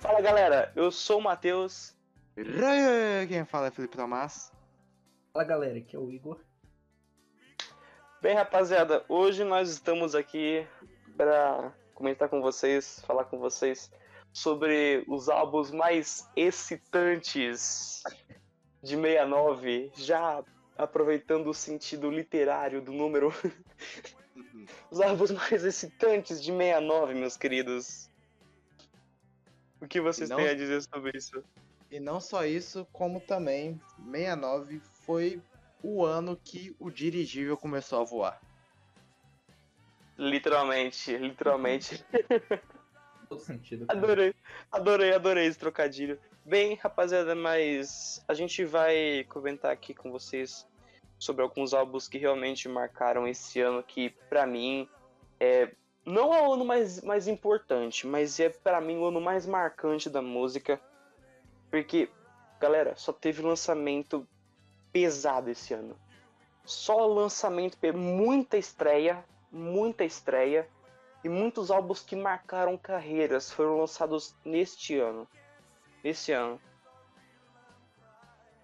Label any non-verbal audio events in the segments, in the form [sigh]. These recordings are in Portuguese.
Fala galera, eu sou o Matheus. Quem fala é Felipe Tomás. Fala galera, aqui é o Igor. Bem, rapaziada, hoje nós estamos aqui para comentar com vocês, falar com vocês sobre os álbuns mais excitantes de 69, já aproveitando o sentido literário do número. os álbuns mais excitantes de 69, meus queridos. O que vocês Não- têm a dizer sobre isso? E não só isso, como também 69 foi o ano que o dirigível começou a voar. Literalmente, literalmente. [laughs] Todo sentido. cara. Adorei, adorei, adorei esse trocadilho. Bem, rapaziada, mas a gente vai comentar aqui com vocês sobre alguns álbuns que realmente marcaram esse ano, que pra mim é não é o ano mais, mais importante, mas é pra mim o ano mais marcante da música. Porque, galera, só teve lançamento pesado esse ano. Só lançamento, muita estreia, muita estreia e muitos álbuns que marcaram carreiras foram lançados neste ano. Nesse ano.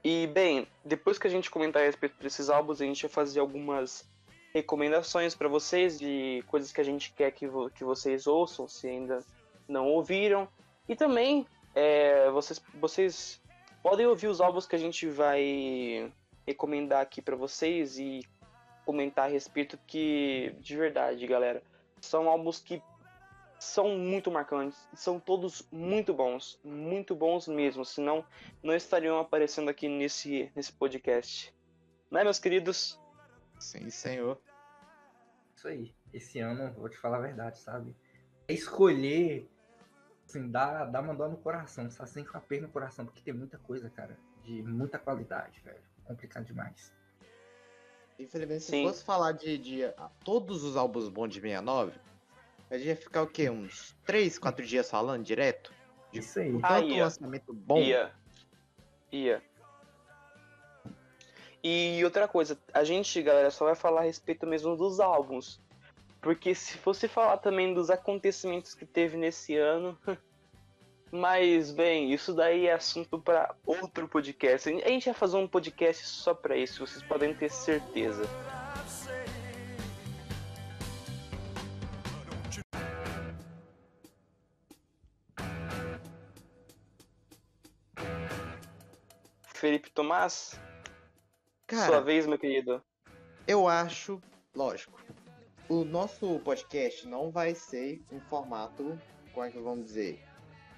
E bem, depois que a gente comentar a respeito desses álbuns, a gente vai fazer algumas recomendações para vocês de coisas que a gente quer que, vo- que vocês ouçam, se ainda não ouviram. E também é, vocês, vocês podem ouvir os álbuns que a gente vai recomendar aqui para vocês e comentar a respeito que, de verdade, galera, são álbuns que são muito marcantes, são todos muito bons, muito bons mesmo, senão não estariam aparecendo aqui nesse, nesse podcast. Né, meus queridos? Sim, senhor. Isso aí. Esse ano, vou te falar a verdade, sabe? É escolher, assim, dá, dá uma dor no coração? Sem com a perna no coração, porque tem muita coisa, cara, de muita qualidade, velho. Complicado demais. Infelizmente, se Sim. fosse falar de, de ah, todos os álbuns bons de 69, a gente ia ficar o quê? Uns 3, 4 dias falando direto? De Isso aí. tanto Aí, ó. lançamento bom. Ia. Ia. E outra coisa, a gente, galera, só vai falar a respeito mesmo dos álbuns. Porque se fosse falar também dos acontecimentos que teve nesse ano. [laughs] Mas, bem, isso daí é assunto para outro podcast. A gente vai fazer um podcast só para isso, vocês podem ter certeza. Felipe Tomás, Cara, sua vez, meu querido. eu acho, lógico, o nosso podcast não vai ser em formato, como é que vamos dizer,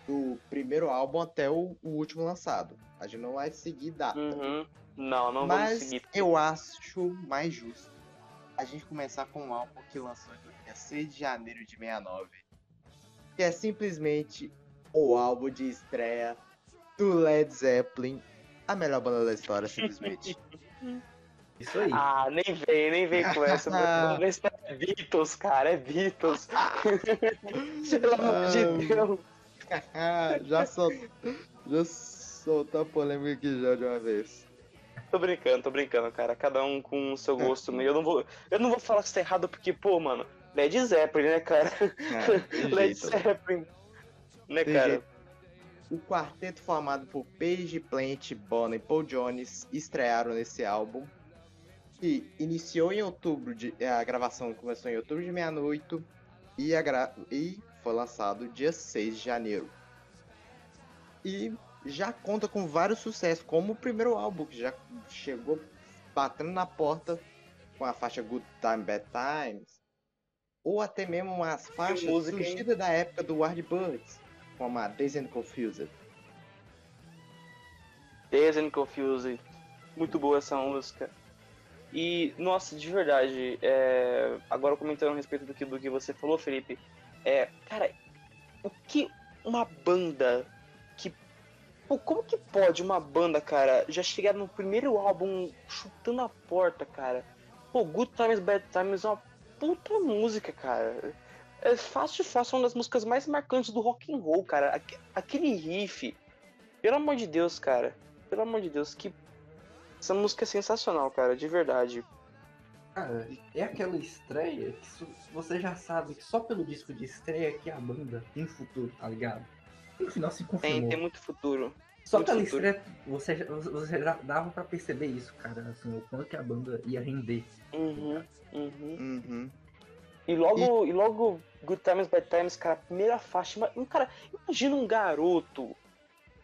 do primeiro álbum até o, o último lançado. A gente não vai seguir data. Uhum. Não, não vamos Mas seguir. eu acho mais justo a gente começar com um álbum que lançou no dia 6 de janeiro de 69. Que é simplesmente o álbum de estreia do Led Zeppelin, a melhor banda da história, simplesmente. [laughs] Isso aí. Ah, nem vem, nem vem com essa. meu Deus. é Beatles, cara, é Beatles. [laughs] Pelo amor de Ah. Deus. [laughs] já, sol... já soltou a polêmica aqui já de uma vez. Tô brincando, tô brincando, cara. Cada um com o seu gosto meio. Eu não vou, eu não vou falar que isso tá errado porque, pô, mano, Led Zeppelin, né, cara? Ah, tem [laughs] Led né? Zeppelin. Né, Tem cara? jeito. O quarteto formado por Paige Plant, Bono e Paul Jones estrearam nesse álbum. Que iniciou em outubro de. A gravação começou em outubro de 68 e, gra- e foi lançado dia 6 de janeiro. E já conta com vários sucessos, como o primeiro álbum, que já chegou batendo na porta com a faixa Good Time Bad Times. Ou até mesmo umas faixas surgidas da época do Yardbirds, como a Days and Confused. Dazed and Confused. Muito boa essa música. E, nossa, de verdade, é, agora comentando a respeito do que, do que você falou, Felipe, é, cara, o que uma banda que. Pô, como que pode uma banda, cara, já chegar no primeiro álbum chutando a porta, cara? Pô, Good Times, Bad Times é uma puta música, cara. É fácil, fácil, uma das músicas mais marcantes do rock and roll, cara. Aque- Aquele riff, pelo amor de Deus, cara. Pelo amor de Deus, que. Essa música é sensacional, cara, de verdade. Cara, é aquela estreia que você já sabe que só pelo disco de estreia que a banda tem futuro, tá ligado? no final se Tem, confirmou. tem muito futuro. Só muito pela futuro. estreia, você, já- você já dava pra perceber isso, cara, assim, o quanto que a banda ia render. Uhum, uhum. Uhum. E logo, e logo Good Times Bad Times, cara, primeira faixa. Cara, imagina um garoto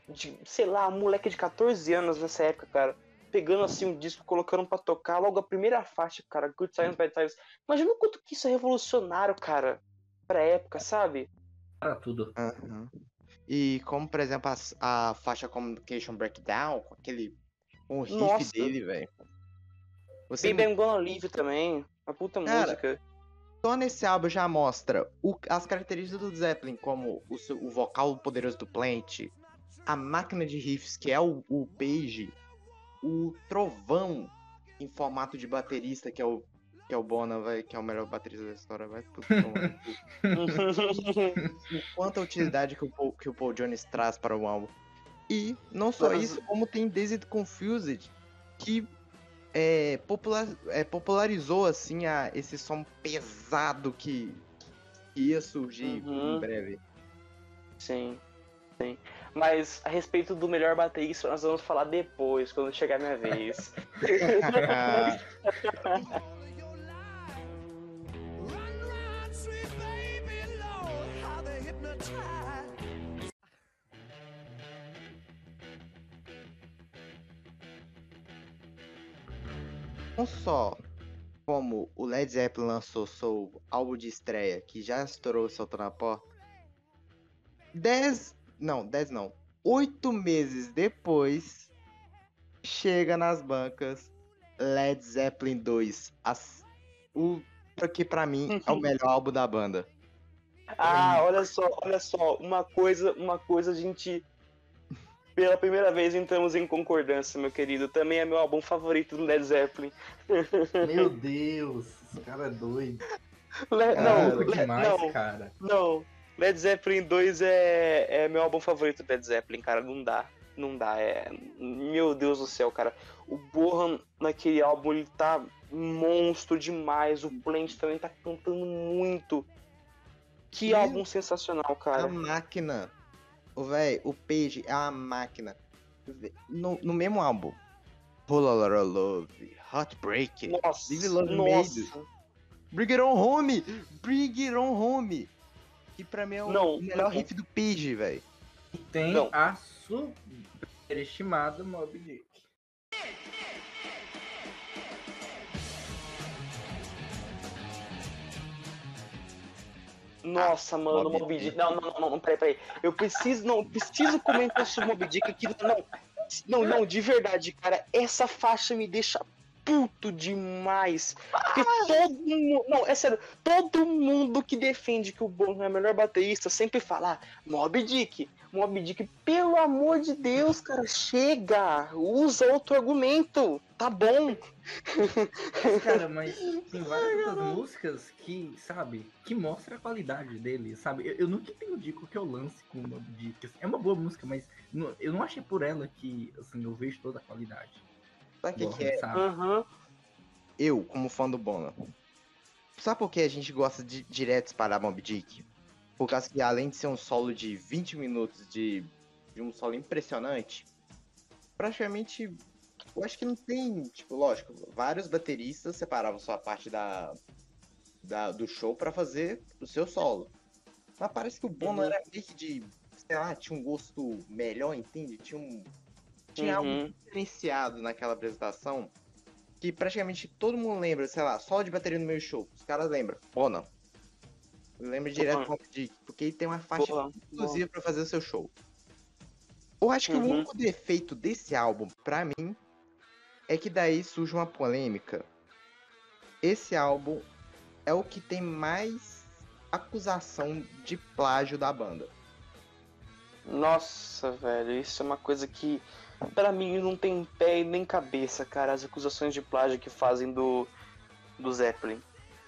de, sei lá, um moleque de 14 anos nessa época, cara, pegando assim um disco, colocando pra tocar, logo a primeira faixa, cara, Good Times Bad Times. Imagina o quanto que isso é revolucionário, cara, pra época, sabe? Para tudo. E como, por exemplo, as- a, faixa Communication Breakdown, com aquele. O riff Nossa. dele, velho. Você Baby I'm Gonna Leave também, uma puta Cara, música. Só nesse álbum já mostra o- as características do Zeppelin, como o, o vocal poderoso do Plant, a máquina de riffs, que é o, o Page, o trovão em formato de baterista, que é o, que é o Bonham, vai, que é o melhor baterista da história, vai pro [laughs] quanta utilidade que o, Paul, que o Paul Jones traz para o álbum. E não só isso, como tem Dazed Confused, que é, popular, é, popularizou assim a, esse som pesado que, que ia surgir Uhum. em breve. Sim, sim. Mas a respeito do melhor baterista, nós vamos falar depois, quando chegar a minha vez. [laughs] [laughs] Não só como o Led Zeppelin lançou seu álbum de estreia, que já estourou soltou na porta. Dez. Não, dez não. Oito meses depois, chega nas bancas Led Zeppelin 2. As, o que pra mim é o [laughs] melhor álbum da banda. Ah, olha só, olha só, uma coisa, uma coisa a gente pela primeira vez entramos em concordância, meu querido. Também é meu álbum favorito do Led Zeppelin. Meu Deus, esse cara é doido. Le- Cara, não, Le- demais, não, cara. não. Led Zeppelin 2 é, é meu álbum favorito do Led Zeppelin, cara. Não dá. Não dá. É... Meu Deus do céu, cara. O Bohan naquele álbum, ele tá monstro demais. O Plant também tá cantando muito. Que álbum sensacional, A cara. máquina. O velho, o Page é uma máquina. No, no mesmo álbum. Lotta Love, Heartbreak, Nossa, Live Love nossa. Bring It On Home! Bring It On Home! Que pra mim é o Não, melhor não. riff do Page, velho. E tem Não. a superestimada Mob Dick. Nossa, mano, Moby Moby Dick. Não, não, não, não, peraí, peraí. Eu preciso, não, preciso comentar sobre Moby Dick aqui. Não, não, não, de verdade, cara. Essa faixa me deixa puto demais. Porque todo mundo. Não, é sério. Todo mundo que defende que o Bono é o melhor baterista sempre fala: ah, Moby Dick, Moby Dick. Pelo amor de Deus, cara, chega. Usa outro argumento. Tá bom. Cara, mas [laughs] tem várias outras músicas que, sabe, que mostra a qualidade dele, sabe? Eu, eu nunca entendi qual que é o lance com o Mob Dick. É uma boa música, mas não- eu não achei por ela que, assim, eu vejo toda a qualidade. Sabe o que, que é? sabe? Aham. Eu, como fã do Bono. Sabe por que a gente gosta de direto disparar Mob Dick? Por causa que além de ser um solo de 20 minutos de, de um solo impressionante, praticamente eu acho que não tem, tipo, lógico, vários bateristas separavam sua parte da, da- do show pra fazer o seu solo. Mas parece que o Bono Uhum. era meio que de, sei lá, tinha um gosto melhor, entende? Tinha um tinha algo Uhum. diferenciado naquela apresentação que praticamente todo mundo lembra, sei lá, solo de bateria no meio show. Os caras lembram. Bono. Lembra direto do Dick, porque ele tem uma faixa Porra, exclusiva pra fazer o seu show. Eu acho que o Uhum. único defeito desse álbum, pra mim, é que daí surge uma polêmica. Esse álbum é o que tem mais acusação de plágio da banda. Nossa, velho, isso é uma coisa que pra mim não tem pé e nem cabeça, cara. As acusações de plágio que fazem do do Zeppelin.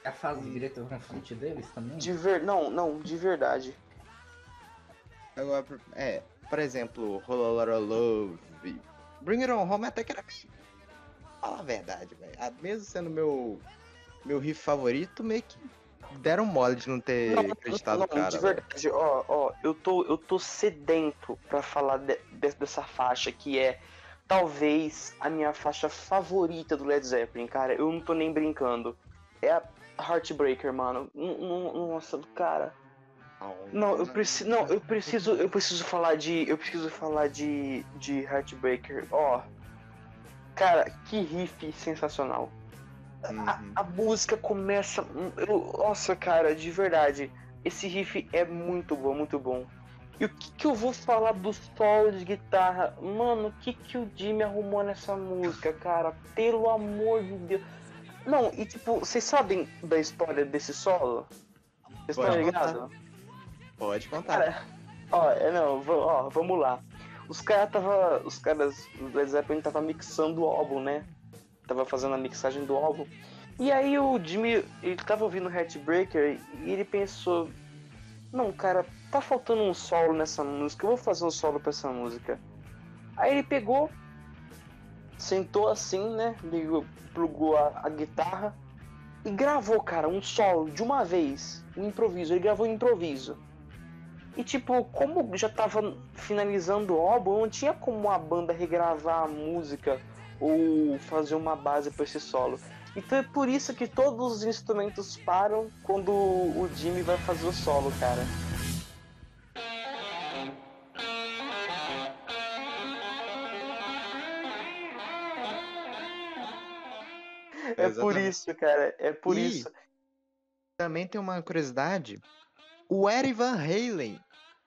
A fase direita com frente deles também? De ver, não, não, de verdade. Agora, é, por exemplo, Roll Love, Bring It On Home até que era bem. Fala a verdade, velho. Ah, Mesmo sendo meu meu riff favorito, meio que deram mole de não ter Não, acreditado não, cara. de verdade, ó, ó, eu tô, eu tô sedento pra falar de- de- dessa faixa, que é talvez a minha faixa favorita do Led Zeppelin, cara. Eu não tô nem brincando. É a Heartbreaker, mano. Nossa, cara. Não, eu preciso, não, eu preciso, eu preciso falar de, eu preciso falar de, de Heartbreaker. Ó, cara, que riff sensacional. A, Uhum. a música começa, eu- nossa, cara, de verdade, esse riff é muito bom, muito bom. E o que, que eu vou falar do solo de guitarra? Mano, o que, que o Jimmy arrumou nessa música, cara? Pelo amor de Deus. Não, e tipo, vocês sabem da história desse solo? Vocês Pode estão ligados? Pode contar. Cara, ó, é, não, ó, vamos lá. Os caras tava. Os caras do Led Zeppelin tava mixando o álbum, né? Tava fazendo a mixagem do álbum. E aí o Jimmy, ele tava ouvindo Heartbreaker e ele pensou, não, cara, tá faltando um solo nessa música, eu vou fazer um solo pra essa música. Aí ele pegou, sentou assim, né? Ligou, plugou a, a guitarra e gravou, cara, um solo de uma vez, um improviso. Ele gravou um improviso. E tipo, como já tava finalizando o álbum, não tinha como a banda regravar a música ou fazer uma base para esse solo. Então é por isso que todos os instrumentos param quando o Jimmy vai fazer o solo, cara. É por Exatamente. isso, cara. É por E- isso. Também tem uma curiosidade. O Eddie Van Halen,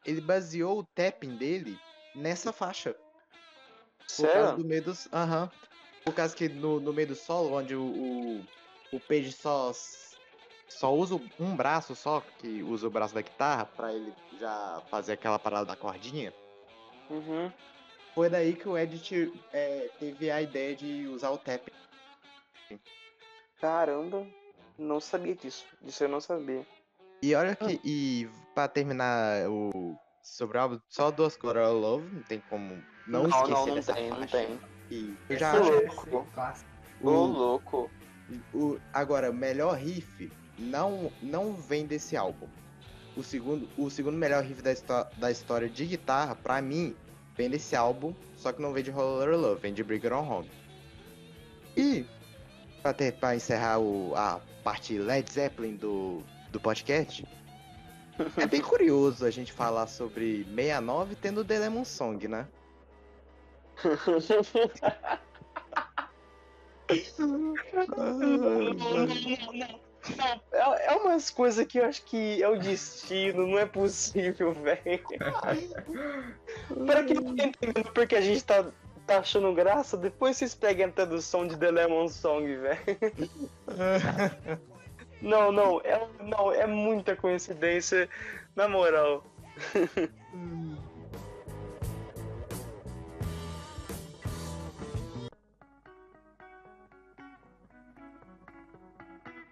ele baseou o tapping dele nessa faixa. Por causa Sério? do meio dos. Aham. Por causa que no, no meio do solo, onde o, o, o Page só, só usa um braço só, que usa o braço da guitarra, pra ele já fazer aquela parada da cordinha. Uhum. Foi daí que o Ed te- é, teve a ideia de usar o tapping. Caramba, não sabia disso. Disso eu não sabia. E olha que, e pra terminar o sobre o álbum, só duas cores Love, não tem como não, não, esquecer não, não dessa tem, não faixa. tem. E eu já Ô, acho louco. O, louco. o agora melhor riff não não vem desse álbum. O segundo o segundo melhor riff da, da história de guitarra pra mim vem desse álbum, só que não vem de Roller Love, vem de Bring It On Home. E pra, ter, pra encerrar o, a parte Led Zeppelin do, do podcast, é bem curioso a gente falar sobre 69 tendo The Lemon Song, né? Não, não, não. É, é umas coisas que eu acho que é o destino, não é possível, [laughs] velho. Pra quem não tá entendendo porque a gente tá, tá achando graça, depois vocês peguem a tradução de The Lemon Song, velho. [laughs] Não, não, é, não, é muita coincidência, na moral. [laughs]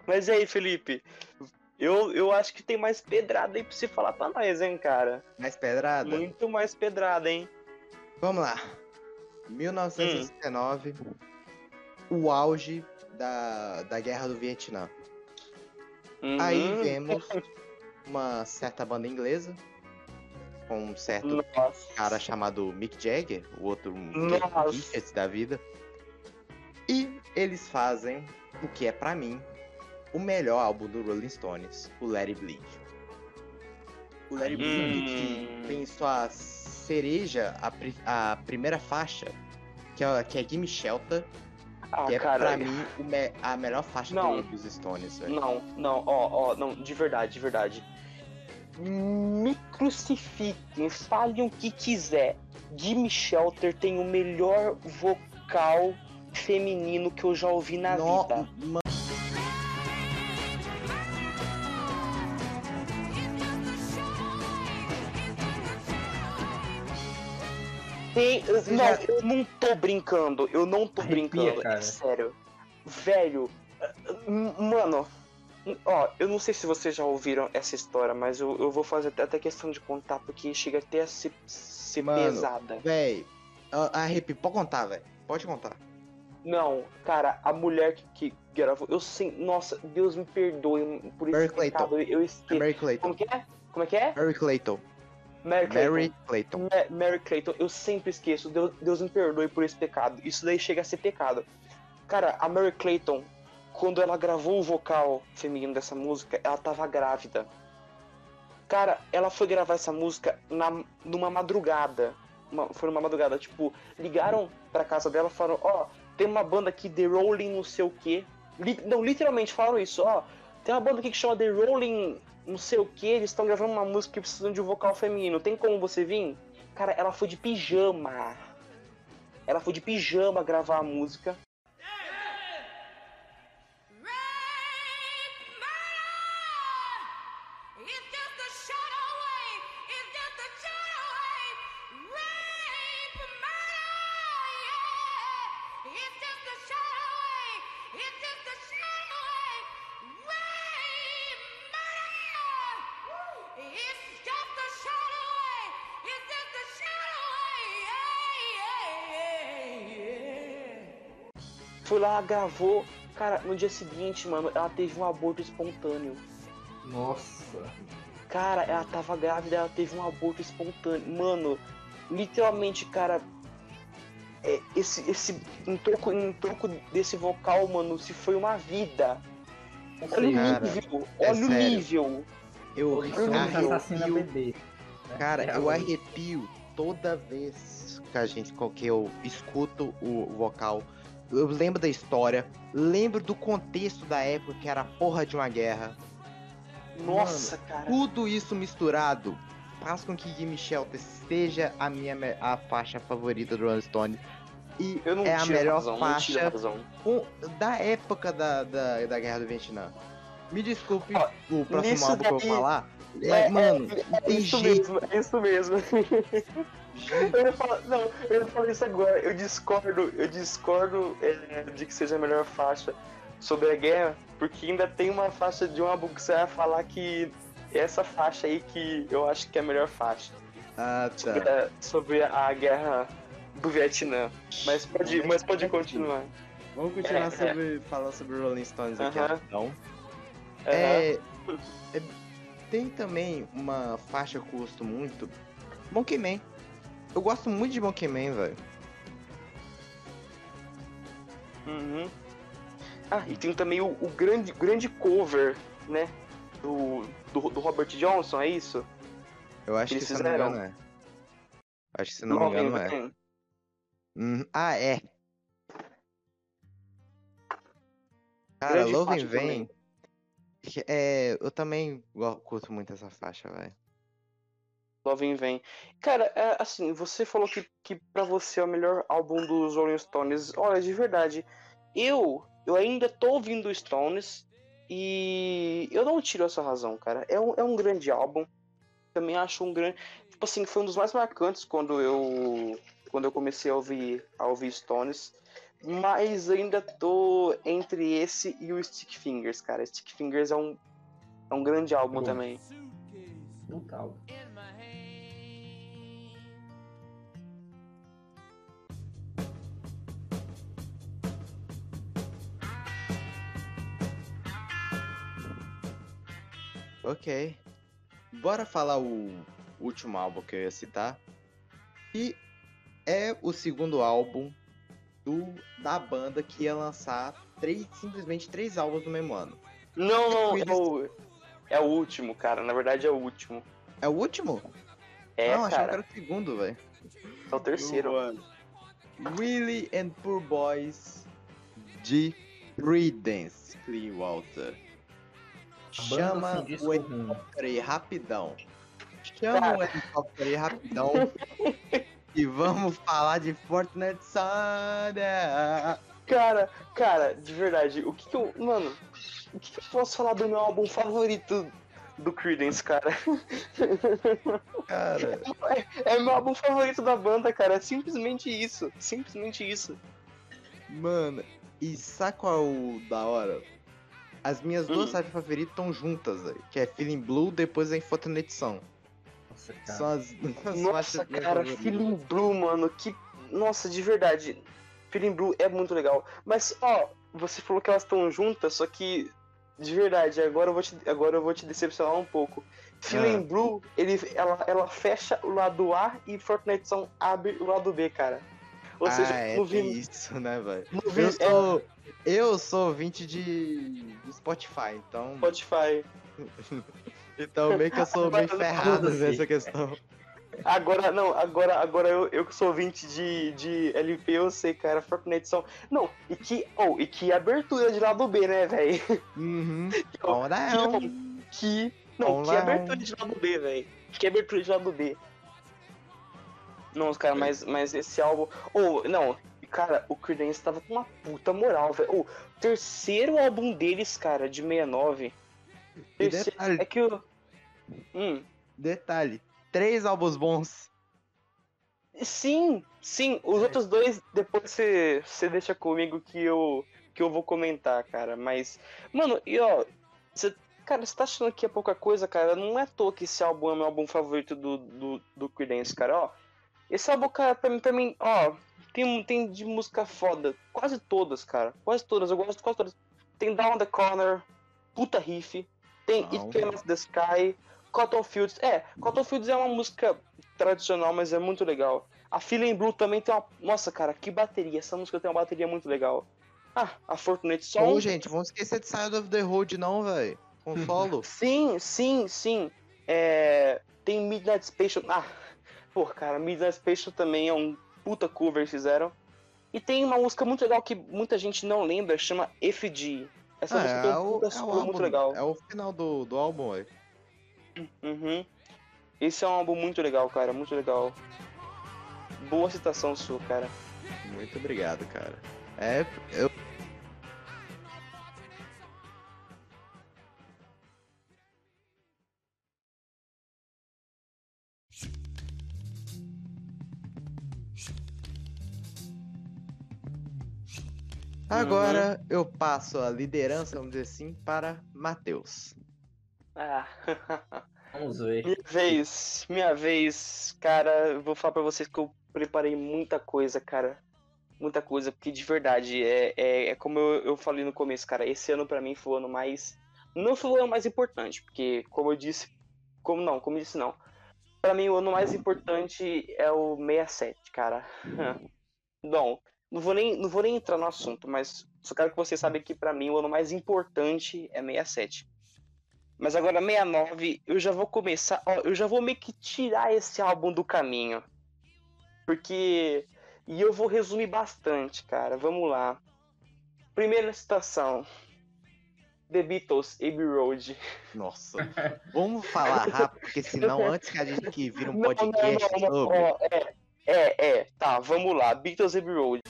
Mas e aí, Felipe? Eu, eu acho que tem mais pedrada aí pra você falar pra nós, hein, cara? Mais pedrada? Muito mais pedrada, hein? Vamos lá. 1969, o auge da, da guerra do Vietnã. Uhum. Aí vemos [laughs] uma certa banda inglesa, com um certo Nossa. cara chamado Mick Jagger, o outro Richards da vida. E eles fazem o que é pra mim o melhor álbum do Rolling Stones, o It Bleed. O Let It Bleed Hum. tem sua cereja, a, a primeira faixa, que é, que é Gimme Shelter, Ah, é cara. pra mim me- a melhor faixa Não. do- dos Stones, velho. Não, não, ó, ó, não, de verdade, de verdade. Me crucifiquem, falem o que quiser. Jimmy Shelter tem o melhor vocal feminino que eu já ouvi na No- vida. ma- Tem, eu- não, já- eu não tô brincando, eu não tô Arrepia, brincando, cara. é sério. Velho, m- mano, ó, eu não sei se vocês já ouviram essa história, mas eu, eu vou fazer até- questão de contar, porque chega até a ser, ser Mano. pesada. Véi, a- arrepio, pode contar, velho. Pode contar. Não, cara, a mulher que, que gravou, eu sei, nossa, Deus me perdoe por esse Mary Clayton. eu, eu É esqueci. Mary Clayton. Como que é? Como é que é? Mary Clayton. Mary Clayton. Mary Clayton. Ma- Mary Clayton, eu sempre esqueço. Deus, Deus me perdoe por esse pecado. Isso daí chega a ser pecado. Cara, a Mary Clayton, quando ela gravou o vocal feminino dessa música, ela tava grávida. Cara, ela foi gravar essa música na, numa madrugada. Uma- foi numa madrugada, tipo, ligaram pra casa dela e falaram, ó, tem uma banda aqui, The Rolling não sei o quê. Li- não, literalmente falaram isso, ó. Tem uma banda aqui que chama The Rolling não sei o que, eles estão gravando uma música que precisam de um vocal feminino. Tem como você vir? Cara, ela foi de pijama. Ela foi de pijama gravar a música. Lá, gravou. Cara, no dia seguinte, mano, ela teve um aborto espontâneo. Nossa. Cara, ela tava grávida, ela teve um aborto espontâneo. Mano, literalmente, cara. é, esse, esse em troco, em troco desse vocal, mano, se foi uma vida. Olha Cara, o nível, é olha o sério. nível. Eu arrepio. né? Cara, É eu arrepio toda vez que a gente que eu escuto o vocal. Eu lembro da história, lembro do contexto da época que era a porra de uma guerra. Nossa, cara. Tudo isso misturado faz com que Gimme Shelter seja a minha a faixa favorita do Rolling Stone. E é a melhor razão, faixa com- da época da, da, da Guerra do Vietnã. Me desculpe Ó, o próximo álbum que eu daí- vou falar. É, É, mano, é, é tem isso jeito. mesmo, é isso mesmo. [laughs] Eu falar, não, eu ia falar isso agora. Eu discordo, eu discordo é, de que seja a melhor faixa sobre a guerra, porque ainda tem uma faixa de um álbum que você vai falar que é essa faixa aí que eu acho que é a melhor faixa. Ah, Sobre, tá. a, sobre a guerra do Vietnã. Mas pode, mas pode continuar. Vamos continuar É, é. sobre, falando sobre Rolling Stones aqui, Aham. então. Aham. É, é- tem também uma faixa que eu gosto muito. Monkey Man. Eu gosto muito de Monkey Man, velho. Uhum. Ah, e tem também o, o grande, grande cover, né? Do, do, do Robert Johnson, é isso? Eu acho Eles que se não me engano é. Acho que se não me engano é. Vem. Hum, ah, é. Cara, Vain. que É, eu também curto muito essa faixa, velho. Love in Vain. Cara, é, assim, você falou que, que pra você é o melhor álbum dos Rolling Stones. Olha, de verdade, eu, eu ainda tô ouvindo os Stones e eu não tiro essa razão, cara. É um, é um grande álbum. Também acho um grande. Tipo assim, foi um dos mais marcantes quando eu quando eu comecei a ouvir, a ouvir Stones. Mas ainda tô entre esse e o Stick Fingers, cara. Stick Fingers é um, é um grande álbum Bom. também. Total. Ok. Bora falar o último álbum que eu ia citar. E é o segundo álbum do, da banda que ia lançar três, simplesmente três álbuns no mesmo ano. Não, não, é Eles- o, é o último, cara. Na verdade é o último. É o último? É, não, achava que cara. era o segundo, velho. É o terceiro. Willie and Poor Boys de Creedence Clearwater. Chama assim, o helicóptero aí rapidão. Chama Cara. o helicóptero aí rapidão. [laughs] e vamos falar de Fortnite Sunday. Cara, cara, de verdade, o que que eu. Mano, o que, que eu posso falar do meu álbum favorito do Creedence, cara? Cara, É meu álbum favorito da banda, cara. É simplesmente isso. Simplesmente isso. mano, e sabe qual é o da hora? As minhas duas Hum. faixas favoritas estão juntas, velho. Que é Feeling Blue, depois vem Fortnite Song. Nossa, cara. São as [laughs] duas Nossa, cara. Feeling Blue, mano, que. Nossa, de verdade. Feeling Blue é muito legal. Mas, ó, você falou que elas estão juntas, só que. De verdade, agora eu vou te, agora eu vou te decepcionar um pouco. Feeling Ah. Blue, ele, ela, ela fecha o lado A e Fortnite Song abre o lado B, cara. Ou seja, ah, é, no tem vi- isso, né, velho? no Eu vi- é, sou, eu sou ouvinte de do Spotify, então, Spotify. [laughs] então meio que eu sou meio ferrado Foda-se. nessa questão. Agora, não, agora, agora eu, eu que sou ouvinte de, de LP, eu sei, cara, Fortnite Song. Não, e que, oh, e que abertura de lado B, né, velho? Uhum. Oh, On down. Que. Não, que Online. abertura de lado B, velho. Que abertura de lado B. Não, cara, mas, mas esse álbum. Oh, não, cara, o Creedence tava com uma puta moral, velho. Oh, terceiro álbum deles, cara, de 69. E Terceiro- detalhe, É que o. Hum. detalhe, três álbuns bons. Sim, sim. Os outros dois, depois você deixa comigo que eu, que eu vou comentar, cara. Mas, mano, e ó, você, cara, você tá achando que é pouca coisa, cara? Não é à toa que esse álbum é o meu álbum favorito do, do, do Creedence, cara, ó. Esse álbum, cara, pra mim, pra mim ó, tem, tem de música foda. Quase todas, cara. Quase todas, eu gosto de quase todas. Tem Down the Corner, puta riff. Tem Não. It Came Out the Sky, Cotton Fields. É, Cotton Fields é uma música tradicional, mas é muito legal. A Feeling Blue também tem uma. Nossa, cara, que bateria. Essa música tem uma bateria muito legal. Ah, a Fortnite Song. Ô, gente, vamos esquecer de Side of the Road não, velho. Com solo. Sim, sim, sim. É, tem Midnight Special. Ah, pô, cara, Midnight Special também é um puta cover que fizeram. E tem uma música muito legal que muita gente não lembra, chama FG. Essa Ah, música é, um o, é o álbum, muito legal. é o final do, do álbum, velho. Uhum. Esse é um álbum muito legal, cara, muito legal. Boa citação sua, cara. Muito obrigado, cara. É, eu. Agora eu passo a liderança, vamos dizer assim, para Matheus. Ah. [laughs] Vamos ver. Minha vez, minha vez, cara, eu vou falar pra vocês que eu preparei muita coisa, cara. Muita coisa, porque de verdade, é, é, é como eu, eu falei no começo, cara, esse ano pra mim foi o ano mais. Não foi o ano mais importante, porque, como eu disse. Como não, como eu disse não. Pra mim, o ano mais importante é o 67, cara. [laughs] Não, não vou nem, não vou nem entrar no assunto, mas só quero que vocês saibam que pra mim o ano mais importante é 67. Mas agora 69, eu já vou começar, ó, eu já vou meio que tirar esse álbum do caminho. Porque e eu vou resumir bastante, cara. Vamos lá. Primeira citação. The Beatles, Abbey Road. Nossa. Vamos falar rápido, porque senão [laughs] antes que a gente que vira um Não, não, podcast não, não, sobre. ó, é, é, é, tá, vamos lá. Beatles, Abbey Road.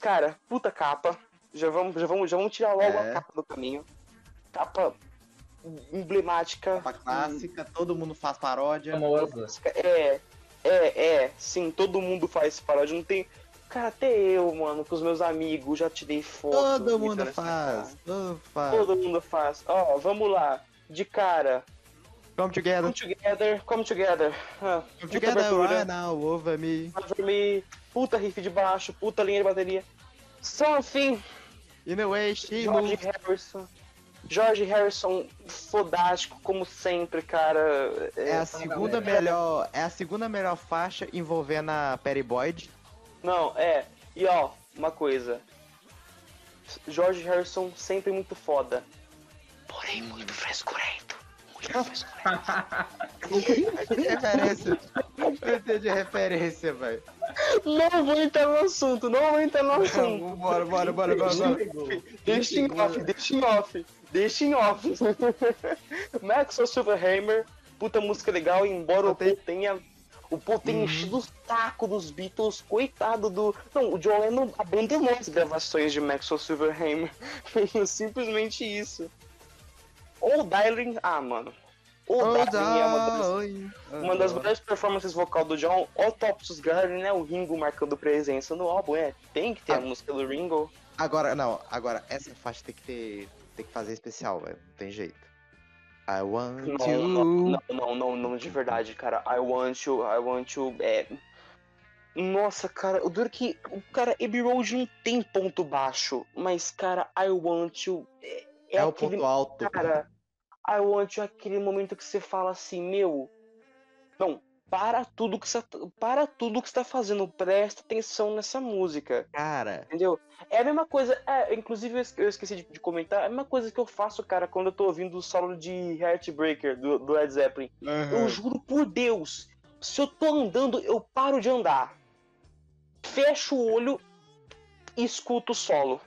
Cara, puta capa. Já vamos, já vamos, já vamos tirar logo É. a capa do caminho. Capa emblemática. Capa clássica, todo mundo faz paródia. Famosa. É, é, é, sim, todo mundo faz paródia. Não tem. Cara, até eu, mano, com os meus amigos, já tirei foto. Todo do mundo faz. Todo faz. Todo mundo faz. Ó, vamos lá. De cara. Come together. Come together, come together. Ah, Come together right now, over me. Over me, puta riff de baixo, puta linha de bateria. Something, In a way, she George moves. Harrison. George Harrison, fodástico, como sempre, cara. É a segunda melhor. É a segunda melhor faixa envolvendo a Perry Boyd. Não, é. E ó, uma coisa. George Harrison sempre muito foda. Porém, muito frescurento. Referência. Eu tenho de referência, velho. não vou entrar no assunto, não vou entrar no assunto. Bora, bora, bora, bora, bora. Deixa em off, deixa em off, deixa em off. [laughs] Maxwell Silverhammer, puta música legal, embora o Paul tenha. O Paul tenha enchido o saco dos Beatles, coitado do. Não, o John Lennon abandonou as gravações de Maxwell Silverhammer. [laughs] Simplesmente isso. Ou Darling. Ah, mano. O Oh, Darling é uma das, uma das melhores performances vocal do John. O Topsus Garden, né? O Ringo marcando presença no álbum. É, tem que ter a Ah. música do Ringo. Agora, não, agora essa faixa tem que ter. Tem que fazer especial, velho. Não tem jeito. I want Não, to. não, não, não, não, não, de verdade, cara. I want you, I want you. É. Nossa, cara, o duro que. O cara, Abbey Road não tem ponto baixo. Mas, cara, I Want You. É, é É, o aquele. ponto alto. Cara, I Want You aquele momento que você fala assim, meu. Não, para tudo que você. Para tudo que você tá fazendo. Presta atenção nessa música. Cara, Entendeu? É a mesma coisa. É, inclusive, eu esque- eu esqueci de, de comentar. É a mesma coisa que eu faço, cara, quando eu tô ouvindo o solo de Heartbreaker do, do Led Zeppelin. Eu juro por Deus, se eu tô andando, eu paro de andar. Fecho o olho e escuto o solo.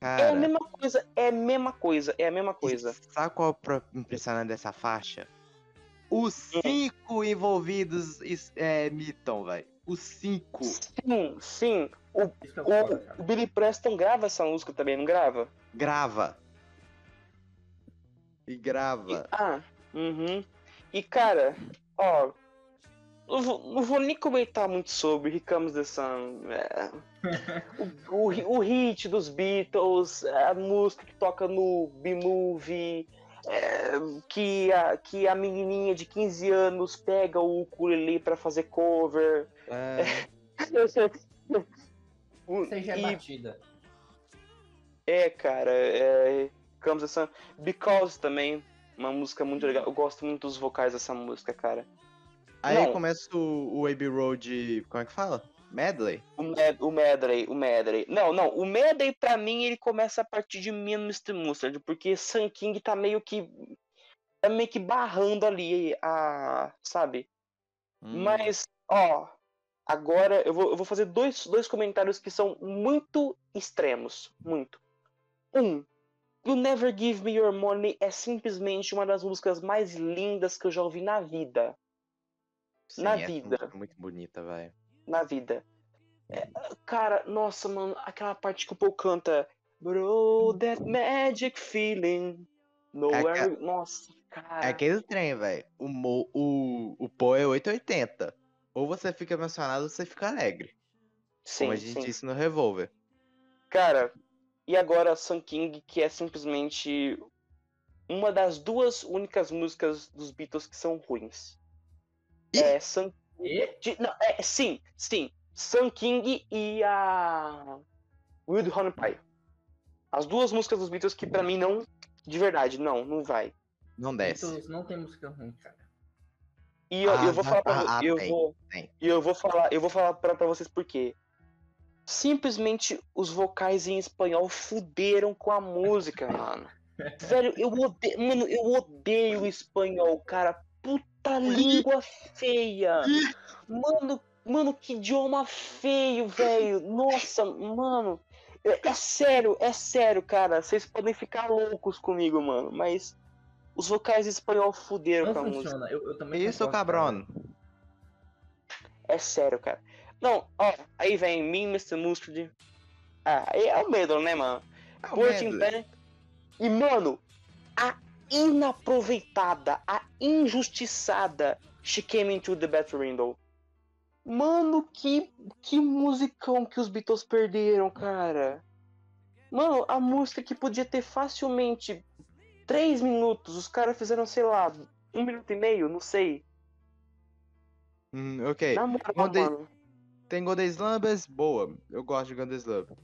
É a cara. mesma coisa, é a mesma coisa, é a mesma coisa. E Sabe qual é impressionante dessa faixa? Os cinco envolvidos é, mitam, velho. Os cinco. Sim, sim. O, é o, cara. o Billy Preston grava essa música também, não grava? Grava. E grava. Ah, uhum. E cara, ó. Não vou, não vou nem comentar muito sobre Comes the Sun. é. [laughs] o, o, o hit dos Beatles, a música que toca no B-Movie, é, que, a, que a menininha de 15 anos pega o ukulele pra fazer cover. É, [laughs] aí já é e- batida. É, cara, é. Comes the Sun. Because também, uma música muito legal. Eu gosto muito dos vocais dessa música, cara. Aí Não. começa o, o Abbey Road. Como é que fala? Medley? O, Med o Medley, o Medley. Não, não, o Medley pra mim ele começa a partir de Me and Mr. Mustard, porque Sun King tá meio que. tá meio que barrando ali a. sabe? Hum. Mas, ó, agora eu vou, eu vou fazer dois, dois comentários que são muito extremos. Muito. Um, You Never Give Me Your Money é simplesmente uma das músicas mais lindas que eu já ouvi na vida. Sim, na essa vida. música é muito bonita, velho. Na vida. É, cara, nossa, mano, aquela parte que o Paul canta. Bro, that magic feeling. Nowhere. Nossa, cara. É aquele trem, velho. O, mo- o, o Poe é 880. Ou você fica emocionado ou você fica alegre. sim, como a gente sim. disse no Revolver. Cara, e agora Sun King, que é simplesmente uma das duas únicas músicas dos Beatles que são ruins. É Sun E? de- não, é, sim, sim. Sun King e a Wild Honey Pie. As duas músicas dos Beatles que pra mim não, de verdade, não, não vai. Não desce. Beatles não tem música ruim, cara. E eu, Ah, eu vou falar pra ah, eu tem, vou, tem. e eu vou falar, eu vou falar pra, pra vocês por quê. Simplesmente os vocais em espanhol fuderam com a música, mano. [laughs] Velho, eu odeio, mano, eu odeio o espanhol, cara. Puta língua feia. Mano, mano, que idioma feio, velho. Nossa, mano. É, é sério, é sério, cara. Vocês podem ficar loucos comigo, mano, mas os vocais espanhol fuderam Não com a música. funciona. Eu, eu também Isso, cabrão. É sério, cara. Não, ó, aí vem Me, Mr. Mustard. Ah, aí é o medo, né, mano? É em pé. E, mano, a inaproveitada, a injustiçada She Came Into the Bathroom Window. Mano, que, que musicão que os Beatles perderam, cara. Mano, a música que podia ter facilmente três minutos, os caras fizeram, sei lá, um minuto e meio, não sei. Hum, ok. Na moral, ele- mano. Tem Golden Slumbers, boa. Eu gosto de Golden Slumber.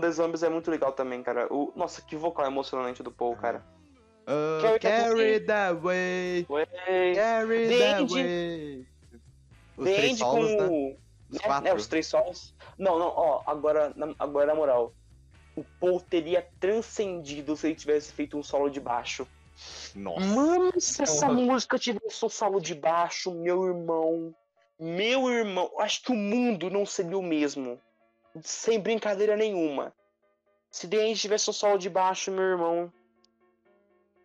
The Zombies é muito legal também, cara. O... Nossa, que vocal emocionante do Paul, cara. Uh, Carry that carry way. that way. Ué, Carry The that End- way. Os The três End solos, com né? Os né, quatro. né, os três solos. Não, não, ó, agora, na, agora na moral. O Paul teria transcendido se ele tivesse feito um solo de baixo. Nossa. Mano, se essa Porra. música tivesse um solo de baixo, meu irmão. Meu irmão, acho que o mundo não seria o mesmo. Sem brincadeira nenhuma. Se The End tivesse um solo de baixo, meu irmão.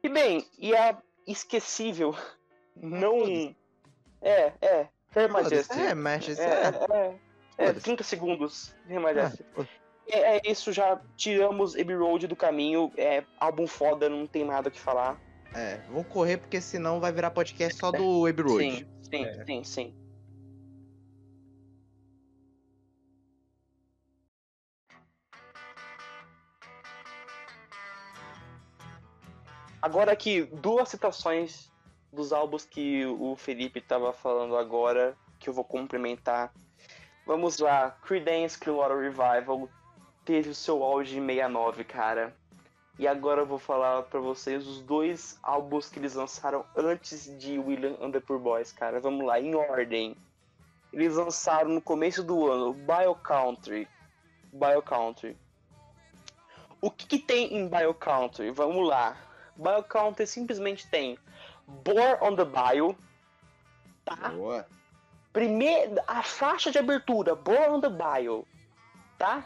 E bem, e a esquecível. Não. É, é. Her Majesty. É, mexe, É, é, é, é, Foda-se. 30 segundos, Her é. Majesty. É, é isso, já tiramos Abbey Road do caminho. É álbum foda, não tem nada o que falar. É, vamos correr porque senão vai virar podcast só do Abbey Road. Sim, sim, É. sim, sim. Agora aqui, duas citações dos álbuns que o Felipe estava falando agora, que eu vou complementar. Vamos lá, Creedence Clearwater Revival teve o seu auge em 69, cara. E agora eu vou falar pra vocês os dois álbuns que eles lançaram antes de William and the Poor Boys, cara. Vamos lá, em ordem. Eles lançaram no começo do ano Bio Country. Bio Country. O que, que tem em Bio Country? Vamos lá. Bio Country simplesmente tem Born on the Bio, tá? Boa. Primeiro, a faixa de abertura, Born on the Bio, tá?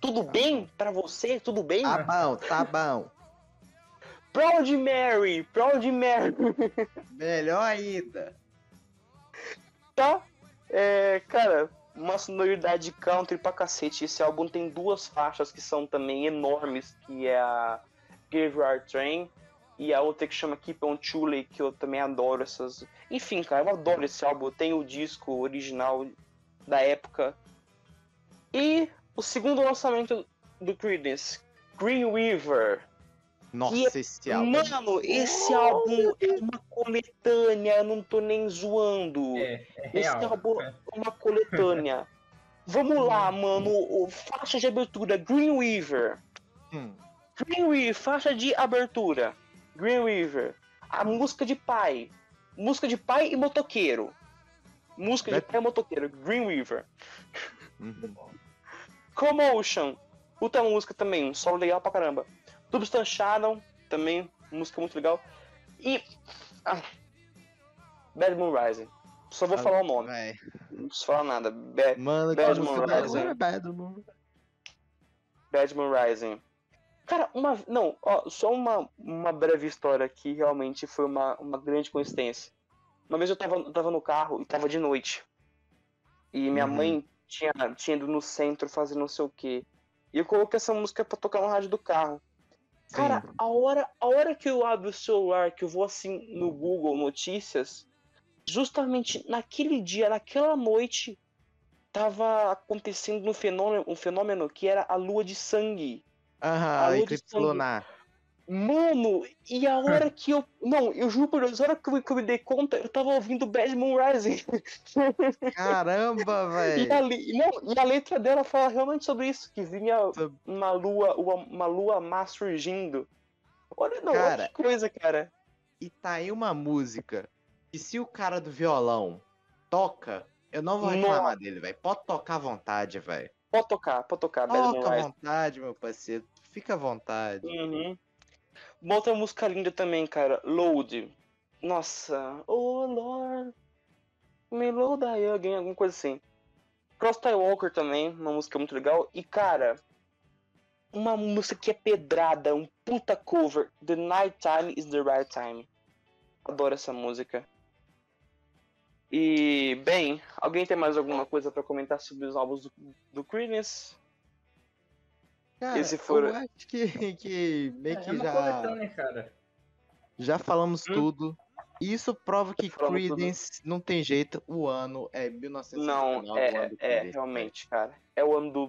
Tudo bem pra você? Tudo bem? Tá bom, tá bom. Proud Mary, Proud Mary, Melhor ainda. tá? É, cara, uma sonoridade country pra cacete. Esse álbum tem duas faixas que são também enormes, que é a Graveyard Train e a outra que chama Keep on Chule, que eu também adoro essas. Enfim, cara, eu adoro esse álbum. Eu tenho o disco original da época. E o segundo lançamento do Creedence, Green Weaver. Nossa, Que- esse álbum. Mano, esse álbum é uma coletânea, eu não tô nem zoando. É, é Esse real. álbum é uma coletânea. [laughs] Vamos lá, mano. O, faixa de abertura, Green Weaver. Hum, Green Weaver, faixa de abertura. Green Weaver. A música de pai. Música de pai e motoqueiro. Música de Né? pai e motoqueiro. Green Weaver. uhum. Commotion. Puta música também, um solo legal pra caramba. Substance Shadow, também, música muito legal. E. Ah, Bad Moon Rising. Só vou falar o nome, Véi. não preciso falar nada. Bad, Mano, Bad que Moon Rising. Bad. Bad Moon Rising. Cara, uma. Não, ó, só uma, uma breve história que realmente foi uma, uma grande coincidência. Uma vez eu tava, tava no carro e tava de noite. E minha Uhum. mãe tinha, tinha ido no centro fazer não sei o quê. E eu coloquei essa música pra tocar no rádio do carro. Cara, Sim. a hora, a hora que eu abro o celular, que eu vou assim no Google Notícias, justamente naquele dia, naquela noite, tava acontecendo um fenômeno, um fenômeno que era a lua de sangue. Aham, Eclipse. Lunar. Mano, e a hora que eu. Não, eu juro por Deus, a hora que eu, que eu me dei conta, eu tava ouvindo Bad Moon Rising. [laughs] Caramba, E velho. não, e a letra dela fala realmente sobre isso, que vinha uma lua, uma, uma lua má surgindo. Olha, não, olha Cara, que coisa, cara. E tá aí uma música que se o cara do violão toca, eu não vou reclamar dele, velho. Pode tocar à vontade, velho. Pode tocar, pode tocar, Toca à vontade, meu parceiro. Fica à vontade. Uhum. Uma outra música linda também, cara. Load. Nossa. Oh Lord. Me load aí again, alguma coisa assim. Cross Walker também, uma música muito legal. E, cara, uma música que é pedrada, um puta cover. The Night Time is the Right Time. Adoro essa música. E, bem, alguém tem mais alguma coisa pra comentar sobre os álbuns do, do Creedence? Cara, Esse for- eu acho que, [laughs] que meio É, que é já, coletânea, cara. já falamos Hum? tudo. Isso prova que Falamos tudo. Creedence não tem jeito. O ano é 1969. Não, é, é, Creedence, realmente, cara. É o ano do,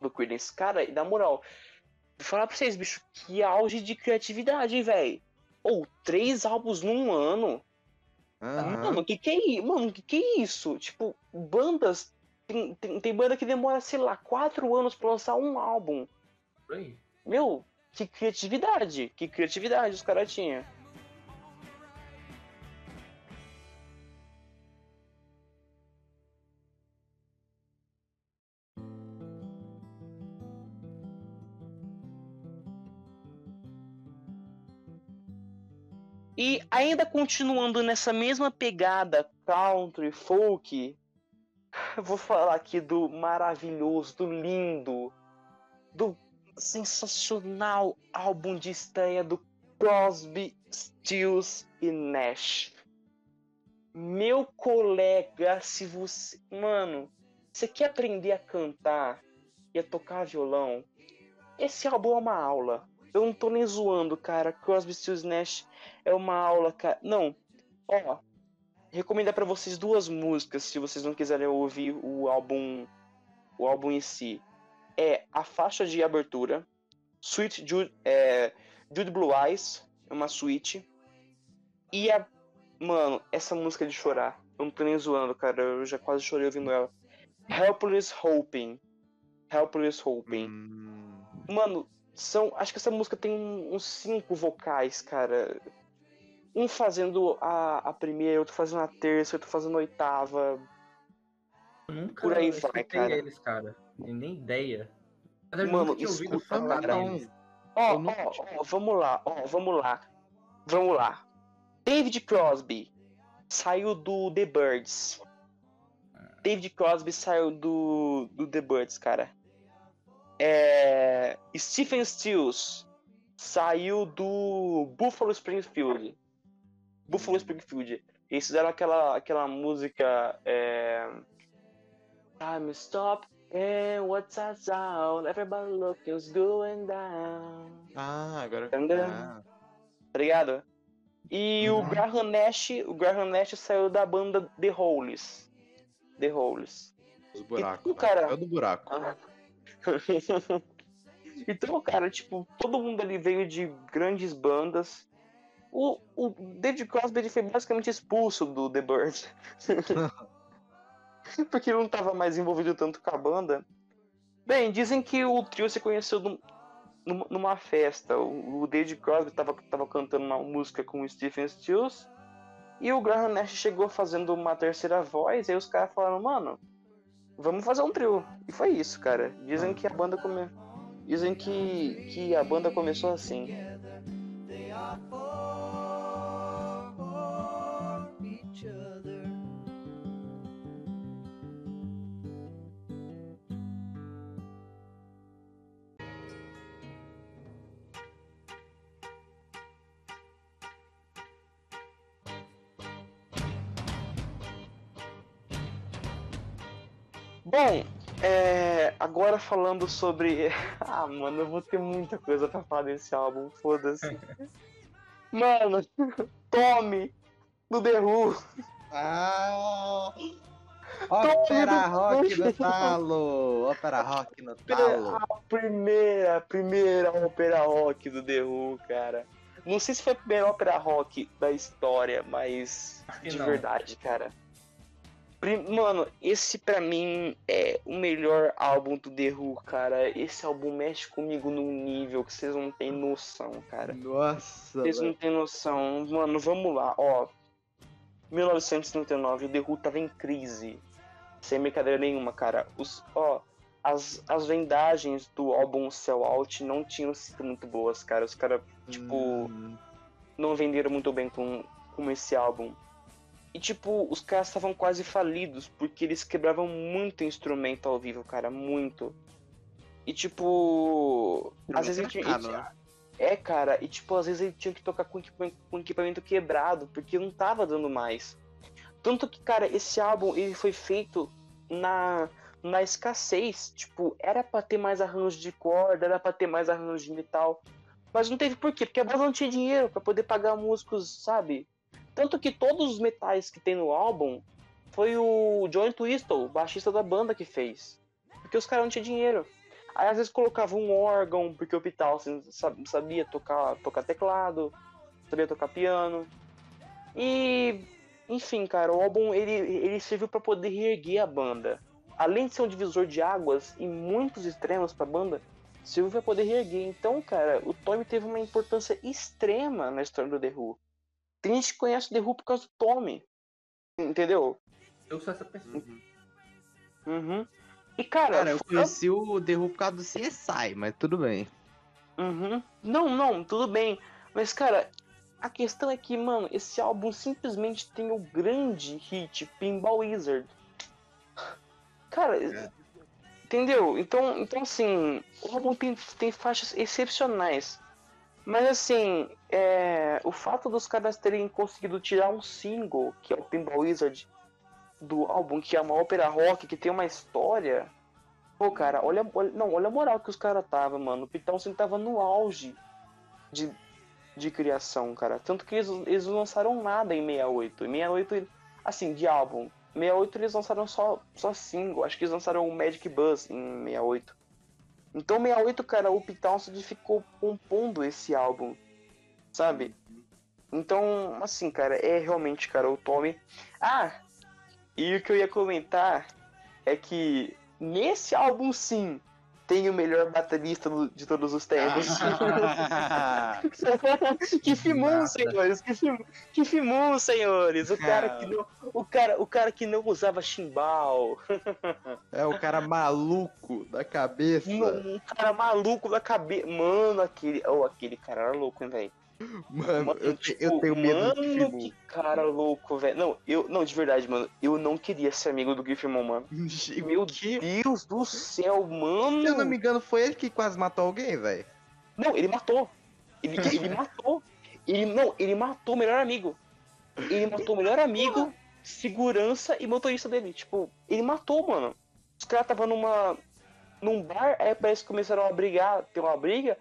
do Creedence. Cara, e na moral, vou falar pra vocês, bicho, que auge de criatividade, velho. Ou, três álbuns num ano. Aham. Mano, que que é isso? Mano, que que é isso? Tipo, bandas. Tem, tem, tem banda que demora, sei lá, quatro anos pra lançar um álbum. Por aí. Meu, que criatividade. Que criatividade os caras tinham. E ainda continuando nessa mesma pegada country, folk, vou falar aqui do maravilhoso, do lindo, do sensacional álbum de estreia do Crosby, Stills e Nash. Meu colega, se você. Mano, você quer aprender a cantar e a tocar violão? Esse álbum é uma aula. Eu não tô nem zoando, cara. Crosby, Stills e Nash é uma aula, cara. Não, ó. Recomendo pra vocês duas músicas, se vocês não quiserem ouvir o álbum, o álbum em si. É a faixa de abertura, Sweet Jude, é, Jude Blue Eyes, é uma suíte. E a, mano, essa música de chorar. Eu não tô nem zoando, cara. Eu já quase chorei ouvindo ela. Helpless Hoping. Helpless Hoping. Hum, Mano, são. Acho que essa música tem uns cinco vocais, cara. Um fazendo a, a primeira, outro fazendo a terça, outro fazendo a oitava. Nunca Por aí vai, cara. eles, cara. Tenho nem ideia. Eu Mano, escuta, falar cara. deles. Ó, ó, ó, vamos lá, ó, vamos lá. Vamos lá. David Crosby saiu do The Birds. David Crosby saiu do, do The Birds, cara. É, Stephen Stills saiu do Buffalo Springfield. Buffalo Springfield. Eles fizeram aquela, aquela música. É... Time stop and what's that sound? Everybody look going down. Ah, agora. Ah, Tá ligado? E o Uhum. Graham Nash, o Graham Nash saiu da banda The Holes. The Holes. os buracos. tu, né? cara? É o do buraco. Ah. [laughs] então, cara, tipo, todo mundo ali veio de grandes bandas. O, o David Crosby ele foi basicamente expulso do The Birds. [laughs] [laughs] Porque ele não tava mais envolvido tanto com a banda. Bem, dizem que o trio se conheceu num- numa, festa. O, David Crosby tava, tava cantando uma música com o Stephen Stills. E o Graham Nash chegou fazendo uma terceira voz. E aí os caras falaram, mano, vamos fazer um trio. E foi isso, cara. Dizem que a banda come... Dizem que, que a banda começou assim. Bom, é, agora falando sobre. [laughs] Ah, mano, eu vou ter muita coisa pra falar desse álbum, foda-se. [laughs] Mano, [laughs] Tommy, do The Who. Ah! Ópera rock no talo! Ópera rock no talo! A primeira, primeira ópera rock do The Who, cara. Não sei se foi a primeira ópera rock da história, mas de não. verdade, cara. Mano, esse pra mim é o melhor álbum do The Who, cara. Esse álbum mexe comigo num nível que vocês não têm noção, cara. Nossa! Vocês não têm noção. Mano, vamos lá, ó. 1939, o The Who tava em crise. Sem brincadeira nenhuma, cara. Os, ó, as, as vendagens do álbum Sell Out não tinham sido muito boas, cara. Os caras, tipo, Hum, não venderam muito bem com, com esse álbum. E, tipo, os caras estavam quase falidos, porque eles quebravam muito instrumento ao vivo, cara, muito. E, tipo, às vezes ele tinha, Instrumento ele é É, cara, e, tipo, às vezes ele tinha que tocar com equipamento, com equipamento quebrado, porque não tava dando mais. Tanto que, cara, esse álbum, ele foi feito na, na escassez. Tipo, era pra ter mais arranjo de corda, era pra ter mais arranjo de metal. Mas não teve por quê? Porque a banda não tinha dinheiro pra poder pagar músicos, sabe? Tanto que todos os metais que tem no álbum foi o John Twistle, baixista da banda, que fez. Porque os caras não tinham dinheiro. Aí às vezes colocava um órgão, porque o Pital assim, sa- sabia tocar, tocar teclado, sabia tocar piano. E, enfim, cara, o álbum ele, ele serviu pra poder reerguer a banda. Além de ser um divisor de águas e muitos extremos pra banda, serviu pra poder reerguer. Então, cara, o Tommy teve uma importância extrema na história do The Who. Tem gente que conhece o The Who por causa do Tommy. Entendeu? Eu sou essa pessoa. Uhum. Uhum. E, cara, Cara, eu conheci o The Who por causa do CSI, mas tudo bem. Uhum. Não, não, tudo bem. Mas, cara, a questão é que, mano, esse álbum simplesmente tem o grande hit Pinball Wizard. Cara, É. entendeu? Então, então, assim, o álbum tem, tem faixas excepcionais. Mas, assim, é, o fato dos caras terem conseguido tirar um single, que é o Pinball Wizard, do álbum, que é uma ópera rock, que tem uma história. Pô, cara, olha, olha- não, olha a moral que os caras tava, mano. O Pitão assim, tava no auge de, de criação, cara. Tanto que eles, eles lançaram nada em 68. Em 68, assim, de álbum. Em 68 eles lançaram só, só single. Acho que eles lançaram o Magic Buzz em 68. Então, 68, cara, o Townsend ficou compondo esse álbum, sabe? Então, assim, cara, é realmente, cara, o Tommy. Ah, e o que eu ia comentar é que nesse álbum sim tem o melhor baterista de todos os tempos. [laughs] que Nada. senhores, que filmou, que filmou, senhores. O cara que não, o cara, o cara que não usava chimbal, é o cara maluco da cabeça. um cara maluco da cabeça. Mano, aquele, oh, aquele cara era louco, hein, velho. Mano, Mano, eu, tipo, eu tenho medo do Mano, que cara louco, velho. Não, eu, não, de verdade, mano. Eu não queria ser amigo do Griffimon, mano. Meu que? Deus do céu, mano. Se eu não me engano, foi ele que quase matou alguém, velho. Não, ele matou. Ele, ele matou. Ele, não, ele matou o melhor amigo. Ele matou o melhor amigo, segurança e motorista dele. Tipo, ele matou, mano. Os caras estavam numa. num bar, aí parece que começaram a brigar, ter uma briga.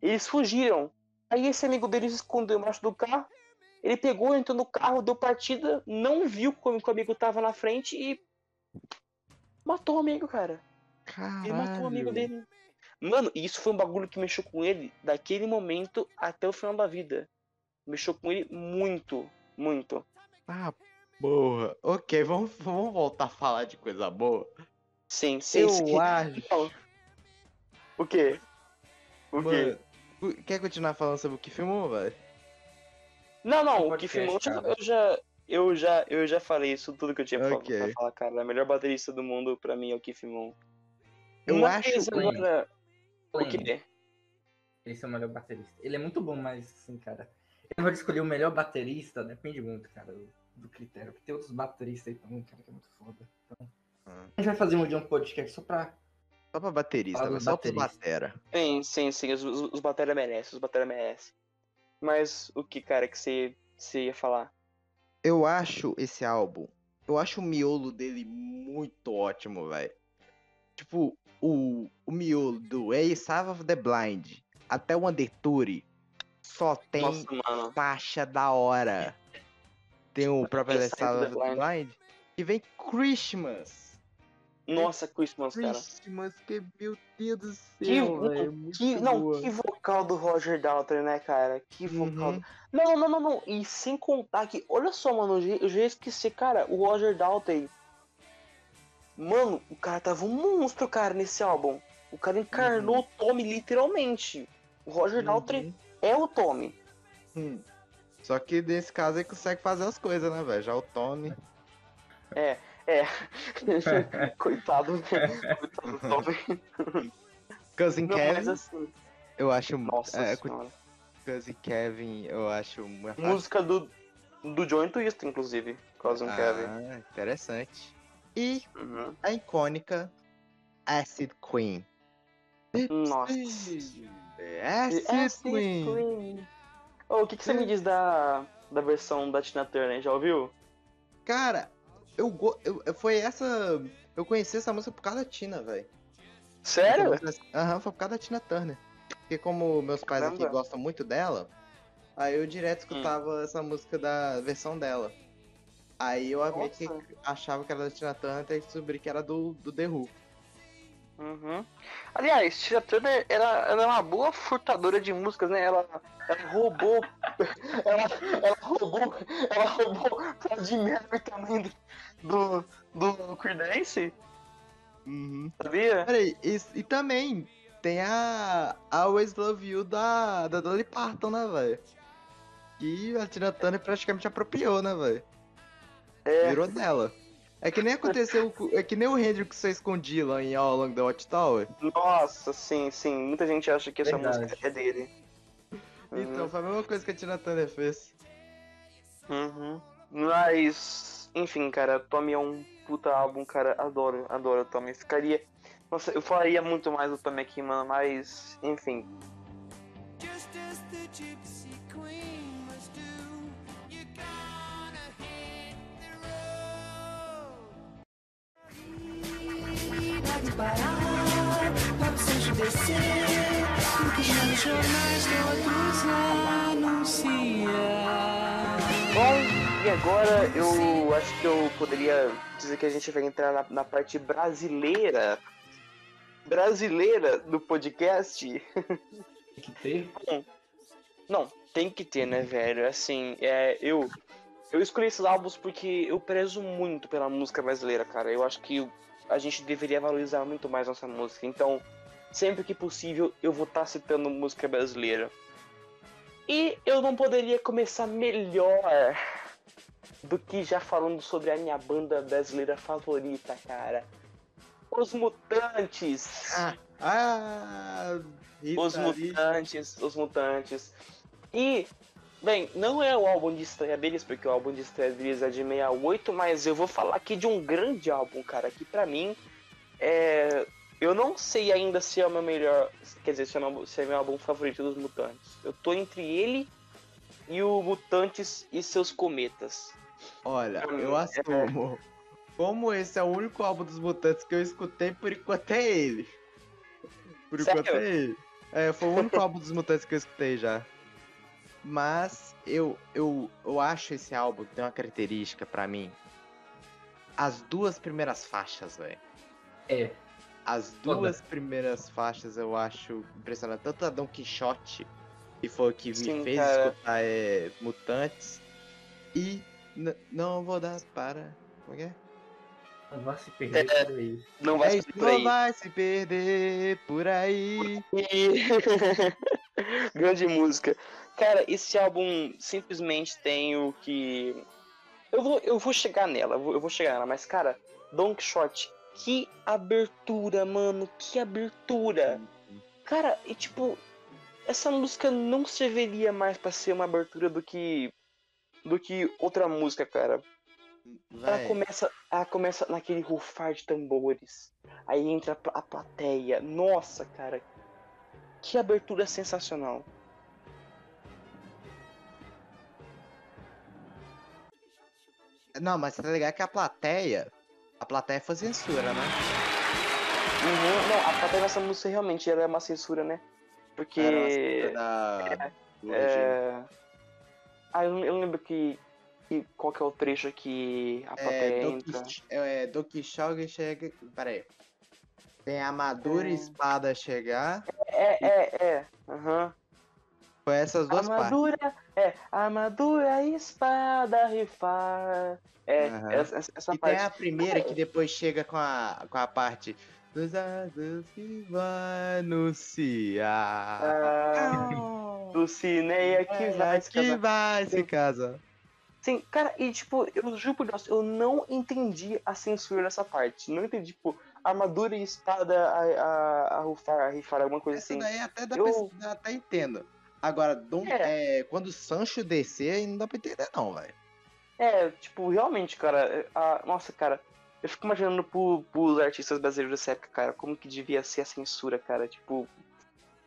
Eles fugiram. Aí esse amigo dele se escondeu embaixo do carro. Ele pegou, entrou no carro, deu partida, não viu como o amigo tava na frente e. Matou o amigo, cara. Caralho. Ele matou o amigo dele. Mano, e isso foi um bagulho que mexeu com ele daquele momento até o final da vida. Mexeu com ele muito, muito. Ah, porra. Ok, vamos, vamos voltar a falar de coisa boa. Sim, sim, eu sim. acho. [laughs] O quê? O quê? Quer continuar falando sobre o que filmou, velho? Não, não, o que filmou, eu já, eu já, eu já falei isso, tudo que eu tinha pra- Ok. pra falar, cara. O melhor baterista do mundo pra mim é o Keith Moon. Eu Uma acho vez ruim. agora- O quê? Esse é o melhor baterista. Ele é muito bom, mas assim, cara. Eu vou escolher o melhor baterista, depende muito, cara, do, do critério. Porque tem outros bateristas aí também, cara, que é muito foda. Então, Ah. a gente vai fazer um dia um podcast só pra. Só pra baterista, Só baterista. batera. Sim, sim, sim, os, os, os batera merecem, os batera merecem. Mas o que, cara, que você, ia falar? Eu acho esse álbum. Eu acho o miolo dele muito ótimo, velho. Tipo, o, o miolo do A Save of the Blind até o Undertory só tem Nossa, faixa da hora. Tem o próprio A The Save of the of the Blind. E vem Christmas. Nossa, Christmas, cara. Christmas, que meu Deus do Que, céu, velho. muito que, não, boa. que vocal do Roger Daltrey, né, cara? Que vocal. Uhum. Não, não, não, não. E sem contar que, olha só, mano, eu já- esqueci, cara, o Roger Daltrey. Mano, o cara tava um monstro, cara, nesse álbum. O cara encarnou o Tommy literalmente. O Roger Daltrey Uhum. é o Tommy. Hum. Só que nesse caso ele consegue fazer as coisas, né, velho? Já o Tony. É. [laughs] Coitado. Coitado do. Cousin Não, Kevin, assim. eu acho. Nossa é, senhora. Cousin Kevin, eu acho Música do, do John Twist, inclusive. Cousin Kevin. Ah, interessante. E Uhum. a icônica Acid Queen. Nossa. Acid, Queen. Ô, o que, que você me diz da, da versão da Tina Turner? Já ouviu? Cara, eu, eu, eu- foi essa. Eu conheci essa música por causa da Tina, velho. Sério? Aham, foi por causa da Tina Turner. Porque como meus pais aqui Caramba. Hum. gostam muito dela, aí eu direto escutava essa música da versão dela. Aí eu meio que Nossa. achava que era da Tina Turner até descobri que era do, do The Who. Uhum. Aliás, Tina Turner ela, ela é uma boa furtadora de músicas, né? Ela, ela roubou. [laughs] ela, ela roubou. Ela roubou Fred Mercury também do, do, do Creedence, Uhum. sabia? Peraí, e, e também tem a Always Love You da, da Dolly Parton, né, velho? E a Tina Turner praticamente apropriou, né, velho? É. Virou dela. É que nem aconteceu, é que nem o Hendrix fez com Dylan em All Along the Watchtower. Nossa, sim, sim. Muita gente acha que essa Verdade. música é dele. Então foi a mesma coisa que a Tina Turner fez. Uhum. Mas, enfim, cara, Tommy é um puta álbum, cara. Adoro, adoro Tommy. Ficaria. Nossa, eu falaria muito mais do Tommy aqui, mano, mas, enfim. Just as the gypsy parar, seja descer, porque já nos jornais todos anunciam. Bom, e agora eu acho que eu poderia dizer que a gente vai entrar na, na parte brasileira. Brasileira do podcast. Tem que ter. Não, tem que ter, né, velho? Assim, é, eu eu escolhi esses álbuns porque eu prezo muito pela música brasileira, cara. Eu acho que a gente deveria valorizar muito mais nossa música. Então, sempre que possível, eu vou estar citando música brasileira. E eu não poderia começar melhor do que já falando sobre a minha banda brasileira favorita, cara. Os Mutantes. Ah, ah Os. Mutantes, os Mutantes. E, bem, não é o álbum de estreia deles, porque o álbum de estreia deles é de 68, mas eu vou falar aqui de um grande álbum, cara, que pra mim é. Eu não sei ainda se é o meu melhor. Quer dizer, se é, meu, se é meu álbum favorito dos Mutantes. Eu tô entre ele e o Mutantes e seus Cometas. Olha, eu é. assumo. Como esse é o único álbum dos Mutantes que eu escutei, por enquanto é ele. Por Sério? enquanto é ele. É, foi o único álbum dos Mutantes que eu escutei já. Mas eu, eu, eu acho esse álbum tem uma característica pra mim. As duas primeiras faixas, velho. É. As Foda. duas primeiras faixas eu acho impressionante. Tanto a Don Quixote, que foi o que me Sim, fez cara. escutar é, Mutantes. E não vou dar para. Como é que é? Não vá se perder É. por aí. Não vai É por aí. não vai se perder por aí. E- [laughs] Grande música. Cara, esse álbum simplesmente tem o que. Eu vou, eu vou chegar nela, eu vou, eu vou chegar nela, mas, cara, Don Quixote, que abertura, mano, que abertura. Cara, e tipo, essa música não serviria mais pra ser uma abertura do que. do que outra música, cara. Ela começa, ela começa naquele rufar de tambores. Aí entra a plateia. Nossa, cara. Que abertura sensacional. Não, mas tá ligado que a plateia. A plateia foi censura, né? Uhum, Não, a plateia nessa música realmente ela é uma censura, né? Porque. Era uma censura da. do regime. É... Ah, eu eu lembro que, que. Qual que é o trecho que a plateia É, entra. Quix- é, Don Quixote chega. Pera aí. Tem a armadura e É. espada chegar. É, é, é. Aham. Foi essas duas partes. É, armadura, espada, rifar. É, Aham. essa, essa- E parte. tem a primeira que depois chega com a, com a parte dos asas [laughs] que vai anunciar. Ah, do Cineia que vai se que vai se casar. Sim, cara, e tipo, eu juro por Deus, eu não entendi a censura nessa parte. Não entendi, tipo, armadura e espada a, a, a rufar, a rifar, alguma coisa Essa assim. daí até dá Eu- pra, até entendo. Agora, Dom, É. é, quando o Sancho descer, aí não dá pra entender não, velho. É, tipo, realmente, cara, é, a- nossa, cara, eu fico imaginando pro, pros artistas brasileiros dessa época, cara, como que devia ser a censura, cara, tipo,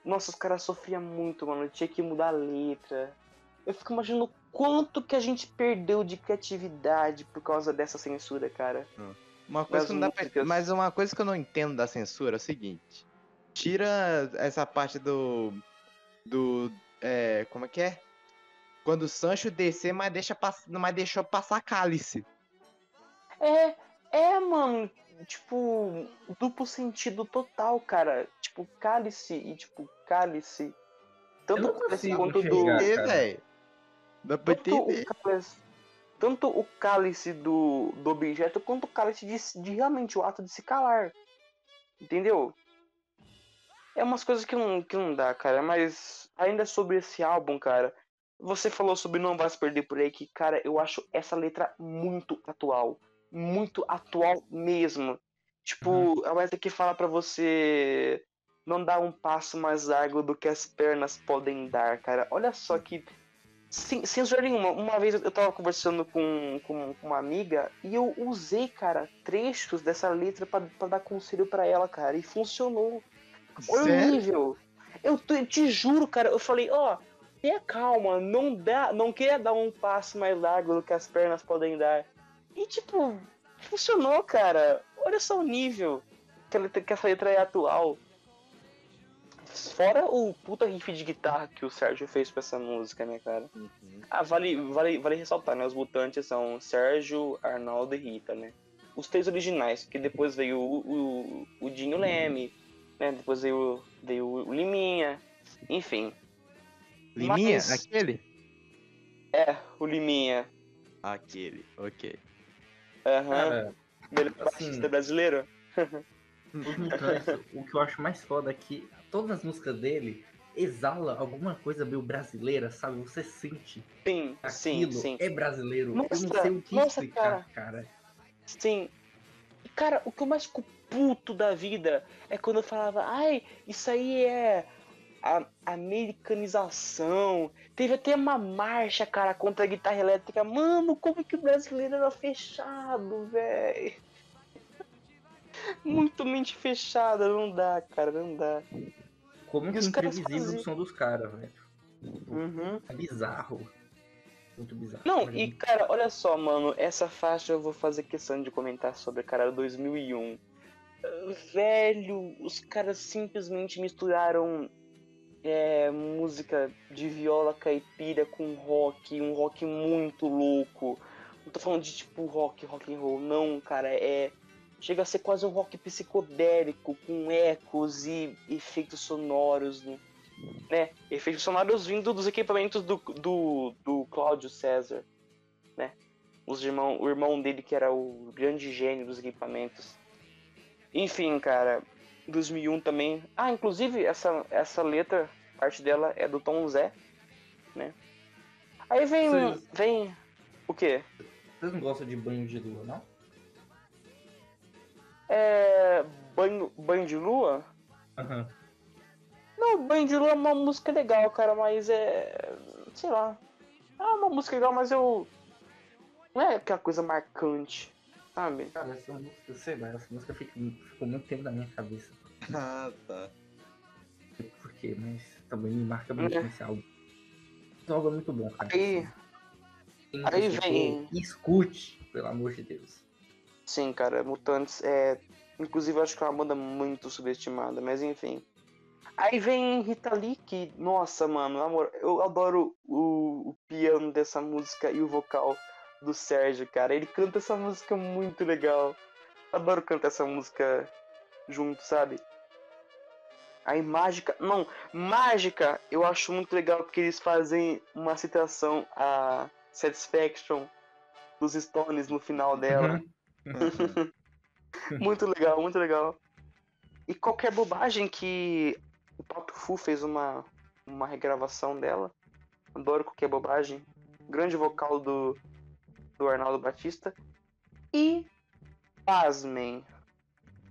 nossa, os caras sofriam muito, mano, tinha que mudar a letra. Eu fico imaginando quanto que a gente perdeu de criatividade por causa dessa censura, cara. Uma coisa não dá pra... Mas uma coisa que eu não entendo da censura é o seguinte. Tira essa parte do. Do. É, como é que é? Quando o Sancho descer, mas, deixa pass... mas deixou passar cálice. É, é, mano, tipo, duplo sentido total, cara. Tipo, cálice e tipo, cálice. Tanto cálice quanto do. velho? Dá pra entender. tanto o cálice do, do objeto quanto o cálice de, de realmente o ato de se calar. Entendeu? É umas coisas que não, que não dá, cara. Mas ainda sobre esse álbum, cara. Você falou sobre Não Vai Se Perder Por Aí, que, cara, eu acho essa letra muito atual. Muito atual mesmo. Tipo, é uma letra que fala pra você não dar um passo mais largo do que as pernas podem dar, cara. Olha só que sem, sem nenhuma. Uma vez eu tava conversando com, com uma amiga e eu usei, cara, trechos dessa letra pra dar conselho pra ela, cara. E funcionou. Olha o Sério? nível. Eu, te- te juro, cara. Eu falei, ó, tenha calma. Não, dá, não queira dar um passo mais largo do que as pernas podem dar. E, tipo, funcionou, cara. Olha só o nível que, letra- que essa letra é atual. Fora o puta riff de guitarra que o Sérgio fez pra essa música, né, cara? Ah, vale, vale, vale ressaltar, né? Os mutantes são Sérgio, Arnaldo e Rita, né? Os três originais, que depois veio o, o, o Dinho Leme, né? Depois veio, veio o Liminha, enfim. Liminha? Mas- Aquele? É, o Liminha. Aquele, ok. Aham. Cara, Melhor assim- baixista brasileiro. O que eu acho mais foda é que todas as músicas dele exala alguma coisa meio brasileira, sabe? Você sente Sim, sim, aquilo sim. é brasileiro. eu Nossa, não sei o que nossa, explicar, cara. Sim. Cara, o que eu mais fico puto da vida é quando eu falava, ai, isso aí é a americanização. Teve até uma marcha, cara, contra a guitarra elétrica. Mano, como que o brasileiro era fechado, velho? Muito mente fechada, não dá, cara, não dá. Como que imprevisível o som dos caras, velho. Uhum. É bizarro. Muito bizarro. Não, e cara, olha só, mano, essa faixa eu vou fazer questão de comentar sobre, cara, 2001. Ah, Velho, os caras simplesmente misturaram é, música de viola caipira com rock, um rock muito louco. Não tô falando de tipo rock, rock and roll, não, cara, é. Chega a ser quase um rock psicodélico, com ecos e efeitos sonoros, né? Efeitos sonoros vindo dos equipamentos do, do, do Cláudio César, né? Os irmão, o irmão dele que era o grande gênio dos equipamentos. Enfim, cara, 2001 também. Ah, inclusive essa, essa letra, parte dela é do Tom Zé, né? Aí vem, Vocês- vem o quê? Vocês não gostam de banho de lua, não? É, banho, banho de lua? Aham. Não, Lua é uma música legal, cara, mas é. sei lá. É uma música legal, mas eu. Não é aquela coisa marcante, sabe? Cara, essa música, sei lá, essa música fica- ficou muito tempo na minha cabeça. [laughs] Ah, tá. Não sei por quê, mas também me marca muito É. nesse álbum. Esse álbum é muito bom, cara. Aí, Quem aí vem- Escute, pelo amor de Deus. sim, cara, Mutantes é. Inclusive, eu acho que é uma banda muito subestimada, mas enfim. Aí vem Rita Lee, que, nossa, mano, amor, eu adoro o, o piano dessa música e o vocal do Sérgio, cara. Ele canta essa música muito legal. Adoro cantar essa música junto, sabe? Aí Mágica, não, Mágica eu acho muito legal porque eles fazem uma citação a Satisfaction dos Stones no final dela. Uhum. [laughs] Muito legal, muito legal. E qualquer bobagem que o Pato Fu fez uma, uma regravação dela. Adoro qualquer bobagem. Grande vocal do, do Arnaldo Batista. E, pasmem,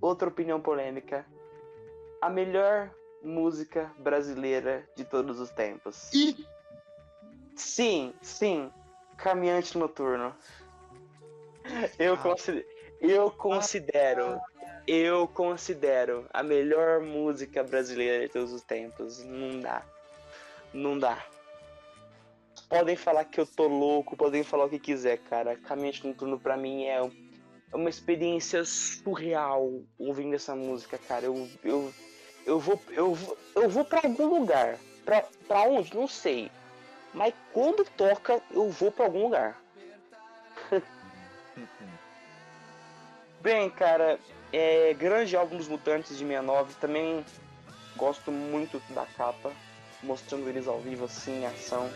outra opinião polêmica. A melhor música brasileira de todos os tempos. Ih! Sim, sim. Caminhante Noturno. Eu, Ah. considero, eu considero. Eu considero a melhor música brasileira de todos os tempos. Não dá. Não dá. Podem falar que eu tô louco, podem falar o que quiser, cara. Caminhante Noturno pra mim é é uma experiência surreal ouvindo essa música, cara. Eu, eu, eu vou eu eu vou para algum lugar. Pra, pra onde? Não sei. Mas quando toca, eu vou pra algum lugar. [laughs] Bem, cara, é grande álbum dos Mutantes de 69. Também gosto muito da capa, mostrando eles ao vivo assim, em ação.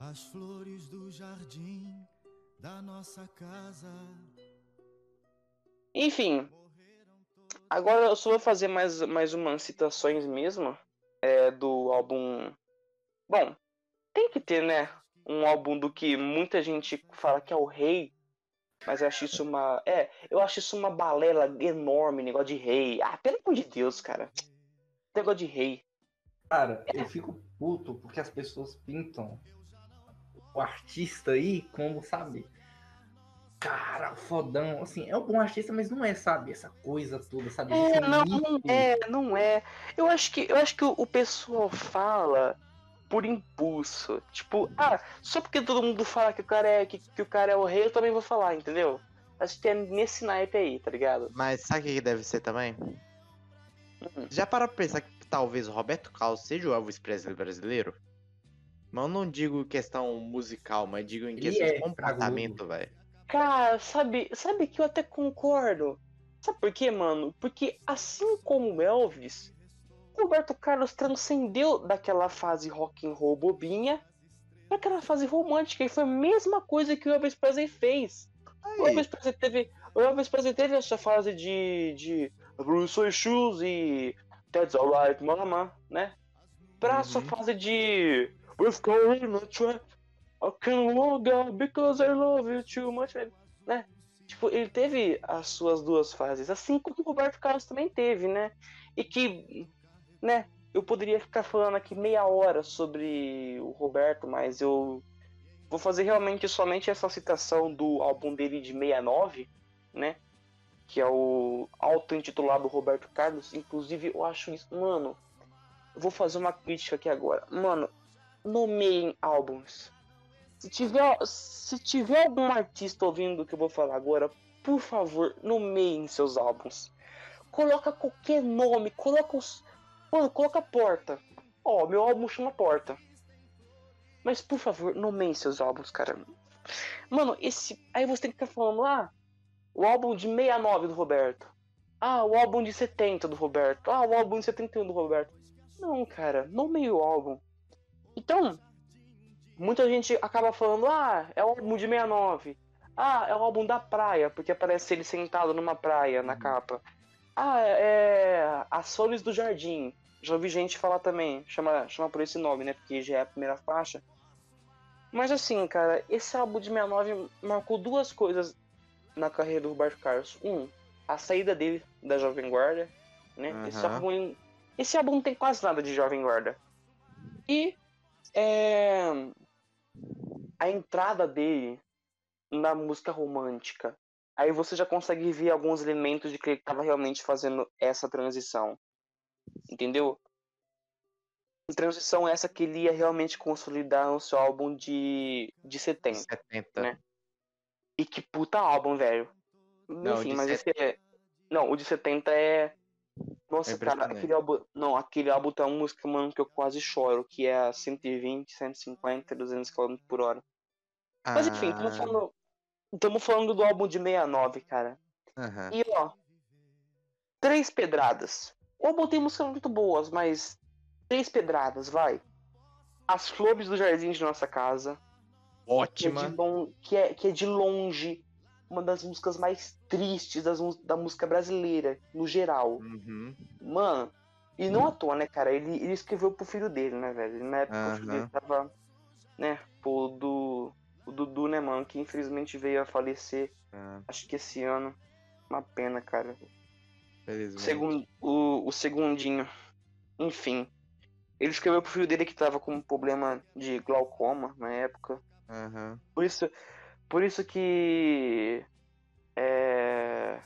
As flores do jardim da nossa casa Enfim. Agora eu só vou fazer mais, mais umas citações mesmo é, do álbum. Bom, tem que ter, né? Um álbum do que muita gente fala que é o rei, mas eu acho isso uma. É, eu acho isso uma balela enorme, negócio de rei. Ah, pelo amor de Deus, cara. Negócio de rei. Cara, eu fico puto porque as pessoas pintam o artista aí como, sabe? Cara, fodão. Assim, é um bom artista, mas não é, sabe? Essa coisa toda, sabe? É, não, não é, não é. Eu acho que, eu acho que o, o pessoal fala por impulso. Tipo, ah, só porque todo mundo fala que o cara é, que, que o cara é o rei, eu também vou falar, entendeu? Acho que é nesse naipe aí, tá ligado? Mas sabe o que deve ser também? Hum. Já para pensar que talvez o Roberto Carlos seja o Elvis Presley brasileiro? Mas eu não digo questão musical, mas digo em questão de é comportamento, velho. Cara, sabe, sabe que eu até concordo. Sabe por quê, mano? Porque assim como o Elvis, o Roberto Carlos transcendeu daquela fase rock and roll bobinha pra aquela fase romântica. E foi a mesma coisa que o Elvis Presley fez. O Aí, Elvis Presley teve, o Elvis Presley teve essa fase de, de Bruce Your Shoes e That's Alright Mama, né? Pra sua Uhum. fase de We've gone in a trap, I walk out because I love you too much, né? Tipo, ele teve as suas duas fases, assim como o Roberto Carlos também teve, né? E que, né, eu poderia ficar falando aqui meia hora sobre o Roberto, mas eu vou fazer realmente somente essa citação do álbum dele de 69, né? Que é o auto-intitulado Roberto Carlos. Inclusive, eu acho isso. Mano, vou fazer uma crítica aqui agora. Mano, nomeiem álbuns. Se tiver, se tiver algum artista ouvindo o que eu vou falar agora, por favor, nomeiem seus álbuns. Coloca qualquer nome, coloca os. Mano, coloca Porta. Ó, meu álbum chama Porta. Mas por favor, nomeiem seus álbuns, cara. Mano, esse. Aí você tem que ficar falando lá. o álbum de 69 do Roberto. Ah, o álbum de 70 do Roberto. Ah, o álbum de 71 do Roberto. Não, cara, nomeie o álbum. Então, muita gente acaba falando, ah, é o álbum de 69. Ah, é o álbum da praia, porque aparece ele sentado numa praia na capa. Ah, é As Flores do Jardim. Já ouvi gente falar também, chama, chama por esse nome, né? Porque já é a primeira faixa. Mas assim, cara, esse álbum de 69 marcou duas coisas na carreira do Roberto Carlos. Um, a saída dele da Jovem Guarda, né? Esse, Aham. álbum, esse álbum não tem quase nada de Jovem Guarda. E é, a entrada dele na música romântica. Aí você já consegue ver alguns elementos de que ele estava realmente fazendo essa transição. Entendeu? Transição essa que ele ia realmente consolidar no seu álbum de, de 70. 70. Né? E que puta álbum, velho. Não, Enfim, mas set- esse é. Não, o de 70 é. Nossa, É cara, aquele álbum. Não, aquele álbum tem uma música, mano, que eu quase choro, que é a 120, 150, 200 km por hora. Mas enfim, estamos Ah, falando. Estamos falando do álbum de 69, cara. aham. E ó. Três pedradas. O álbum tem músicas muito boas, mas. Três pedradas, vai. As Flores do Jardim de Nossa Casa. Que é, de Ótima. que, é, que é de longe uma das músicas mais tristes das da música brasileira, no geral. Uhum. Mano, e não à toa, né, cara? Ele, ele escreveu pro filho dele, né, velho? Na época o filho dele tava, né, pô, do, o Dudu, né, mano, que infelizmente veio a falecer, Ah, acho que esse ano. Uma pena, cara. felizmente. Segundo, o, o segundinho. Enfim. Ele escreveu pro filho dele que tava com um problema de glaucoma na época. Aham. Por isso, por isso que é,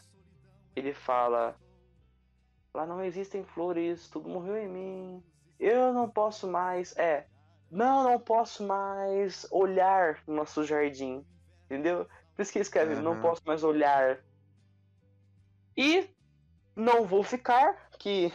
ele fala lá não existem flores, tudo morreu em mim. Eu não posso mais, é, não, não posso mais olhar no nosso jardim, entendeu? Por isso que ele escreve, não Aham. posso mais olhar. E não vou ficar, que.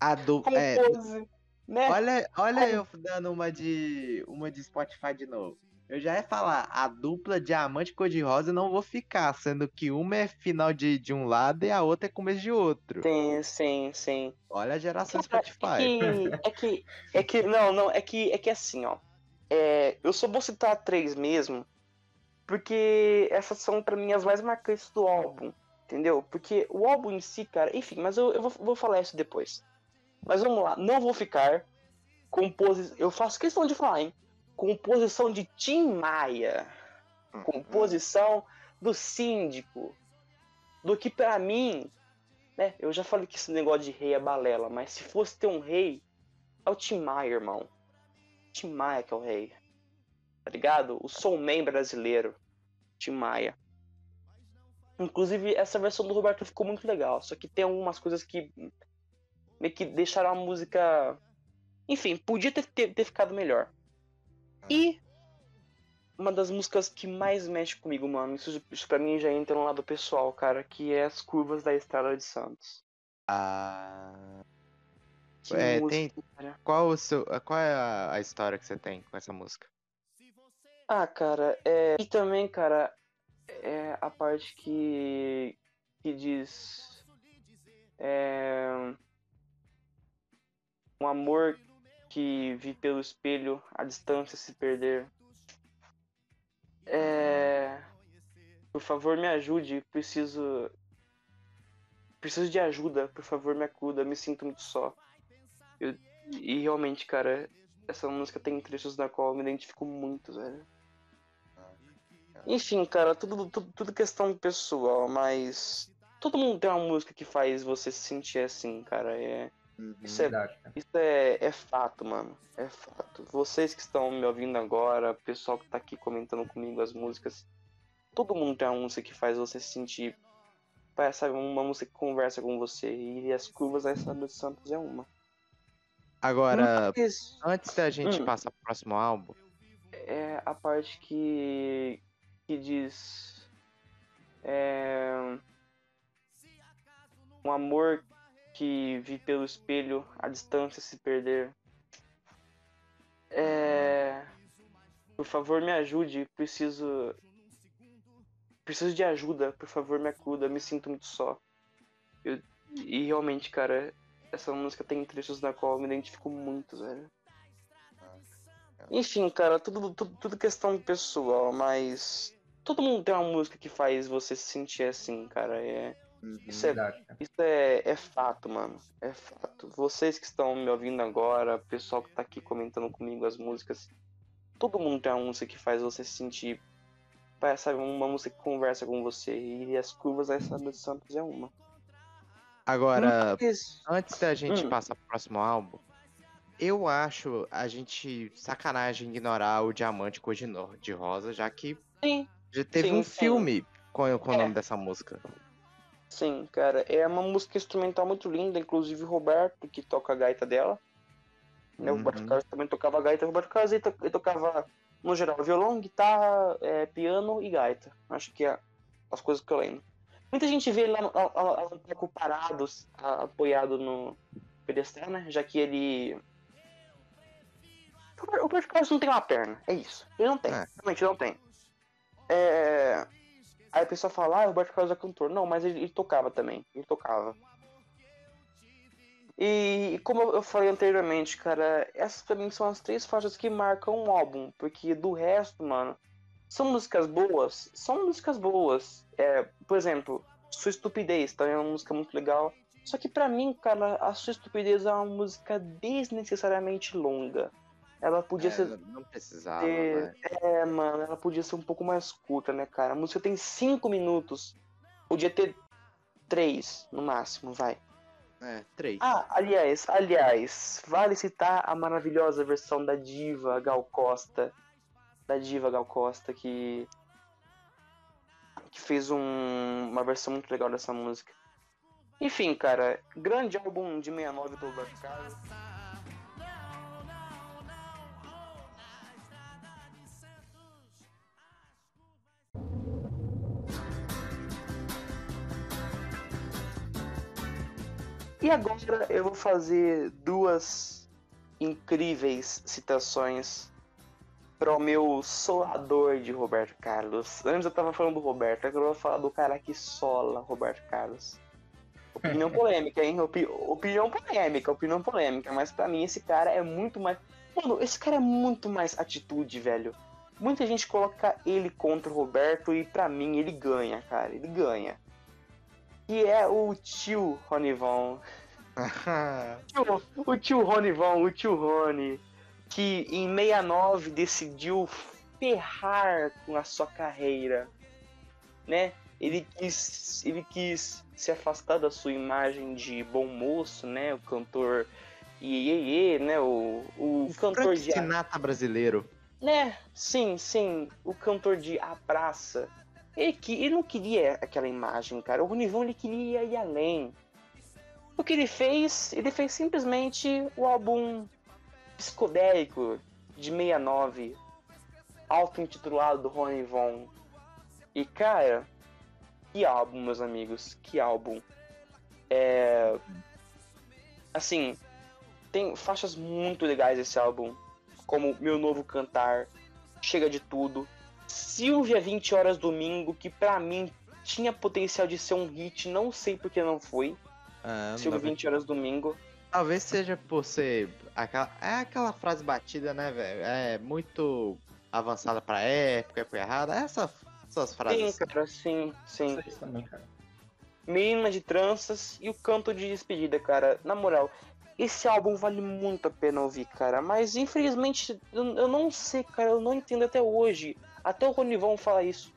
A. [laughs] É, compose, né? olha, olha Como- eu dando uma de. uma de Spotify de novo. Eu já ia falar, a dupla diamante cor-de-rosa eu não vou ficar, sendo que uma é final de, de um lado e a outra é começo de outro. Sim, sim, sim. Olha a geração Cara, Spotify. É que, é que, é que, não, não, é que, é que assim, ó. É, eu só vou citar três mesmo, porque essas são pra mim as mais marcantes do álbum, entendeu? Porque o álbum em si, cara, enfim, mas eu, eu vou, vou falar isso depois. Mas vamos lá, não vou ficar. Composi... Eu faço questão de falar, hein? Composição de Tim Maia. Composição do síndico. Do que pra mim né? Eu já falei que esse negócio de rei é balela, mas se fosse ter um rei, é o Tim Maia, irmão. Tim Maia que é o rei. Tá ligado? O soulman brasileiro. Tim Maia. Inclusive, essa versão do Roberto ficou muito legal. Só que tem algumas coisas que meio que deixaram a música. Enfim, podia ter, ter, ter ficado melhor. E uma das músicas que mais mexe comigo, mano, isso, isso pra mim já entra no lado pessoal, cara, que é as curvas da Estrada de Santos. Ah, Que É, música, cara. qual, o seu, qual é a, a história que você tem com essa música? Ah, cara, é... e também, cara, é a parte que que diz é... Um amor que vi pelo espelho, a distância se perder. É... Por favor, me ajude, preciso. Preciso de ajuda, por favor, me acuda, me sinto muito só. Eu- E realmente, cara, essa música tem trechos na qual eu me identifico muito, velho. Enfim, cara, tudo, tudo, tudo questão pessoal, mas todo mundo tem uma música que faz você se sentir assim, cara. É, Uhum. isso é, Verdade, isso é, é fato, mano. É fato. Vocês que estão me ouvindo agora, o pessoal que tá aqui comentando comigo as músicas, todo mundo tem uma música que faz você se sentir. Parece, sabe, uma música que conversa com você. E as curvas da Estrada de Santos é uma. Agora, Mas antes da gente Hum. passar pro próximo álbum, é a parte que, que diz. É, um amor que vi pelo espelho, a distância se perder. É, por favor, me ajude, preciso. Preciso de ajuda, por favor, me acuda, me sinto muito só. Eu- e realmente, cara, essa música tem trechos na qual eu me identifico muito, velho. Enfim, cara, tudo, tudo, tudo questão pessoal, mas todo mundo tem uma música que faz você se sentir assim, cara. É, isso é, isso é, é fato, mano. É fato. Vocês que estão me ouvindo agora, o pessoal que tá aqui comentando comigo as músicas, todo mundo tem uma música que faz você se sentir. Sabe, uma música que conversa com você. E as curvas da Estrada de Santos é uma. agora, Mas- antes da gente Hum. passar pro próximo álbum, eu acho a gente sacanagem ignorar o Diamante Cor de, Rosa, já que Sim, já teve Sim, um sim. filme com, com o É. nome dessa música. Sim, cara, é uma música instrumental muito linda, inclusive o Roberto, que toca a gaita dela. Né? O Roberto Uhum. Carlos também tocava gaita. O Roberto Carlos ele, to- ele tocava, no geral, violão, guitarra, é, piano e gaita. Acho que é as coisas que eu lembro. Muita gente vê ele lá, no- lá, um pouco parado, apoiado no pedestal, né? Já que ele. O Roberto Carlos não tem uma perna, é isso. Ele não tem, É. realmente não tem. É... Aí a pessoa fala, ah, Roberto Carlos é cantor. Não, mas ele, ele tocava também. Ele tocava. E como eu falei anteriormente, cara, essas pra mim são as três faixas que marcam um álbum. Porque do resto, mano, são músicas boas? São músicas boas. É, por exemplo, Sua Estupidez também é uma música muito legal. Só que pra mim, cara, a Sua Estupidez é uma música desnecessariamente longa. Ela podia É, ser não precisava, ter- é, mano, ela podia ser um pouco mais curta, né, cara? A música tem cinco minutos. Podia ter três, no máximo, vai. É, três. Ah, aliás, aliás, vale citar a maravilhosa versão da diva Gal Costa. Da diva Gal Costa, que. que fez um- uma versão muito legal dessa música. Enfim, cara, grande álbum de 69 do Roberto Carlos. E agora eu vou fazer duas incríveis citações para o meu solador de Roberto Carlos. Antes eu tava falando do Roberto, agora eu vou falar do cara que sola Roberto Carlos. Opinião [laughs] polêmica, hein? Opi- opinião polêmica, opinião polêmica, mas pra mim esse cara é muito mais. Mano, esse cara é muito mais atitude, velho. Muita gente coloca ele contra o Roberto e pra mim ele ganha, cara. Ele ganha. Que é o tio Ronivon. [laughs] Tio- o tio Rony Von, o tio Rony, que em 69 decidiu ferrar com a sua carreira, né? Ele quis, ele quis se afastar da sua imagem de bom moço, né? O cantor Iê, né? O, o, O cantor Frank de Sinatra brasileiro. né? Sim, sim. O cantor de A Praça. Ele, que, ele não queria aquela imagem, cara. O Ronivon ele queria ir além. O que ele fez? Ele fez simplesmente o álbum psicodélico de 69, auto-intitulado do Ronivon. E cara, que álbum, meus amigos, que álbum. É. Assim, tem faixas muito legais esse álbum como Meu Novo Cantar, Chega de Tudo, Silvia 20 Horas Domingo, que pra mim tinha potencial de ser um hit, não sei porque não foi. Ah, Silvia nove- 20 Horas Domingo. Talvez seja por ser. Aquela, é aquela frase batida, né, velho? É muito avançada pra época, época errada. Essa, essas frases. Sim, cara, sim, sim. Isso também, cara. Menina de Tranças e o Canto de Despedida, cara. Na moral, esse álbum vale muito a pena ouvir, cara. Mas infelizmente, eu, eu não sei, cara. Eu não entendo até hoje. Até o Ronivon fala isso.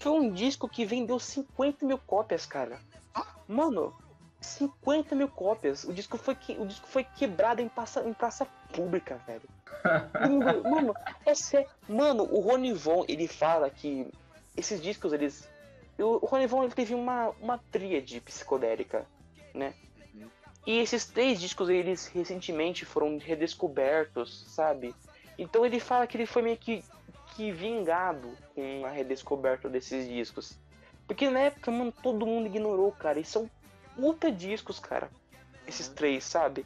Foi um disco que vendeu 50 mil cópias, cara. Mano, 50 mil cópias. O disco foi, que, o disco foi quebrado em praça, em praça pública, velho. [laughs] Mano, é sério. Mano, o Ronivon, ele fala que esses discos, eles o o Ronivon ele teve uma, uma tríade psicodélica, né? E esses três discos, eles recentemente foram redescobertos, sabe? Então ele fala que ele foi meio que, que vingado com a redescoberta desses discos. Porque na época, mano, todo mundo ignorou, cara. E são puta discos, cara. Esses três, sabe?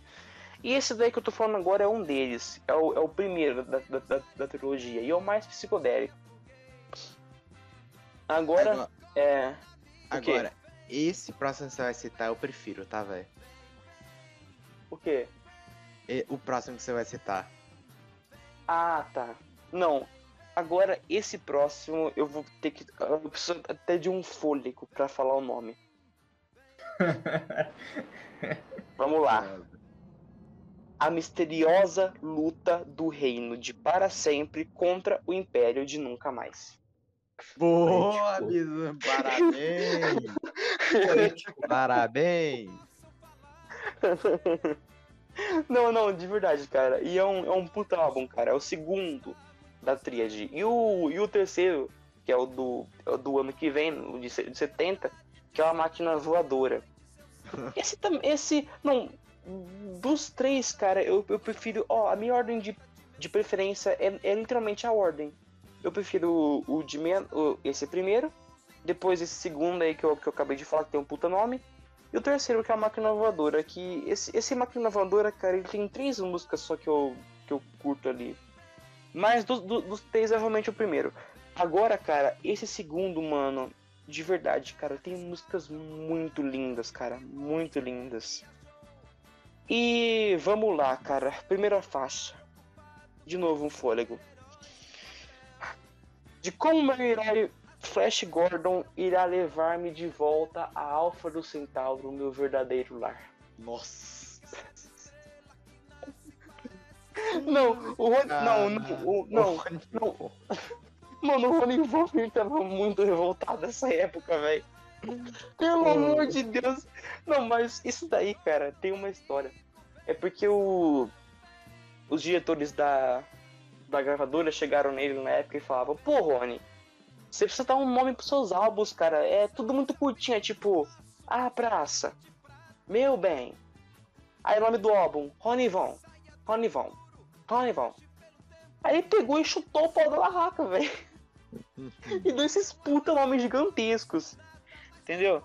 E esse daí que eu tô falando agora é um deles. É o, é o primeiro da, da, da, da trilogia. E é o mais psicodélico. Agora, Agora, é. agora, esse próximo que você vai citar eu prefiro, tá, velho? O quê? E- O próximo que você vai citar. Ah, tá. Não. Agora, esse próximo, eu vou ter que. Eu preciso até de um fôlego pra falar o nome. [laughs] Vamos lá. A misteriosa luta do reino de para sempre contra o império de nunca mais. Boa, Poético. Bizu, parabéns! Poético. [laughs] parabéns! Não, não, de verdade, cara. E é um, é um puta álbum, cara. É o segundo da tríade. E o, e o terceiro, que é o do, é do ano que vem, o de, de 70, que é uma máquina voadora. [laughs] Esse também. Esse. Não. Dos três, cara, eu, eu prefiro. Ó, a minha ordem de, de preferência é, é literalmente a ordem. Eu prefiro o, o de men o, esse primeiro. Depois esse segundo aí que eu, que eu acabei de falar, que tem um puta nome. E o terceiro, que é a Máquina Voadora, que esse, esse Máquina Voadora, cara, ele tem três músicas só que eu, que eu curto ali. Mas dos, do- dos três é realmente o primeiro. Agora, cara, esse segundo, mano, de verdade, cara, tem músicas muito lindas, cara, muito lindas. E vamos lá, cara, primeira faixa. De novo um fôlego. De como meu herói Flash Gordon irá levar-me de volta a Alpha do Centauro, meu verdadeiro lar. Nossa! Não, o Ron... não, não, o- não, não. Mano, o Rony Wolver tava muito revoltado nessa época, velho. Pelo amor de Deus. Não, mas isso daí, cara, tem uma história. É porque o... os diretores da... da gravadora chegaram nele na época e falavam, pô, Rony, você precisa dar um nome pros seus álbuns, cara. É tudo muito curtinho, é tipo, A Praça, Meu Bem. Aí o nome do álbum, Rony Von, Rony Von, Von. Aí ele pegou e chutou o pau da barraca, velho. e deu esses puta nomes gigantescos. Entendeu?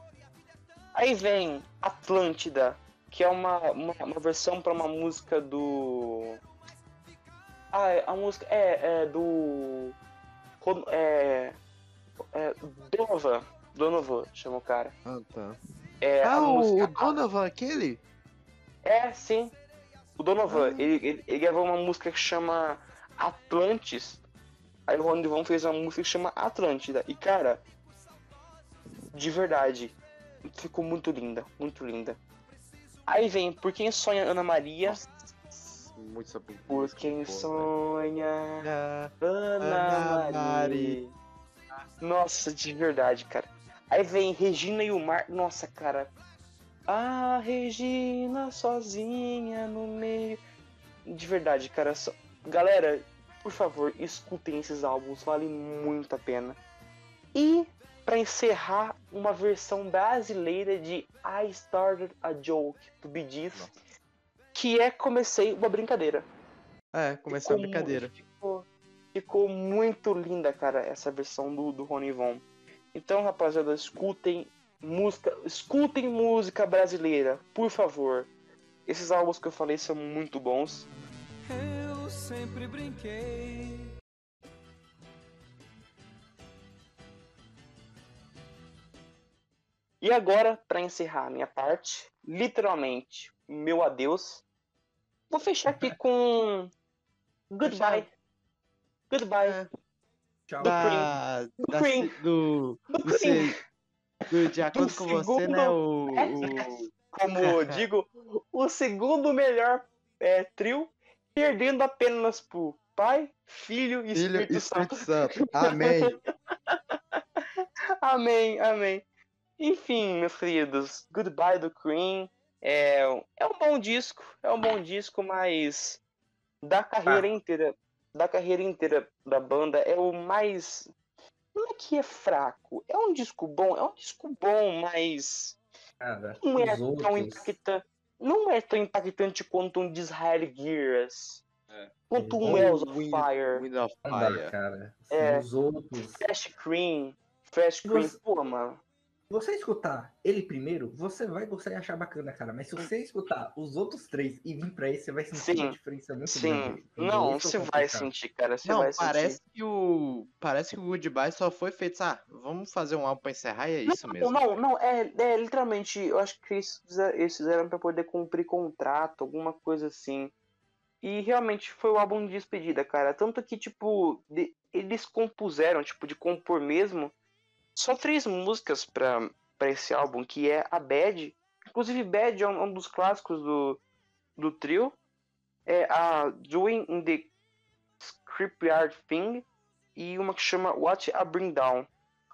Aí vem Atlântida, que é uma, uma, uma versão pra uma música do. Ah, a música é, é do. É. é Donovan. Donovan, chama o cara. Ah, tá. É, a Ah, o, música- o Donovan, aquele? É, sim. O Donovan, Ah. ele, ele, ele gravou uma música que chama Atlantis. Aí o Ronnie Von fez uma música que chama Atlântida. E, cara, de verdade, ficou muito linda, muito linda. Aí vem Por Quem Sonha Ana Maria. Muito sabor. Por Quem Sonha Ah, Ana, Ana Maria. Nossa, de verdade, cara. Aí vem Regina e o Mar. Nossa, cara. A Regina sozinha no meio. De verdade, cara. só- Galera, por favor, escutem esses álbuns, vale muito a pena. E, pra encerrar, uma versão brasileira de I Started a Joke do Bee Gees, que é Comecei uma Brincadeira. É, começou a Ficou brincadeira. mu- Ficou, ficou muito linda, cara, essa versão do, do Rony Von. Então, rapaziada, escutem música, escutem música brasileira, por favor. Esses álbuns que eu falei são muito bons. Eu sempre brinquei. E agora, para encerrar a minha parte, literalmente, meu adeus, vou fechar aqui [laughs] com Goodbye. Goodbye. É, Tchau. da, Do da Cream. do, Do do Cream. do- de acordo com você, né? O, o- Como eu digo, o segundo melhor é, trio, perdendo apenas por Pai, Filho e Filho Espírito, Espírito Santo. Santo. Amém. [laughs] Amém, amém. Enfim, meus queridos, Goodbye do Cream é, é um bom disco, é um bom disco, mas da carreira inteira, da carreira inteira da banda é o mais não é que é fraco, é um disco bom, é um disco bom, mas Cara, não é tão outros. impactante, não é tão impactante quanto um Desire Gears, É. quanto um Ou Wells of Wind- Fire, Wind of Fire. cara. É. Os outros. Fresh Cream, Fresh Cream, Você- pô, mano. Se você escutar ele primeiro, você vai gostar e achar bacana, cara. Mas se você escutar os outros três e vir pra esse, você vai sentir Sim. uma diferença muito Sim, grande. não, você vai sentir, cara, você Não, vai parece sentir. que o. Parece que o Goodbye só foi feito. Ah, vamos fazer um álbum pra encerrar e é isso mesmo. Não, não, é, é literalmente, eu acho que eles fizeram, eles fizeram pra poder cumprir contrato, alguma coisa assim. E realmente foi o álbum de despedida, cara. Tanto que, tipo, de- eles compuseram, tipo, de compor mesmo, só três músicas pra esse álbum, que é a Bad. Inclusive, Bad é um, um dos clássicos do, do trio. É a Doing in the Scriptyard Thing e uma que chama What I Bring Down.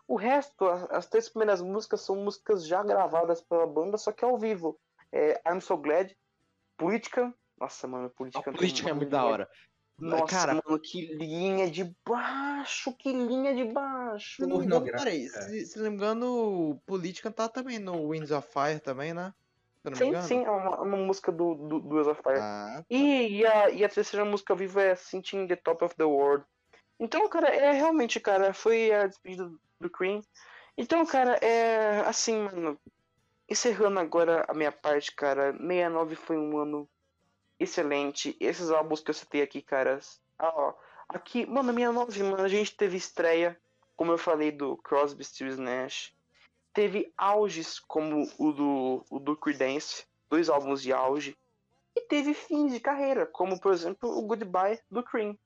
O resto, a- as três primeiras músicas são músicas já gravadas pela banda, só que ao vivo. É I'm So Glad, Política. Nossa, mano, Política. A política é muito da hora. Nossa, Cara, mano, que linha de baixo, que linha de baixo. se não me engano, pornográfica. peraí, se, se não me engano, Política tá também no Winds of Fire também, né? Sim, sim, é uma, uma música do, do, do Wheels of Fire. Ah, E, e, a, e a terceira música ao vivo é Sitting the Top of the World. Então, cara, é realmente, cara, foi a despedida do Cream. Então, cara, é assim, mano. Encerrando agora a minha parte, cara, 69 foi um ano excelente. Esses álbuns que eu citei aqui, caras. Ah, ó, aqui, mano, 69, mano, a gente teve estreia, como eu falei, do Crosby, Stills Nash. Teve auges como o do, o do Creedence, dois álbuns de auge e teve fins de carreira, como por exemplo o Goodbye do Cream.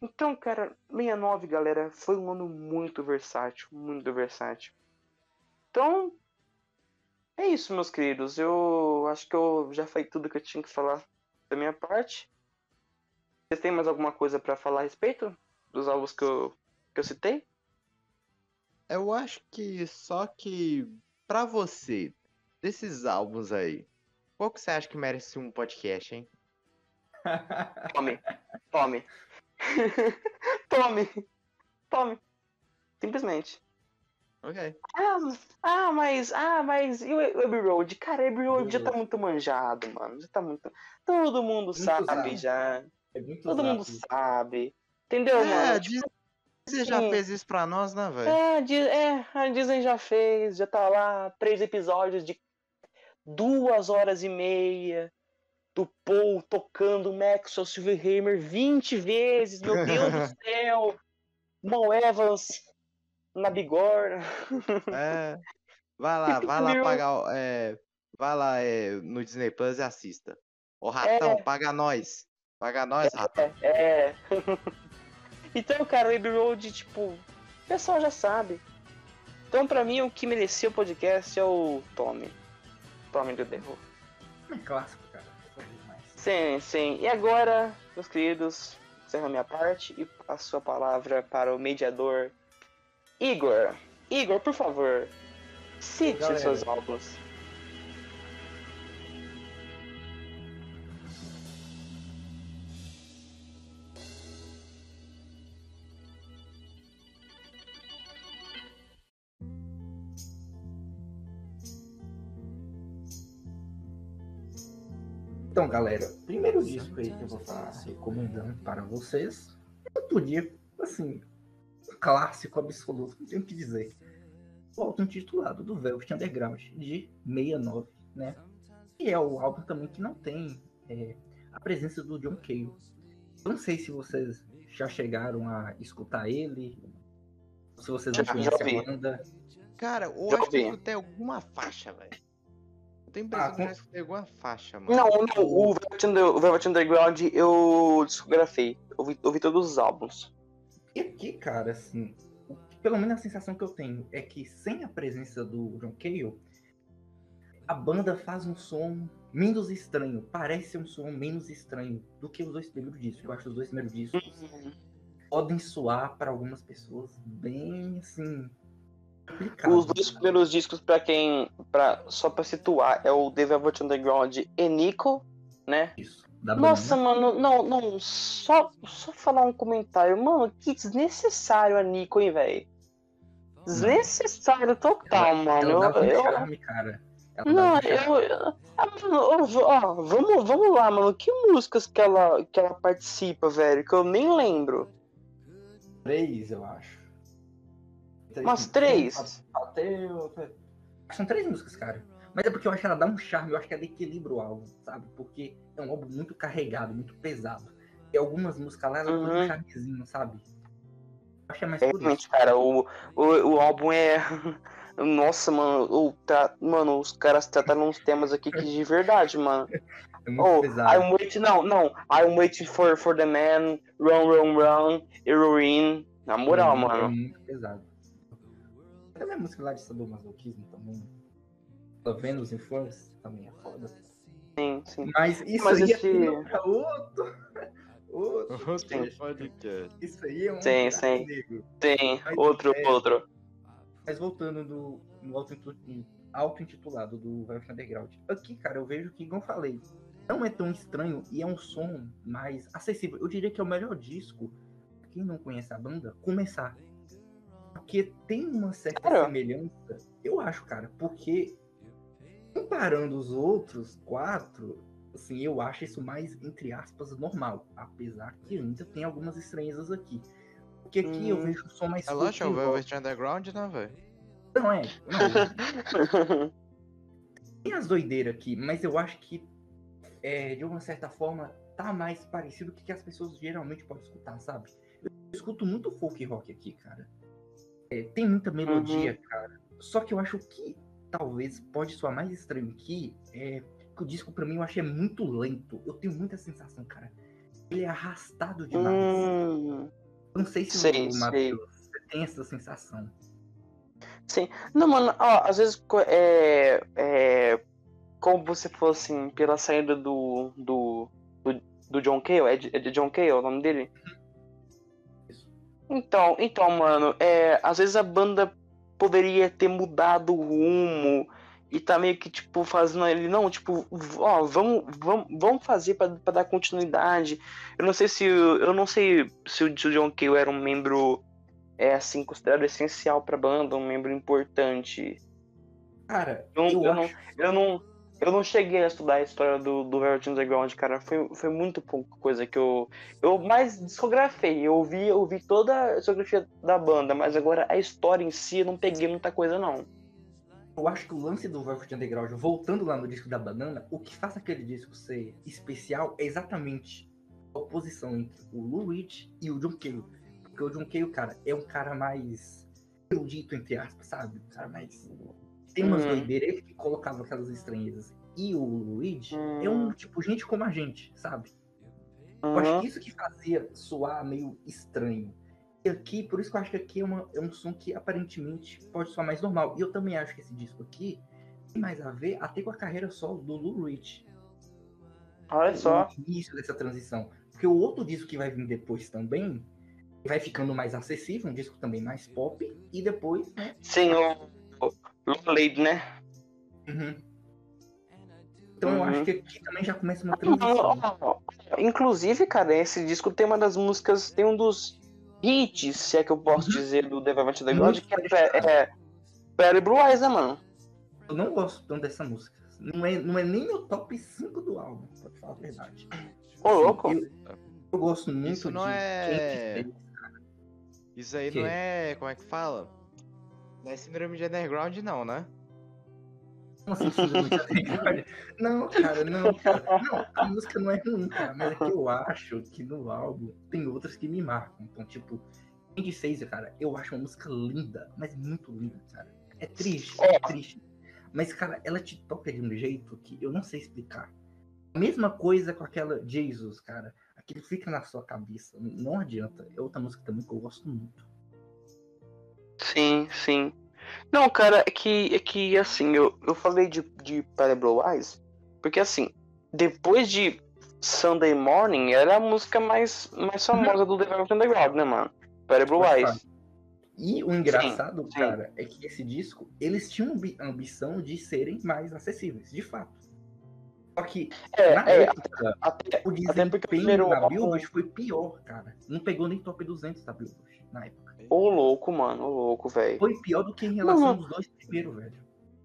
Então, cara, 69, galera, foi um ano muito versátil, muito versátil. Então, é isso, meus queridos. Eu acho que eu já falei tudo que eu tinha que falar da minha parte. Vocês têm mais alguma coisa pra falar a respeito dos álbuns que eu, que eu citei? eu acho que só que pra você, desses álbuns aí, qual que você acha que merece um podcast, hein? [laughs] Tome, tome, [laughs] tome, tome. Simplesmente. Ok. Ah, ah, mas. Ah, mas. E o Abbey Road? Cara, Abbey Road já tá muito manjado, mano. Já tá muito. Todo mundo sabe usado. já. É muito Todo mundo zap. sabe. Entendeu, É, mano? a Disney já sim. fez isso pra nós, né, velho? É, é, a Disney já fez, já tá lá, três episódios de duas horas e meia do Paul tocando Maxwell Silverhammer 20 vezes, meu Deus do [laughs] céu! Mal Evans na bigorna. É. Vai lá, [laughs] vai lá pagar. o- É, vai lá é, no Disney Plus e assista. Ô ratão, É. paga nós. Paga nós, ratão. É. [laughs] então, cara, o Abbey Road, tipo, o pessoal já sabe. Então, pra mim, o que merecia o podcast é o Tommy. Tommy do Derro. É clássico, cara. Foi demais. Sim, sim. E agora, meus queridos, encerro a minha parte e passo a palavra para o mediador Igor. Igor, por favor, cite Galera. seus álbuns. Então, galera, primeiro disco aí que eu vou estar recomendando para vocês. Eu podia, assim, clássico absoluto, não tenho o que dizer. O álbum intitulado do Velvet Underground, de 69, né? E é o álbum também que não tem é, a presença do John Cale. Eu não sei se vocês já chegaram a escutar ele, se vocês não Já, já conhecem a banda. Cara, eu Já acho que eu escutei alguma faixa, velho. Eu tenho a impressão Ah, que eu com- escutei alguma faixa, mano. Não, não, o Velvet, Under, o Velvet Underground eu discografei. Ouvi, ouvi todos os álbuns. E aqui, cara, assim, pelo menos a sensação que eu tenho é que sem a presença do John Cale, a banda faz um som menos estranho. Parece um som menos estranho do que os dois primeiros discos. Eu acho que os dois primeiros discos podem soar para algumas pessoas bem assim. complicados, Os dois primeiros discos, pra quem. Pra, só pra situar, é o The Velvet Underground e Nico, né? Isso. Da Nossa, banda. mano, não, não, só, só falar um comentário. Mano, que desnecessário a Nico, hein, velho? Desnecessário total, mano. Ela dava um Eu- charme, cara. Ela Não, um eu. ah, ó, vamos, vamos lá, mano. Que músicas que ela, que ela participa, velho? Que eu nem lembro. Três, eu acho. Três, Umas três. Até, São três músicas, cara. Mas é porque eu acho que ela dá um charme, eu acho que ela equilibra o álbum, sabe? Porque é um álbum muito carregado, muito pesado. E algumas músicas lá, ela põe Uhum. um charmezinho, sabe? Eu acho que é mais. Realmente, cara, o, o, o álbum é. [laughs] Nossa, mano, o, tá, mano, os caras trataram uns temas aqui que de verdade, mano. [laughs] É muito Oh, pesado. I'm waiting, não, não. I'm waiting for, for the man, run, run, run, heroin. Na moral, É mano. muito pesado. Também a música lá de sadomasoquismo também. Tá vendo os influencers? Também é foda. Sim, sim. Mas isso Mas aí esse- é [laughs] outro. outro. Sim. podcast. Isso aí é um. Sim, sim. negro. Tem, Mas outro, é- outro. Mas voltando no, no auto-intitulado do Velvet Underground. Aqui, cara, eu vejo que, igual eu falei, não é tão estranho e é um som mais acessível. Eu diria que é o melhor disco, pra quem não conhece a banda, começar. Porque tem uma certa Cara. semelhança, eu acho, cara, porque comparando os outros quatro, assim, eu acho isso mais, entre aspas, normal. Apesar que ainda tem algumas estranhezas aqui. Porque aqui eu Hum. vejo um som mais É lógico, é o. Velvet Underground, né, velho? Não é. Não, [laughs] tem as doideiras aqui, mas eu acho que, é, de uma certa forma, tá mais parecido com o que as pessoas geralmente podem escutar, sabe? Eu escuto muito folk rock aqui, cara. É, tem muita melodia, cara. Só que eu acho que talvez pode soar mais estranho aqui é que o disco pra mim eu acho é muito lento. Eu tenho muita sensação, cara. Ele é arrastado demais. Hum, não sei se sei, o sei. Matheus você tem essa sensação. Não, mano, ó, às vezes é, é. Como você falou assim, pela saída do. do. do, do John Cale, é de, é de John Cale o nome dele? Isso. Então, então, mano, é, às vezes a banda poderia ter mudado o rumo e tá meio que, tipo, fazendo ele, não, tipo, ó, vamos, vamos, vamos fazer pra, pra dar continuidade. Eu não sei se, eu não sei se o, John Cale era um membro, é, assim, considerado essencial pra banda, um membro importante. Cara, Eu, eu, eu não, acho eu não, eu não cheguei a estudar a história do, do Velvet Underground, cara. Foi, foi muito pouca coisa que eu. Eu mais discografei. Eu ouvi, eu ouvi toda a discografia da banda, mas agora a história em si eu não peguei muita coisa, não. Eu acho que o lance do Velvet Underground, voltando lá no disco da Banana, o que faz aquele disco ser especial é exatamente a oposição entre o Lou Reed e o John Cale. Porque o John Cale, cara, é um cara mais erudito, entre aspas, sabe? Um cara mais... Tem umas Uhum. doideiras, ele que colocava aquelas estranhezas. E o Lou Reed Hum. é um, tipo, gente como a gente, sabe? Eu acho Uhum. que isso que fazia soar meio estranho. E aqui, por isso que eu acho que aqui é, uma- é um som que aparentemente pode soar mais normal. E eu também acho que esse disco aqui tem mais a ver até com a carreira solo do Lou Reed. Olha só. O início dessa transição. Porque o outro disco que vai vir depois também vai ficando mais acessível, um disco também mais pop. E depois, né? Sim, o. o Lady, né? Uhum. Então eu Uhum. acho que aqui também já começa uma transição. Inclusive, cara, esse disco tem uma das músicas, tem um dos hits, se é que eu posso Uhum. dizer, do The Velvet Underground, Muito que é, é Perry Blue Eyes, né, mano? Eu não gosto tanto dessa música. Não é, não é nem meu top 5 do álbum, pra te falar a verdade. Ô, louco. Eu, eu gosto muito Isso não de é- que Isso aí Quê? não é. Como é que fala? Não é síndrome de underground, não, né? Não, cara, não, cara. Não, a música não é ruim, cara. Mas é que eu acho que no álbum tem outras que me marcam. Então, tipo, Candy Caesar, cara, eu acho uma música linda, mas muito linda, cara. É triste, É. é triste. Mas, cara, ela te toca de um jeito que eu não sei explicar. A mesma coisa com aquela Jesus, cara. Aquilo fica na sua cabeça. Não adianta. É outra música também que eu gosto muito. Sim, sim. Não, cara, é que, é que assim, eu, eu falei de, de Blue Eyes, porque assim, depois de Sunday Morning, era a música mais, mais famosa do The Velvet Underground, né, mano? Blue Eyes. E o engraçado, sim. cara, é que esse disco, eles tinham a ambição de serem mais acessíveis, de fato. Só que, É, na é, época, até, o até porque desempenho primeiro da Billboard foi pior, cara. Não pegou nem top 200 da Billboard na época. Ô louco, mano, ô louco, velho. Foi pior do que em relação Mano. aos dois primeiros, velho.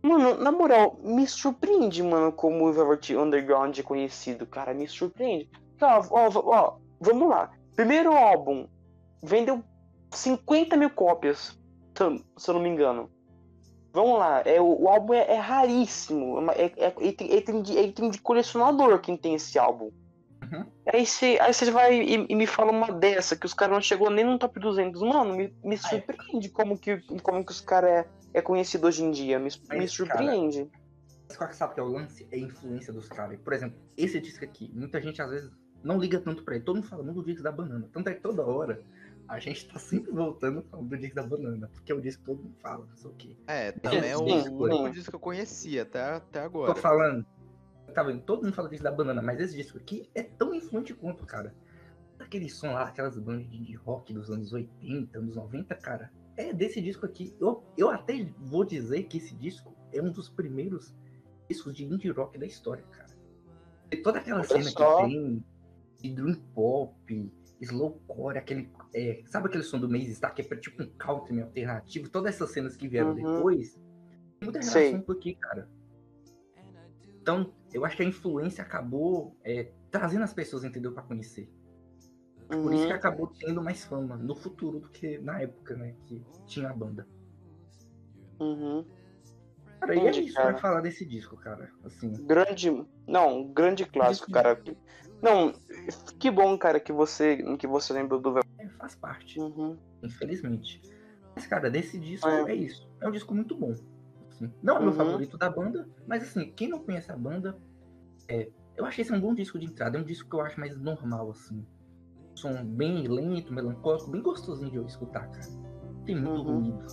Mano, na moral, me surpreende, mano, como o Velvet Underground é conhecido, cara, me surpreende. Ó, ó, ó, vamos lá. Primeiro álbum vendeu 50 mil cópias, se eu- não me engano. Vamos lá, é, o, álbum é, é raríssimo, é é, é, é item- é item de, é item de colecionador quem tem esse álbum. Uhum. Aí você aí você vai e, e me fala uma dessa, que os caras não chegou nem no top 200. Mano, me, me surpreende como que, como que os caras é, é conhecido hoje em dia. Me, me cara, surpreende. Mas qual que sabe que é o lance? É a influência dos caras. Por exemplo, esse disco aqui, muita gente às vezes não liga tanto pra ele. Todo mundo fala muito do disco da banana. Tanto é que toda hora a gente tá sempre voltando falando do disco da banana. Porque é o disco que todo mundo fala, não sei o quê. É, também é o único disco que eu conhecia até, até Tô agora. falando. Tá vendo? Todo mundo fala disso da banana, mas esse disco aqui é tão influente quanto, cara. Aquele som lá, aquelas bandas de rock dos anos 80, anos 90, cara. É desse disco aqui. Eu, eu até vou dizer que esse disco é um dos primeiros discos de indie rock da história, cara. E toda aquela Olha cena só. que tem de dream pop, slowcore, aquele. é, sabe aquele som do Maze Star, que é tipo um country alternativo? Todas essas cenas que vieram Uhum. depois. Tem muita Sei. relação com aqui, cara. Então, eu acho que a influência acabou é, trazendo as pessoas, entendeu, pra conhecer. Por isso que Uhum. acabou tendo mais fama no futuro do que na época, né, que tinha a banda. Uhum. Cara, e é Entendi, isso cara. pra falar desse disco, cara. Assim, Grande. Não, grande clássico, cara. Não, que bom, cara, que você, que você lembrou do é, faz parte, Uhum. infelizmente. Mas, cara, desse disco É. é, isso. É um disco muito bom. Assim. Não é o meu Uhum. favorito da banda, mas assim, quem não conhece a banda, é, eu achei esse um bom disco de entrada. É um disco que eu acho mais normal, assim. Um som bem lento, melancólico, bem gostosinho de eu escutar, cara. Tem muito Uhum. ruído.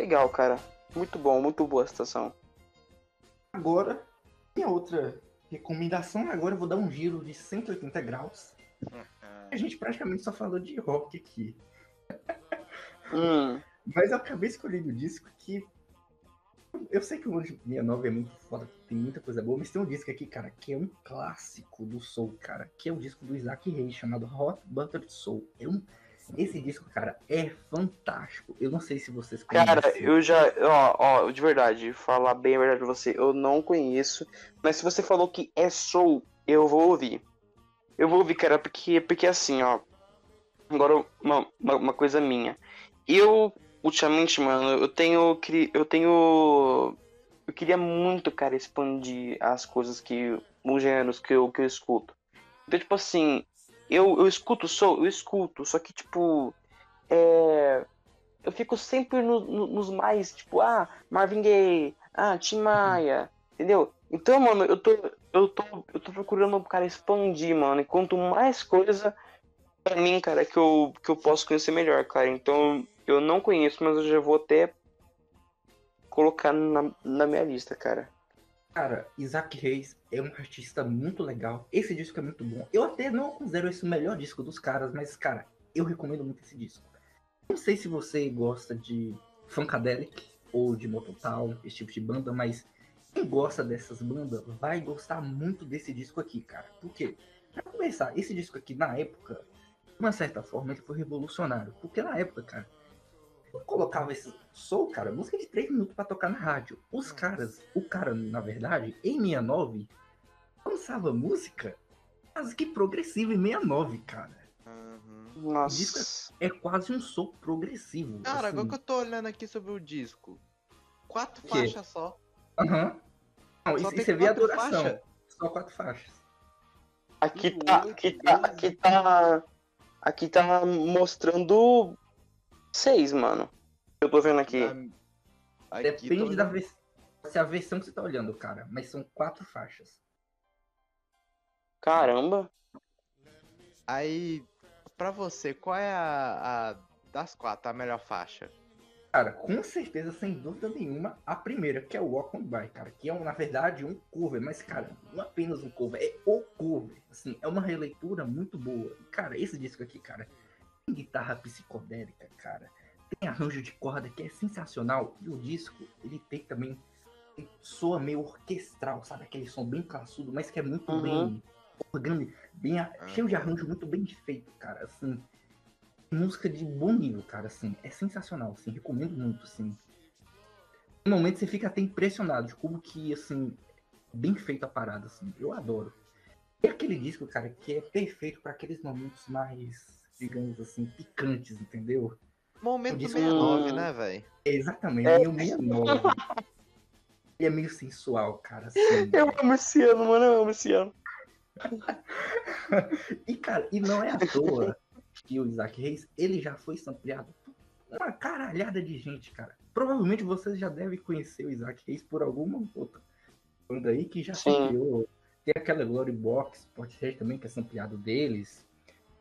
Legal, cara. Muito bom, muito boa a situação. Agora, tem outra recomendação. Agora eu vou dar um giro de 180 graus. A gente praticamente só falou de rock aqui. [laughs] Hum, Mas eu acabei escolhendo o disco que. Eu sei que o ano de 69 é muito foda, tem muita coisa boa, mas tem um disco aqui, cara, que é um clássico do Soul, cara, que é o disco do Isaac Reis, chamado Hot Buttered Soul. É um... Esse disco, cara, é fantástico. Eu não sei se vocês conhecem. cara, eu já. Ó, ó, de verdade, falar bem a verdade pra você, eu não conheço. Mas se você falou que é soul, eu vou ouvir. Eu vou ouvir, cara, porque, porque assim, ó. Agora, uma, uma, uma coisa minha. Eu, ultimamente, mano, eu tenho. Eu tenho. Eu queria muito, cara, expandir as coisas que. Os gêneros que eu, que eu escuto. Então, tipo assim, eu, eu escuto soul, eu escuto, só que, tipo. É. Eu fico sempre no- no- nos mais, tipo, ah, Marvin Gaye, ah, Tim Maia, entendeu? Então, mano, eu tô, eu tô, eu tô procurando, cara, expandir, mano. E quanto mais coisa, pra mim, cara, que eu, que eu posso conhecer melhor, cara. Então, eu não conheço, mas eu já vou até colocar na, na minha lista, cara. Cara, Isaac Reis é um artista muito legal. Esse disco é muito bom. Eu até não considero esse o melhor disco dos caras, mas, cara, eu recomendo muito esse disco. Não sei se você gosta de Funkadelic ou de Mototown, esse tipo de banda, mas quem gosta dessas bandas vai gostar muito desse disco aqui, cara. Por quê? Pra começar, esse disco aqui, na época, de uma certa forma, ele foi revolucionário. Porque na época, cara, eu colocava esse soul, cara, música de 3 minutos pra tocar na rádio. Os caras, o cara, na verdade, em 69, lançava música quase que progressiva em 69, cara. Uhum. Nossa. É quase um soul progressivo. Cara, assim. agora que eu tô olhando aqui sobre o disco. Quatro faixas só. Aham. Não, e, Só e você vê a duração. faixas? Só quatro faixas. Aqui tá, aqui tá, aqui tá, aqui tá mostrando seis, mano. Eu tô vendo aqui. Aqui Depende tô da versão. Se é a versão que você tá olhando, cara. Mas são quatro faixas. Caramba. Aí, pra você, qual é a, a das quatro a melhor faixa? Cara, com certeza, sem dúvida nenhuma, a primeira, que é o Walk On By, cara, que é, na verdade, um cover, mas, cara, não apenas um cover, é o cover, assim, é uma releitura muito boa. Cara, esse disco aqui, cara, guitarra psicodélica, cara, tem arranjo de corda que é sensacional, e o disco, ele tem também, ele soa meio orquestral, sabe, aquele som bem classudo, mas que é muito Uhum. bem orgânico, bem, a- cheio de arranjo muito bem feito, cara, assim, música de bom nível, cara, assim, é sensacional, assim, recomendo muito, assim. No momento você fica até impressionado de como que, assim, bem feito a parada, assim, eu adoro. E aquele disco, cara, que é perfeito para aqueles momentos mais, digamos assim, picantes, entendeu? Momento Disco- 69, Hum. né, velho? Exatamente, É. meio 69. Ele é meio sensual, cara, assim. Eu amo esse ano, mano. Eu amo esse ano. [laughs] E, cara, e não é à toa que o Isaac Reis, ele já foi sampleado por uma caralhada de gente, cara. Provavelmente vocês já devem conhecer o Isaac Reis por alguma outra banda aí que já sampleou. Tem aquela Glory Box, Portishead também, que é sampleado deles.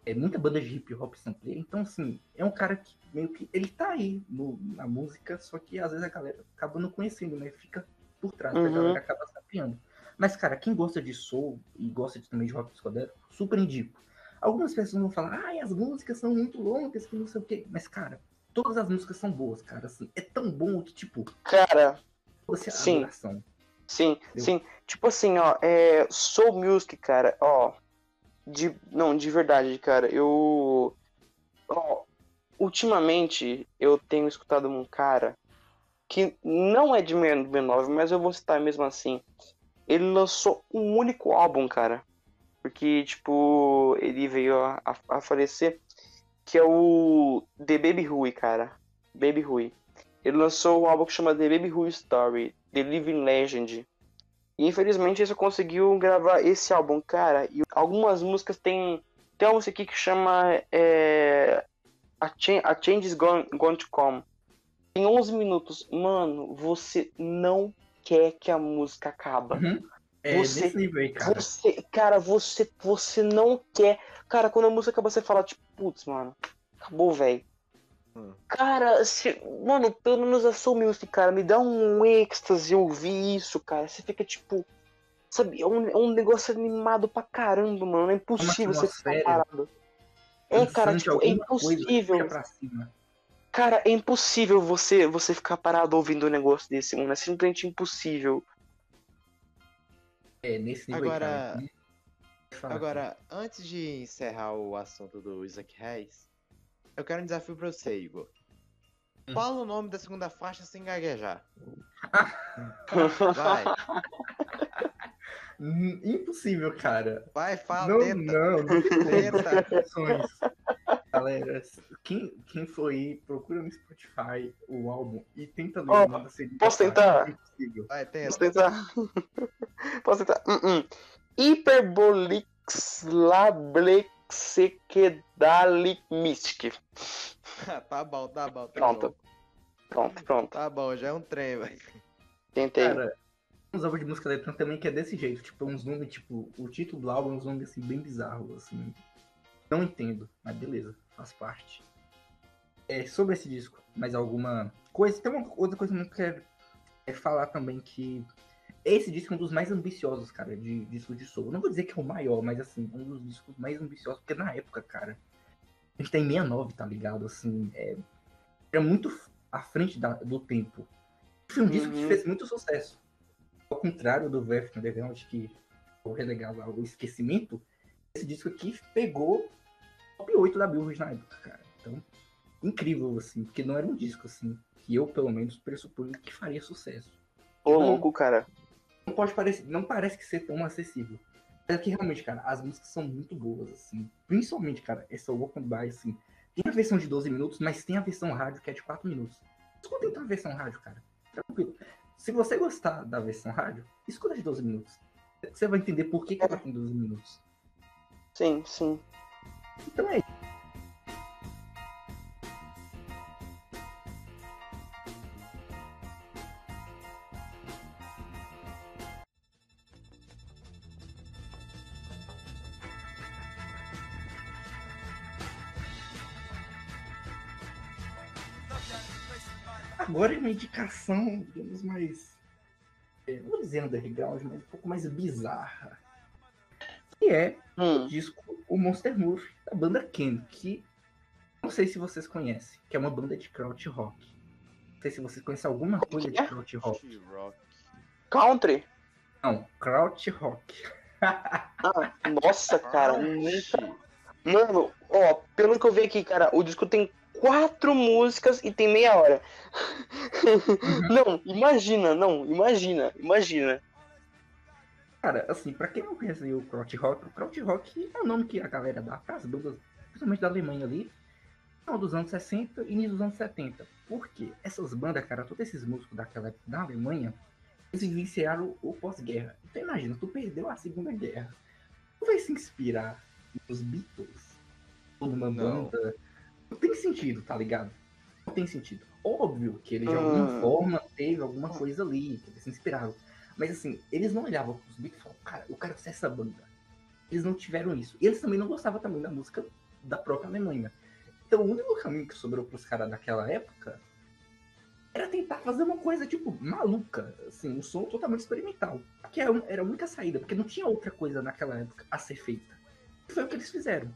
É muita banda de hip hop sampleia. Então, assim, é um cara que meio que. Ele tá aí no- na música, só que às vezes a galera acaba não conhecendo, né? Fica por trás, Uhum. a galera acaba sampleando. Mas, cara, quem gosta de soul e gosta de, também de rock psicodélico, super indico. Algumas pessoas vão falar, ai, as músicas são muito longas, que não sei o quê. Mas, cara, todas as músicas são boas, cara. Assim, é tão bom que, tipo, Cara, você a Sim. sim, Eu- sim. Tipo assim, ó, é. Soul Music, cara, ó. De, não, de verdade, cara, eu. Ó, ultimamente eu tenho escutado um cara que não é de 69, mas eu vou citar mesmo assim. Ele lançou um único álbum, cara. Porque, tipo, ele veio a, a, a falecer. Que é o The Baby Rui, cara. Baby Rui. Ele lançou um álbum que chama The Baby Rui Story, The Living Legend. E infelizmente ele só conseguiu gravar esse álbum, cara. E algumas músicas tem. Tem uma música aqui que chama é, a, Change, a Change is Going, Going to Come. Tem 11 minutos. Mano, você não quer que a música acaba. Uhum. É Você- aí, cara. Você, cara, você, você não quer. Cara, quando a música acaba, você fala, tipo, putz, mano, acabou, velho. Hum. Cara, se, mano, pelo menos a Soul Music, cara, me dá um êxtase ouvir isso, cara. Você fica, tipo, sabe, é um, é um negócio animado pra caramba, mano. É impossível você ficar parado. É, cara, tipo, é impossível. Cara, é impossível você, você ficar parado ouvindo um negócio desse, mano. É simplesmente impossível. É, nesse nível Agora- aí, cara. Falar, Agora, antes de encerrar o assunto do Isaac Reis, eu quero um desafio pra você, Igor. Hum. Fala o nome da segunda faixa sem gaguejar. [laughs] Vai, Hum, Impossível, cara. vai, fala, não, tenta. não, não tem Tenta. Galera, quem, quem for aí, procura no Spotify o álbum e tenta ler Ó, o nome da segunda posso tentar? é. Vai, tenta. Posso tentar? [laughs] Posso tentar? Uh -uh. Hyperbolix Lablexekedalic Mystic. [laughs] tá bom, tá bom, tá Pronto. bom. Pronto, pronto. Tá bom, já é um trem, velho. Tentei. Cara, uns álbuns de música eletrônica também que é desse jeito, tipo, uns nomes, tipo, o título do álbum é uns nomes assim, bem bizarros, assim. Não entendo, mas beleza, faz parte. É, sobre esse disco, mais alguma coisa? Tem uma outra coisa que eu não quero é falar também que esse disco é um dos mais ambiciosos, cara, de disco de soul. Não vou dizer que é o maior, mas assim, um dos discos mais ambiciosos, porque na época, cara, a gente tem 69, tá ligado? Assim, é, é muito à frente da- do tempo. Foi um disco que Uhum. fez muito sucesso. Ao contrário do Velvet Underground, que foi relegado ao esquecimento, esse disco aqui pegou top 8 da Billboard na época, cara. Então, incrível, assim, porque não era um disco, assim, que eu, pelo menos, pressupunha que faria sucesso. Ô, louco, cara. Não pode parecer, não parece que ser tão acessível. É que realmente, cara, as músicas são muito boas, assim. Principalmente, cara, essa Walk On By, assim. Tem a versão de 12 minutos, mas tem a versão rádio que é de 4 minutos. Escuta então a versão rádio, cara. Tranquilo. Se você gostar da versão rádio, escuta de 12 minutos. Você vai entender por que, que ela tem 12 minutos. Sim, sim. Então é Agora é uma indicação, digamos, mais. é, Não vou dizer underground, mas um pouco mais bizarra. Que é Hum. disco O Monster Move, da banda Ken, que não sei se vocês conhecem, que é uma banda de kraut rock. Não sei se vocês conhecem alguma coisa de é? kraut rock. Rock. Country? Não, kraut rock. Ah, nossa, cara, nunca. Mano, ó, pelo que eu vi aqui, cara, o disco tem quatro músicas e tem meia hora. não, imagina, não, imagina, imagina. Cara, assim, pra quem não conhece o kraut rock, o kraut rock é o nome que a galera dá para as bandas, principalmente da Alemanha ali, final dos anos 60 e início dos anos 70. Por quê? Essas bandas, cara, todos esses músicos daquela época da Alemanha, eles vivenciaram o pós-guerra. Então imagina, tu perdeu a Segunda Guerra. Tu vai se inspirar nos Beatles? Ou numa Não. banda? Não tem sentido, tá ligado? Não tem sentido. Óbvio que ele de alguma Hum. forma teve alguma coisa ali, que eles se inspiraram. Mas assim, eles não olhavam pros Beatles e falavam, cara, eu quero ser essa banda. Eles não tiveram isso. E eles também não gostavam também da música da própria Alemanha. Então o único caminho que sobrou pros caras daquela época era tentar fazer uma coisa, tipo, maluca. Assim, um som totalmente experimental. Que era era a única saída, porque não tinha outra coisa naquela época a ser feita. Foi o que eles fizeram.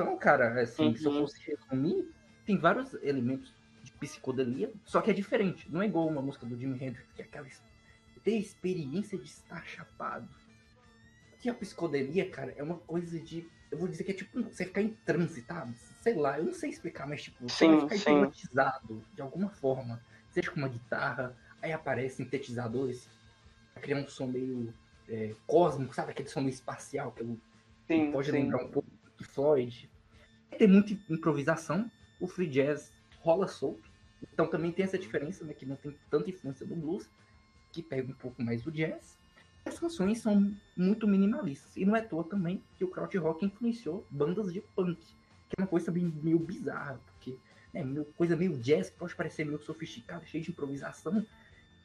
Então, cara, assim, se eu Uhum. fosse resumir, tem vários elementos de psicodelia, só que é diferente. Não é igual uma música do Jimi Hendrix, que é aquela ter experiência de estar chapado. Que a psicodelia, cara, é uma coisa de. Eu vou dizer que é tipo você ficar em transe, tá? Sei lá, eu não sei explicar, mas tipo, você Sim, vai ficar sim. hipnotizado de alguma forma. Seja com uma guitarra, aí aparecem sintetizadores pra criar um som meio é, cósmico, sabe? Aquele som meio espacial que eu Sim, pode sim. lembrar um pouco de Floyd. Tem muita improvisação, o free jazz rola solto. Então também tem essa diferença, né? Que não tem tanta influência do blues, que pega um pouco mais do jazz. As canções são muito minimalistas. E não é à toa também que o krautrock influenciou bandas de punk, que é uma coisa também meio bizarra, porque né, meio- coisa meio jazz, que pode parecer meio sofisticada, cheio de improvisação.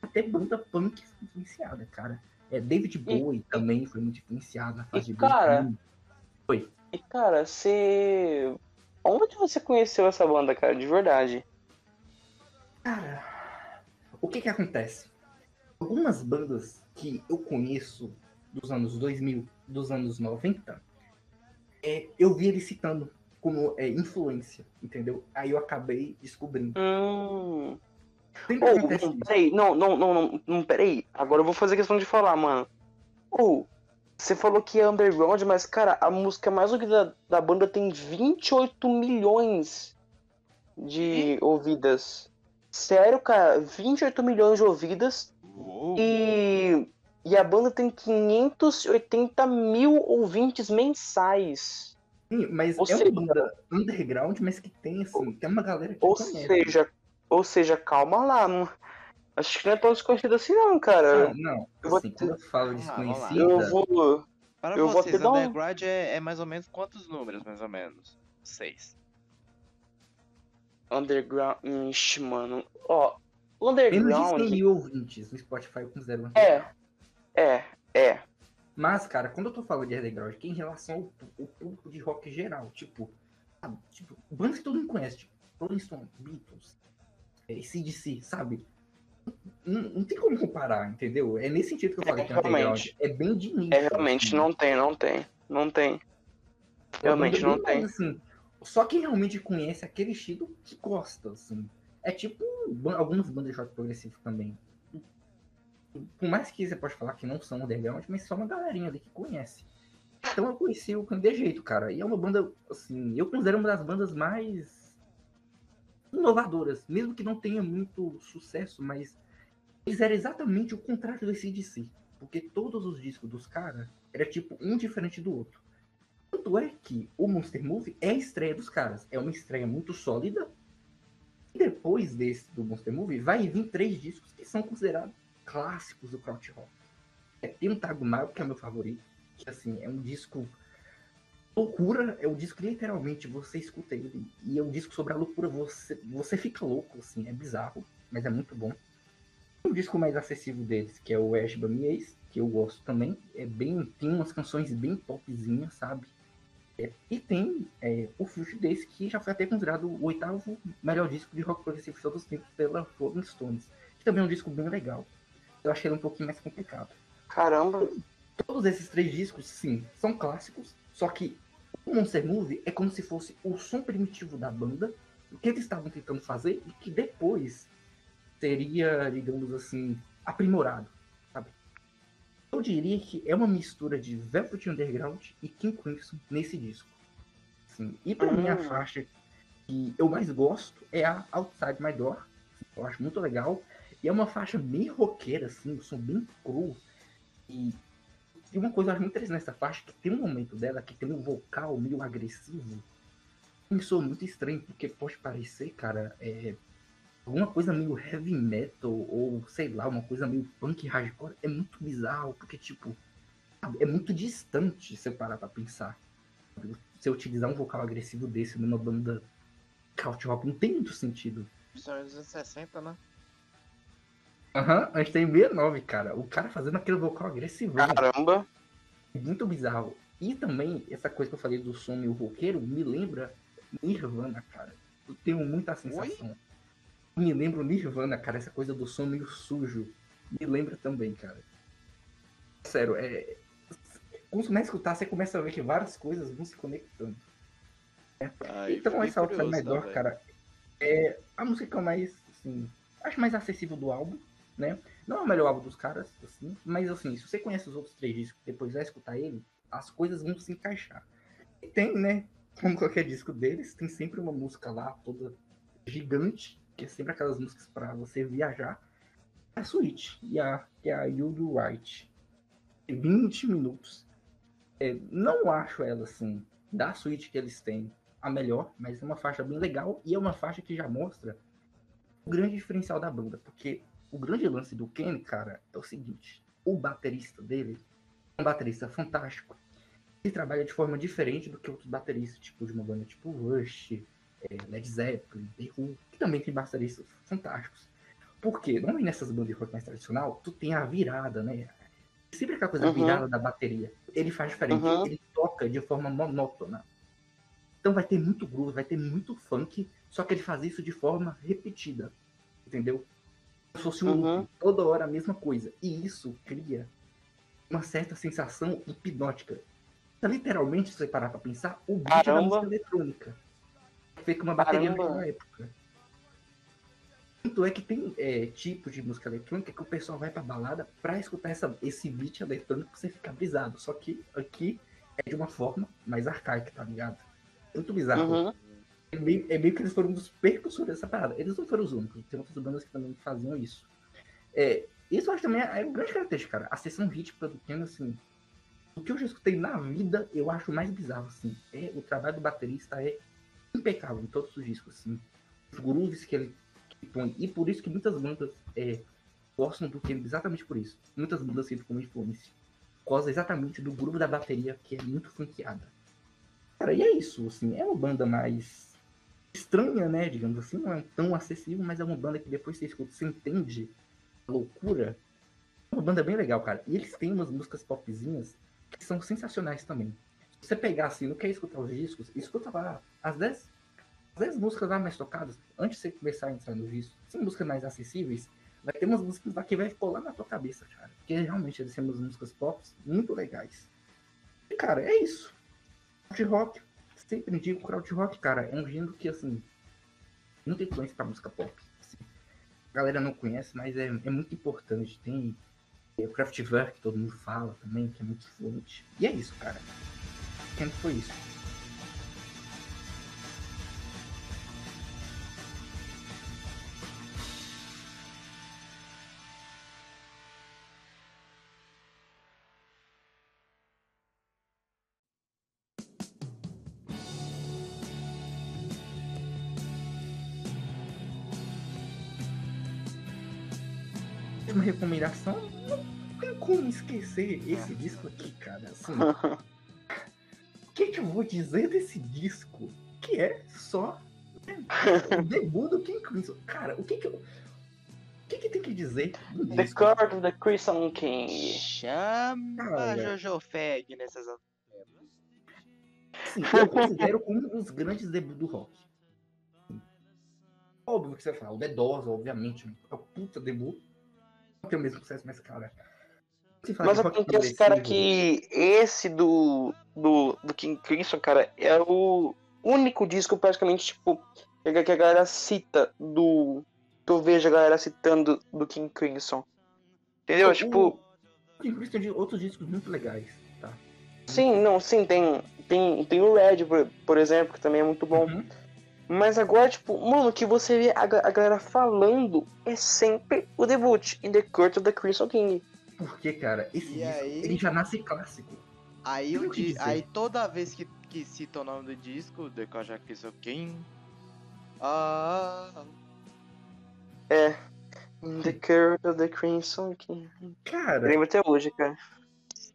Até banda punk foi influenciada, cara. É, David Bowie também foi muito influenciado na fase e, de blues. cara, Oi. E cara, você. Onde você conheceu essa banda, cara, de verdade? Cara, o que que acontece? Algumas bandas que eu conheço dos anos 2000, dos anos 90, é, eu vi eles citando como é, influência, entendeu? Aí eu acabei descobrindo. Hum. Acontece não, peraí, não, não, não, não, não, peraí. Agora eu vou fazer questão de falar, mano. Ô, você falou que é underground, mas, cara, a música mais ouvida da, da banda tem 28 milhões de ouvidas. Sério, cara, 28 milhões de ouvidas Uou. e, e a banda tem 580 mil ouvintes mensais. Sim, mas ou é seja- uma banda underground, mas que tem, assim, tem uma galera que Ou conhece. seja, ou seja, calma lá, acho que não é tão desconhecido assim não, cara. Não, não. Eu vou Assim, quando eu falo lá. desconhecida, Eu vou. Para Eu vou vocês, te dar um- underground é, é mais ou menos quantos números, mais ou menos? Seis. Underground. Ixi, mano. Ó, o menos de 100 underground. mil ouvintes no Spotify eu considero É, é, é. Mas, cara, quando eu tô falando de underground, que é em relação ao, ao público de rock geral, tipo, sabe, tipo, bandas que todo mundo conhece, tipo, Rolling Stone, Beatles, é, CDC, sabe? Não, não tem como comparar, entendeu? É nesse sentido que eu falei que é underground. realmente. É bem de nicho. É realmente, assim. não tem, não tem. Não tem. É realmente não tem. mais, assim, só quem realmente conhece aquele estilo que gosta, assim. É tipo algumas bandas de rock progressivo também. Por mais que você pode falar que não são underground, mas só uma galerinha ali que conhece. Então eu conheci o de Jeito, cara. E é uma banda, assim, eu considero uma das bandas mais inovadoras, mesmo que não tenha muito sucesso, mas eles eram exatamente o contrário do CDC. Porque todos os discos dos caras era tipo um diferente do outro. Tanto é que o Monster Movie é a estreia dos caras. É uma estreia muito sólida. E depois desse do Monster Movie, vai vir três discos que são considerados clássicos do Krautrock. É, tem um Tagumago, que é meu favorito. Que assim, é um disco loucura, é o disco que literalmente você escuta ele e é um disco sobre a loucura, você, você fica louco, assim, é bizarro, mas é muito bom. Um disco mais acessível deles, que é o Ash Mies, que eu gosto também, é bem, tem umas canções bem popzinhas, sabe? É, e tem é, o Future Days, que já foi até considerado o oitavo melhor disco de rock progressivo de todos os tempos pela Rolling Stones, que também é um disco bem legal. Eu achei ele um pouquinho mais complicado. Caramba. Todos esses três discos, sim, são clássicos, só que o Monster Movie é como se fosse o som primitivo da banda, o que eles estavam tentando fazer e que depois seria, digamos assim, aprimorado, sabe? Eu diria que é uma mistura de Velvet Underground e King Crimson nesse disco. Assim, e pra mim a Hum. faixa que eu mais gosto é a Outside My Door. Eu acho muito legal. E é uma faixa bem roqueira, assim, um som bem cru. E e uma coisa que eu acho muito interessante nessa faixa, que tem um momento dela que tem um vocal meio agressivo. Me soa muito estranho, porque pode parecer, cara, é, alguma coisa meio heavy metal, ou sei lá, uma coisa meio punk hardcore. É muito bizarro, porque, tipo, é muito distante se você parar pra pensar. Se eu utilizar um vocal agressivo desse numa banda couch rock, não tem muito sentido. Isso é dos anos 60, né? Aham, a gente tem 69, cara. O cara fazendo aquele vocal agressivo. Caramba. muito bizarro. E também, essa coisa que eu falei do som meio roqueiro me lembra Nirvana, cara. Eu tenho muita sensação. Me lembra o Nirvana, cara. Essa coisa do som meio sujo. Me lembra também, cara. Sério, é. Quando você começa a escutar, você começa a ver que várias coisas vão se conectando. Aí, então, fiquei essa My tá, Door, velho? cara, é a música mais, assim, acho mais acessível do álbum, né? Não é o melhor álbum dos caras, assim, mas assim, se você conhece os outros três discos depois vai escutar ele, as coisas vão se encaixar. E tem, né? Como qualquer disco deles, tem sempre uma música lá, toda gigante, que é sempre aquelas músicas para você viajar. A suíte, e a, que é a You Do Right. 20 minutos. É, não acho ela, assim, da suíte que eles têm, a melhor, mas é uma faixa bem legal e é uma faixa que já mostra o grande diferencial da banda, porque o grande lance do Ken, cara, é o seguinte: o baterista dele é um baterista fantástico. Ele trabalha de forma diferente do que outros bateristas, tipo de uma banda tipo Rush, é, Led Zeppelin, The Who, que também tem bateristas fantásticos. Porque normalmente nessas bandas de rock mais tradicional, tu tem a virada, né? Sempre aquela coisa Uhum. virada da bateria. Ele faz diferente, Uhum. ele toca de forma monótona. Então vai ter muito groove, vai ter muito funk, só que ele faz isso de forma repetida. Entendeu? Fosse um Uhum. toda hora a mesma coisa. E isso cria uma certa sensação hipnótica. Então, literalmente, se você parar pra pensar, o beat da Caramba. música eletrônica. Feito com uma bateria Caramba. naquela época. Tanto é que tem é, tipos de música eletrônica que o pessoal vai pra balada pra escutar essa, esse beat eletrônico pra você ficar brisado. Só que aqui é de uma forma mais arcaica, tá ligado? Muito bizarro. Uhum. É meio, é meio que eles foram um dos percussores dessa parada. Eles não foram os únicos, tem outras bandas que também faziam isso. É, isso eu acho também é uma grande característica, cara. A sessão rítmica do Ken, assim, o que eu já escutei na vida, eu acho mais bizarro, assim. É, o trabalho do baterista é impecável em todos os discos, assim. Os grooves que ele que põe. E por isso que muitas bandas é, gostam do Ken, exatamente por isso. Muitas bandas sempre como influência. Por causa exatamente do groove da bateria, que é muito funkeada. Cara, e é isso, assim, é uma banda mais estranha, né, digamos assim, não é tão acessível, mas é uma banda que depois você escuta, você entende a loucura. É uma banda bem legal, cara. E eles têm umas músicas popzinhas que são sensacionais também. Se você pegar assim, não quer escutar os discos, escuta lá as 10, as 10 músicas lá mais tocadas, antes de você começar a entrar nos discos, são músicas mais acessíveis, vai ter umas músicas lá que vai colar na tua cabeça, cara. Porque realmente eles têm umas músicas pop muito legais. E, cara, é isso. Crowd rock, sempre digo crowd rock, cara, é um gênero que, assim, muita influência pra música pop. assim. A galera não conhece, mas é, é muito importante. Tem é, o Kraftwerk, que todo mundo fala também, que é muito influente. E é isso, cara. Quem foi isso? Como esquecer esse disco aqui, cara. Assim, [laughs] o que, que eu vou dizer desse disco? Que é só né, o debut do King Crimson. Cara, o que que eu. O que, que tem que dizer do The disco? Court of the Crimson King. Chama Cara. Jojo Feg nessas Assim, eu considero um dos grandes debuts do rock. Óbvio que você vai falar, o The Doors, obviamente, é o puta debut. Não tem o mesmo sucesso, mas, cara. Mas acontece, cara, que esse do, do, do King Crimson, cara, é o único disco praticamente, tipo, que a galera cita do. Que eu vejo a galera citando do King Crimson. Entendeu? O- Tipo, o King Crimson tem outros discos muito legais, tá? sim, não, sim, tem, tem, tem o Red, por, por exemplo, que também é muito bom. Uhum. Mas agora, tipo, mano, o que você vê a, a galera falando é sempre o debut, In the Court of the Crimson King. Porque, cara, esse E disco, aí? ele já nasce clássico. Aí, o di- aí toda vez que, que cita o nome do disco, The Kojak Crimson King. Ah, É. The Court of the Crimson King. Cara, lembro até hoje, cara.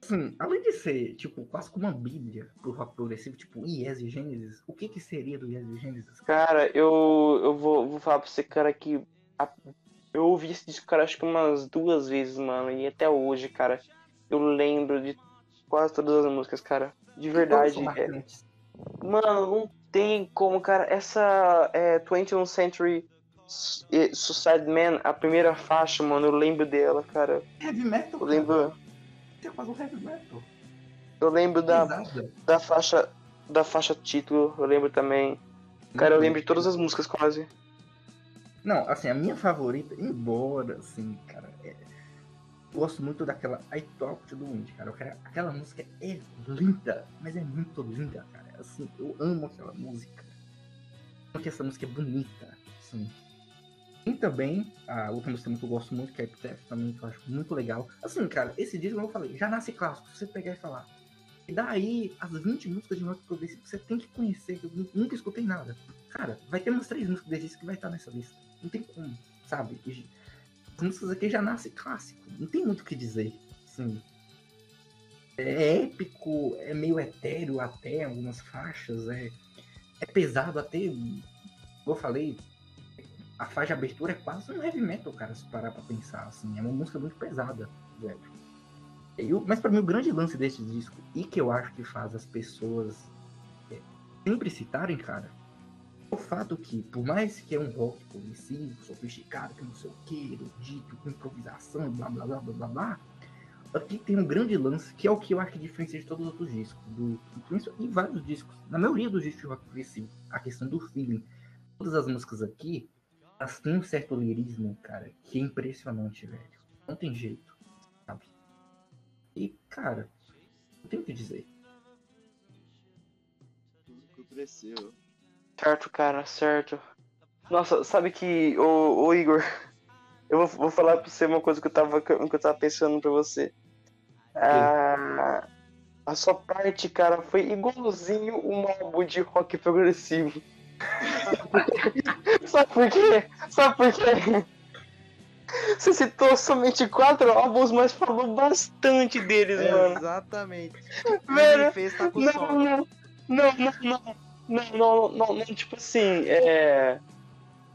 assim, além de ser, tipo, quase como uma bíblia pro rock progressivo, tipo, Yes e Gênesis, o que que seria do Yes e Gênesis? Cara, eu, eu vou, vou falar pra você, cara, que a- eu ouvi esse disco, cara, acho que umas duas vezes, mano. E até hoje, cara, eu lembro de quase todas as músicas, cara. De verdade. É-. Mano, não tem como, cara. Essa é, 21st Century eh, Suicide Man, a primeira faixa, mano, eu lembro dela, cara. Heavy metal, Eu cara. lembro, Você faz um heavy metal. eu lembro da, da faixa da faixa título, eu lembro também. Cara, eu lembro de todas as músicas quase. Não, assim, a minha favorita, embora, assim, cara, é... gosto muito daquela I Talk the Wind, cara. Quero- Aquela música é linda, mas é muito linda, cara. Assim, eu amo aquela música. Porque essa música é bonita, assim. Tem também a outra música que eu gosto muito, que é Epitaph, também, que eu acho muito legal. Assim, cara, esse disco, como eu falei, já nasce clássico, você pegar e falar. E daí, as 20 músicas de rock progressivo que você tem que conhecer, que eu nu- nunca escutei nada. Cara, vai ter umas três músicas desse que vai estar nessa lista. Não tem como, sabe? E As músicas aqui já nascem clássico, não tem muito o que dizer. Assim, é épico, é meio etéreo até algumas faixas, é, é pesado até. Como eu falei, a faixa de abertura é quase um heavy metal, cara, se parar pra pensar. Assim, é uma música muito pesada, velho. Eu, mas pra mim o grande lance desse disco, e que eu acho que faz as pessoas é, sempre citarem, cara, o fato que, por mais que é um rock progressivo, sofisticado, que não sei o que, erudito, improvisação, blá blá blá blá blá blá, aqui tem um grande lance, que é o que eu acho que diferencia de todos os outros discos, do do e vários discos, na maioria dos discos de rock progressivo, a questão do feeling. Todas as músicas aqui, elas têm um certo lirismo, cara, que é impressionante, velho. Não tem jeito, sabe? E, cara, não tem o que dizer. tudo progressivo. Certo, cara, certo. Nossa, sabe que, ô, ô Igor, [laughs] eu vou, vou falar pra você uma coisa que eu tava, que eu tava pensando pra você. A, a sua parte, cara, foi igualzinho um álbum de rock progressivo. [laughs] Sabe por quê? Sabe por quê? Você citou somente quatro álbuns, mas falou bastante deles, mano. Exatamente. Velho, fez tá Não, não, não, não, não, não, não, não, tipo assim, é.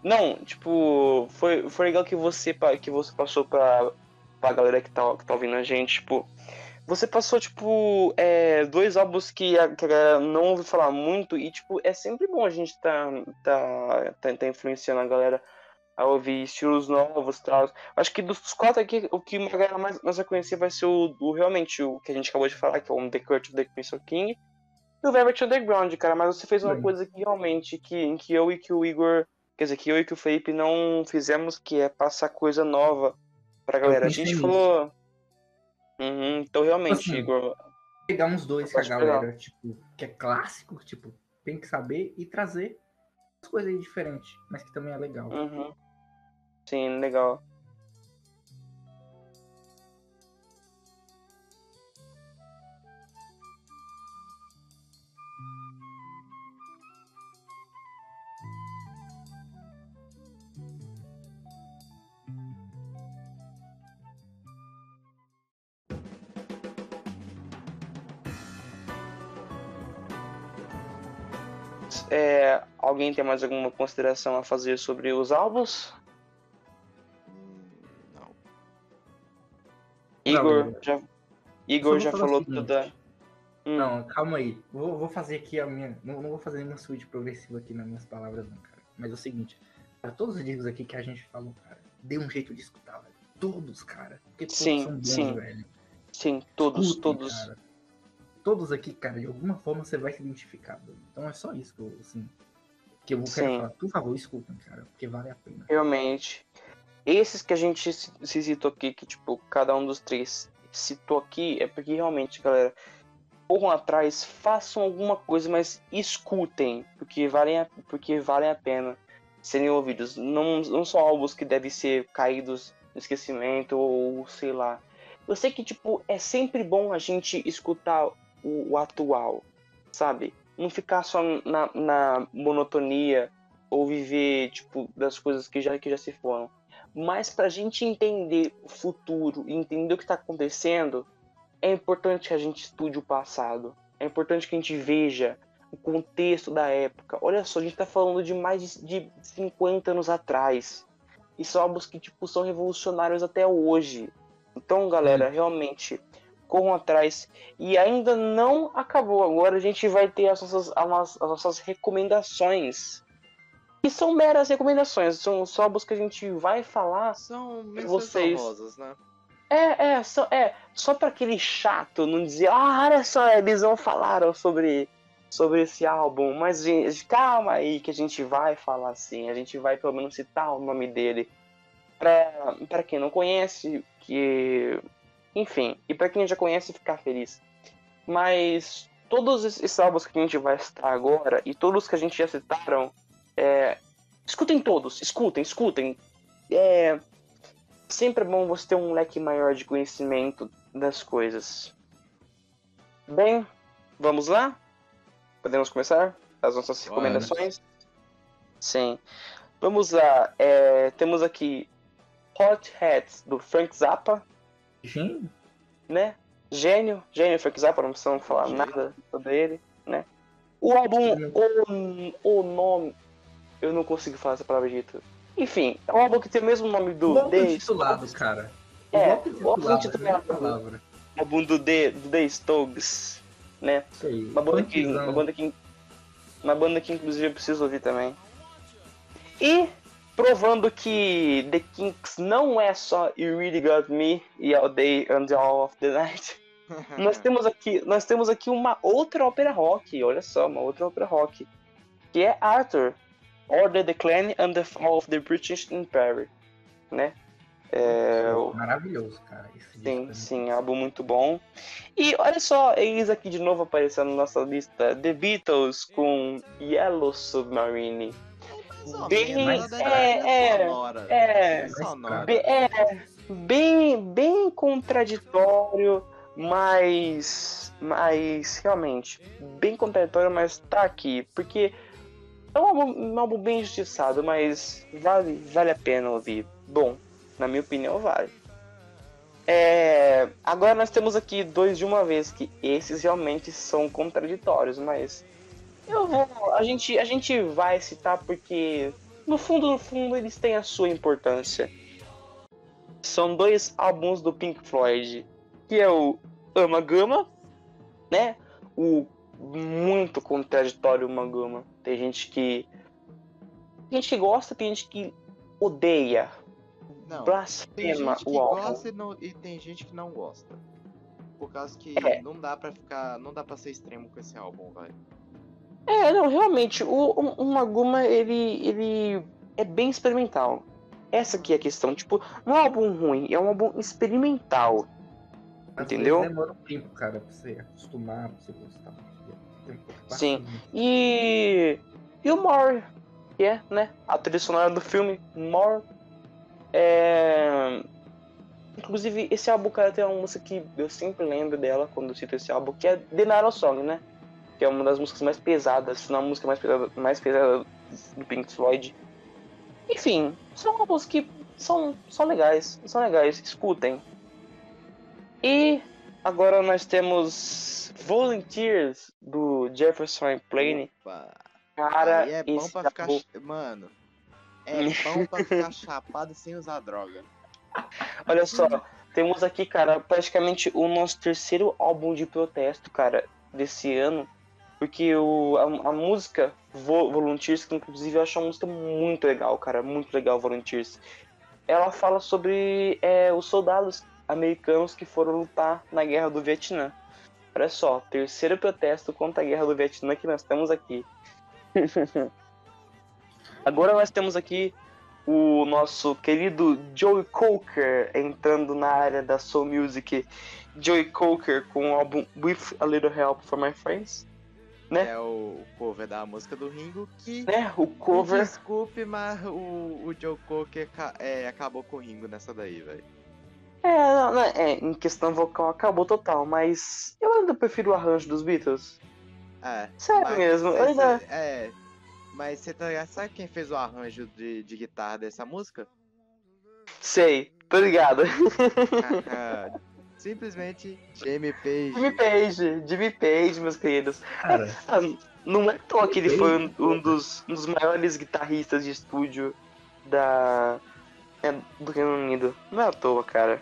Não, tipo, foi, foi legal que você, que você passou pra, pra galera que tá, que tá ouvindo a gente, tipo. Você passou, tipo, é, dois álbuns que a, que a galera não ouve falar muito e, tipo, é sempre bom a gente tá, tá, tá, tá influenciando a galera a ouvir estilos novos tal. Acho que dos quatro aqui, o que a galera mais, mais vai conhecer vai ser o, o realmente o que a gente acabou de falar, que é o The Court of the Crimson King e o Velvet Underground, cara. Mas você fez uma Bem. coisa que realmente que, que eu e que o Igor, quer dizer, que eu e que o Felipe não fizemos, que é passar coisa nova pra galera. A gente falou. Uhum, então realmente, Assim, Igor. Pegar uns dois que a pegar. galera, tipo, que é clássico, tipo, tem que saber e trazer as coisas aí diferentes, mas que também é legal. Uhum. Sim, legal. É, alguém tem mais alguma consideração a fazer sobre os álbuns? Não. Igor não. já, Igor já falou seguinte. tudo. da- Hum, Não, calma aí. Vou, vou fazer aqui a minha. Não, não vou fazer nenhuma suíte progressiva aqui nas minhas palavras, não, cara. Mas é o seguinte, cara, todos os discos aqui que a gente falou, cara, dê um jeito de escutar, velho. Todos, cara. Porque todos Sim, são bons, sim. velho. sim, todos, Escutem, todos. cara. Todos aqui, cara, de alguma forma você vai se identificar. velho. Então é só isso que eu, assim, que eu quero falar. Por favor, escutem, cara, porque vale a pena. Realmente. Esses que a gente se se citou aqui, que tipo, cada um dos três citou aqui, é porque realmente, galera, corram atrás, façam alguma coisa, mas escutem, porque valem a, porque valem a pena serem ouvidos. Não, não são álbuns que devem ser caídos no esquecimento ou sei lá. Eu sei que, tipo, é sempre bom a gente escutar o, o atual, sabe? Não ficar só na, na monotonia ou viver, tipo, das coisas que já, que já se foram. Mas pra gente entender o futuro e entender o que tá acontecendo, é importante que a gente estude o passado. É importante que a gente veja o contexto da época. Olha só, a gente tá falando de mais de de 50 anos atrás. E são álbuns que, tipo, são revolucionários até hoje. Então, galera, realmente, corram atrás. E ainda não acabou. Agora a gente vai ter as nossas, as nossas- as nossas recomendações. E são meras recomendações. São só álbuns que a gente vai falar São Vocês- né? é, é, só, é, só pra aquele chato não dizer, ah, olha só, eles não falaram sobre, sobre esse álbum, mas gente, calma aí que a gente vai falar assim, a gente vai pelo menos citar o nome dele. Pra, pra quem não conhece, que. Enfim, e pra quem já conhece, ficar feliz. Mas todos esses álbuns que a gente vai citar agora, e todos que a gente já citaram, é, escutem todos, escutem, escutem. É, sempre é bom você ter um leque maior de conhecimento das coisas. Bem, vamos lá? Podemos começar as nossas Bora. recomendações? Sim. Vamos lá. é, temos aqui Hot Hats do Frank Zappa, Gente, né? Gênio, gênio Frank Zappa, não precisamos falar Gênio. nada sobre ele, né? O álbum, o, o nome, eu não consigo falar essa palavra dita. Enfim, é um álbum que tem o mesmo nome do o The titulado, cara. O É, o álbum titulado, é palavra. álbum do The, do The Stokes, né? Uma banda que, Funkzão. uma banda que, uma banda que inclusive eu preciso ouvir também. E provando que The Kinks não é só You Really Got Me e All Day and All of the Night. [laughs] nós temos aqui, nós temos aqui uma outra ópera rock, olha só, uma outra ópera rock, que é Arthur, or the Decline and the Fall of the British Empire, né? É, Maravilhoso, cara. Sim, é sim, álbum muito bom. E olha só, eles aqui de novo aparecendo na nossa lista: The Beatles com Yellow Submarine. Bem- né? é, é, sonora. é, Bem sonora. Be- é bem, bem contraditório, mas, mas realmente, bem contraditório, mas tá aqui, porque é um álbum, um álbum bem injustiçado, mas vale, vale a pena ouvir. Bom, na minha opinião, vale. É, agora nós temos aqui dois de uma vez, que esses realmente são contraditórios, mas eu vou. A gente, a gente vai citar porque, no fundo, no fundo, eles têm a sua importância. São dois álbuns do Pink Floyd, que é o Amagama, né? O muito contraditório Amagama. Tem gente que. Tem gente que gosta, tem gente que odeia, Não, tem blasfema gente que o álbum. gosta e, não- e tem gente que não gosta. Por causa que É. não dá pra ficar. Não dá pra ser extremo com esse álbum, velho. É, não, realmente, o, o, Maguma, ele, ele é bem experimental. Essa aqui é a questão, tipo, não é um álbum ruim, é um álbum experimental. Às Entendeu? Demora um tempo, cara, pra você acostumar, pra você gostar. Sim. E, e o More, que é, né, a trilha sonora do filme, More. É... Inclusive, esse álbum, cara, tem uma música que eu sempre lembro dela quando eu cito esse álbum, que é The Nairo Song, né? Que é uma das músicas mais pesadas, se não a música mais pesada, mais pesada do Pink Floyd. Enfim, são álbuns que são, são legais, são legais, escutem. E agora nós temos Volunteers, do Jefferson Airplane. Cara, é bom pra ficar. álbum- Mano. É bom pra ficar [laughs] chapado sem usar droga. Olha só, temos aqui, cara, praticamente o nosso terceiro álbum de protesto, cara, desse ano. Porque o, a, a música Vo- Volunteers, que inclusive eu acho uma música muito legal, cara, muito legal, Volunteers. Ela fala sobre é, os soldados americanos que foram lutar na guerra do Vietnã. Olha só, terceiro protesto contra a guerra do Vietnã que nós temos aqui. [laughs] Agora nós temos aqui o nosso querido Joey Cocker entrando na área da Soul Music. Joey Cocker com o álbum With a Little Help for My Friends. Né? É o cover da música do Ringo que. Né? O cover. Desculpe, mas o, o Joe Cocker é, acabou com o Ringo nessa daí, velho. É, não, não, é, em questão vocal acabou total, mas eu ainda prefiro o arranjo dos Beatles. É. Sério mas mesmo, cê- ainda. cê- É. Mas você tá ligado? Sabe quem fez o arranjo de, de guitarra dessa música? Sei, tô ligado. [laughs] [laughs] Simplesmente Jamie Page. Jimmy Page, Jimmy Page, meus queridos. Cara, [laughs] Ah, não é à toa que ele foi um, um dos, um dos maiores guitarristas de estúdio da é, do Reino Unido. Não é à toa, cara.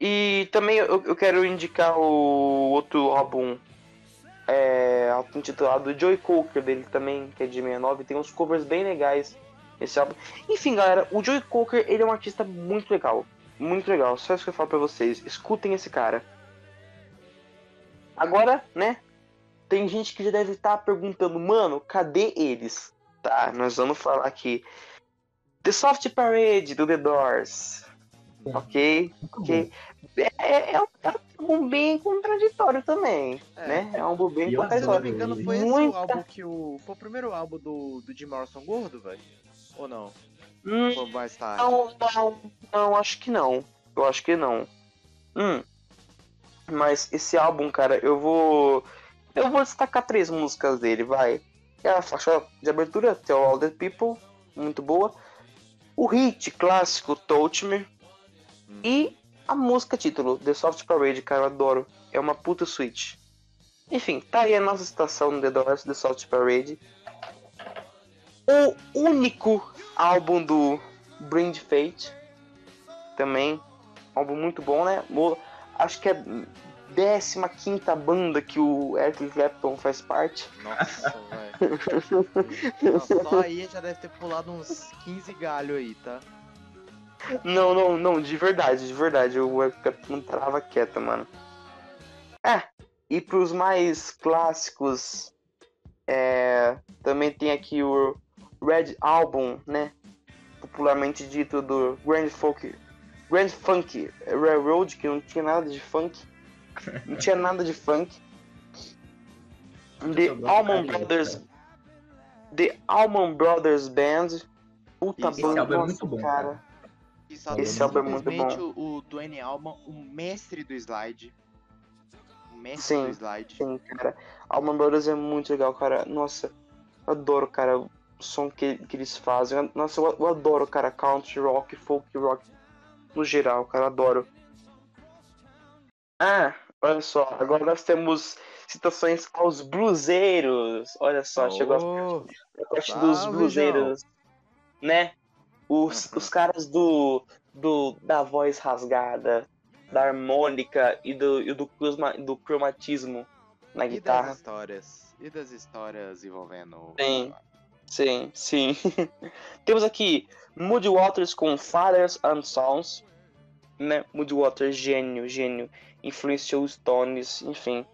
E também eu, eu quero indicar o outro álbum é, auto-intitulado Joey Cocker dele também, que é de 69. Tem uns covers bem legais esse álbum. Enfim, galera, o Joey Cocker ele é um artista muito legal. Muito legal. Só isso que eu falo pra vocês. Escutem esse cara. Agora, né? Tem gente que já deve estar perguntando, mano, cadê eles? Tá, nós vamos falar aqui. The Soft Parade do The Doors. Ok? Ok. É, é, um, é um álbum bem contraditório também, É. né? É um álbum bem E eu Se eu não contraditório. me engano, foi esse Muita- o álbum que o. Foi o primeiro álbum do, do Jim Morrison gordo, velho? Ou não? Hum, mais tarde? Não, não, não, acho que não. Eu acho que não. Hum. Mas esse álbum, cara, eu vou. Eu vou destacar três músicas dele, vai. É a faixa de abertura, Tell All the People, muito boa. O hit clássico, Touch Me. Hum. E a música título, The Soft Parade, cara, eu adoro. É uma puta suite. Enfim, tá aí a nossa citação no The Doors, The Soft Parade. O único álbum do Brand Fate. Também. Álbum muito bom, né? Acho que é a 15 banda que o Eric Clapton faz parte. Nossa, [laughs] velho. Só aí já deve ter pulado uns 15 galho aí, tá? Não, não, não, de verdade, de verdade. O Eric Clapton não trava quieta, mano. É, e pros mais clássicos, é, também tem aqui o Red Album, né? Popularmente dito do Grand Folk, Grand Funk Railroad, que não tinha nada de funk. Não tinha nada de funk. The Allman Brothers, caramba. The Allman Brothers Band. Puta Esse banda, álbum é nossa, muito bom, cara. cara. Esse tem álbum é muito simplesmente o, o Dwayne Allman, o mestre do slide. O mestre Sim. do slide. Sim, cara. Allman Brothers é muito legal, cara. Nossa, adoro, cara, som que, que eles fazem. Nossa, eu, eu adoro, cara, country rock, folk rock no geral, cara, adoro. Ah, olha só, agora nós temos citações aos bluseiros. Olha só, chegou a Oh, a parte dos bluseiros, né? Os, Uhum. os caras do, do da voz rasgada, da harmônica e do, e do, do cromatismo na e das guitarra. histórias. E das histórias envolvendo. Sim. Sim, sim. [laughs] Temos aqui Moody Waters com Fathers and Sons, né? Moody Waters, gênio, gênio. Influenciou os Stones, enfim.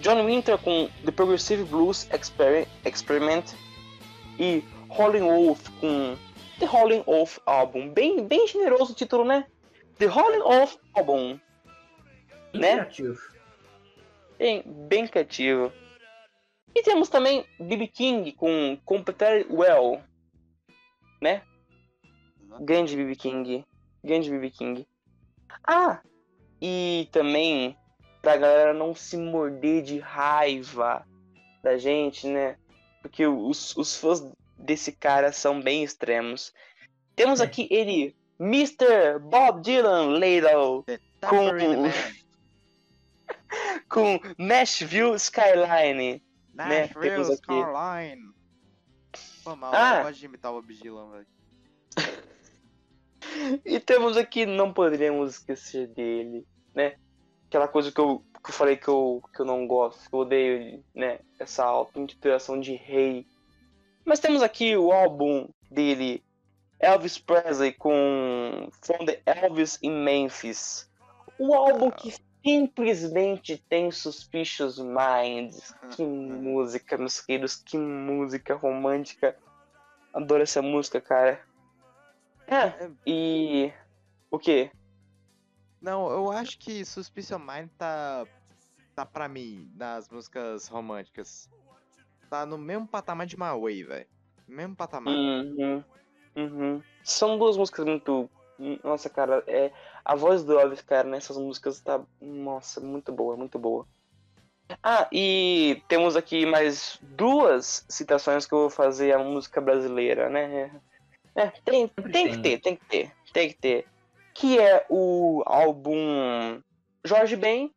John Winter com The Progressive Blues Exper- Experiment e Howlin' Wolf com The Howlin' Wolf Album. Bem, bem generoso o título, né? The Howlin' Wolf Album. Né? Criativo. Bem, bem criativo. E temos também B.B. King com Compare Well, né? Grande B.B. King. Grande B.B. King. Ah! E também, pra galera não se morder de raiva da gente, né? Porque os, os fãs desse cara são bem extremos. Temos É. aqui ele, Mr. Bob Dylan Ladle, Com- [laughs] com Nashville Skyline. Né, Nashville, Caroline. Foi mal, Ah. eu gosto de imitar o Bob Dylan, velho. [laughs] E temos aqui, não poderíamos esquecer dele, né? Aquela coisa que eu, que eu falei que eu, que eu não gosto, que eu odeio, né? Essa auto-intitulação de rei. Mas temos aqui o álbum dele, Elvis Presley, com From the Elvis in Memphis. O álbum que simplesmente tem Suspicious Minds. Que música, meus queridos, que música romântica. Adoro essa música, cara. É, e. O quê? Não, eu acho que Suspicion Mind tá. Tá pra mim, nas músicas românticas. Tá no mesmo patamar de Way, velho. Mesmo patamar. Uhum. Uhum. São duas músicas muito. Nossa, cara, é. A voz do Elvis, cara, nessas músicas tá. Nossa, muito boa, muito boa. Ah, e temos aqui mais duas citações que eu vou fazer a música brasileira, né? É, tem, tem que ter, tem que ter, tem que ter. Que é o álbum Jorge Ben,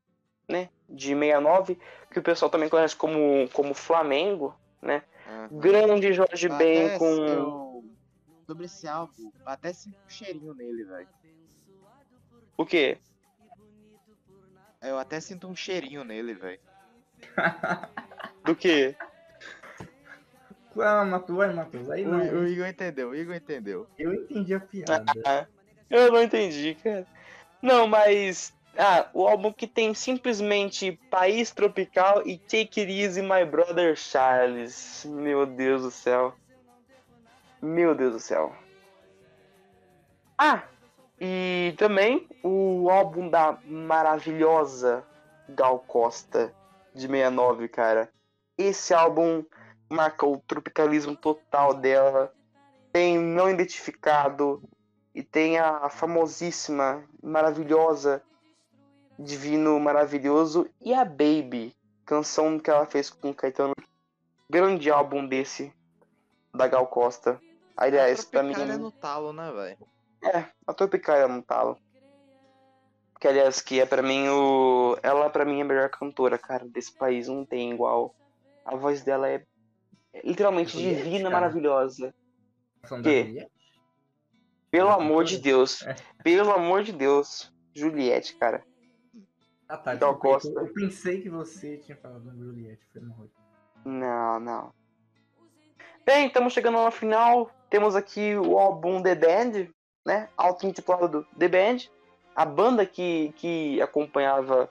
né? De 69, que o pessoal também conhece como, como Flamengo, né? Aham. Grande Jorge Ben com. eu- Sobre esse álbum, até sinto um cheirinho nele, velho. O quê? Eu até sinto um cheirinho nele, velho. [laughs] Do quê? Ah, Matheus, vai, Matheus. Aí O, não. o Igor entendeu, o Igor entendeu. Eu entendi a piada. Ah, eu não entendi, cara. Não, mas. Ah, o álbum que tem simplesmente País Tropical e Take It Easy, My Brother Charles. Meu Deus do céu. Meu Deus do céu. Ah, e também o álbum da maravilhosa Gal Costa, de 69, cara. Esse álbum marca o tropicalismo total dela. Tem Não Identificado e tem a famosíssima, maravilhosa Divino Maravilhoso e a Baby, canção que ela fez com Caetano. Grande álbum desse da Gal Costa. Aliás, pra mim. Tropicália no talo, né, velho? É, a Tropicália no talo. Que aliás, que é pra mim o. Ela pra mim é a melhor cantora, cara, desse país, não tem igual. A voz dela é literalmente Juliette, divina, cara. maravilhosa. Da Juliette? Pelo amor de? Deus. É. Pelo amor de Deus. Juliette, cara. Ah, tá. Desculpa, Costa. Eu pensei que você tinha falado da Juliette. Foi mal. Não, não. Bem, estamos chegando ao final. Temos aqui o álbum The Band, né? Auto-intitulado The Band. A banda que, que acompanhava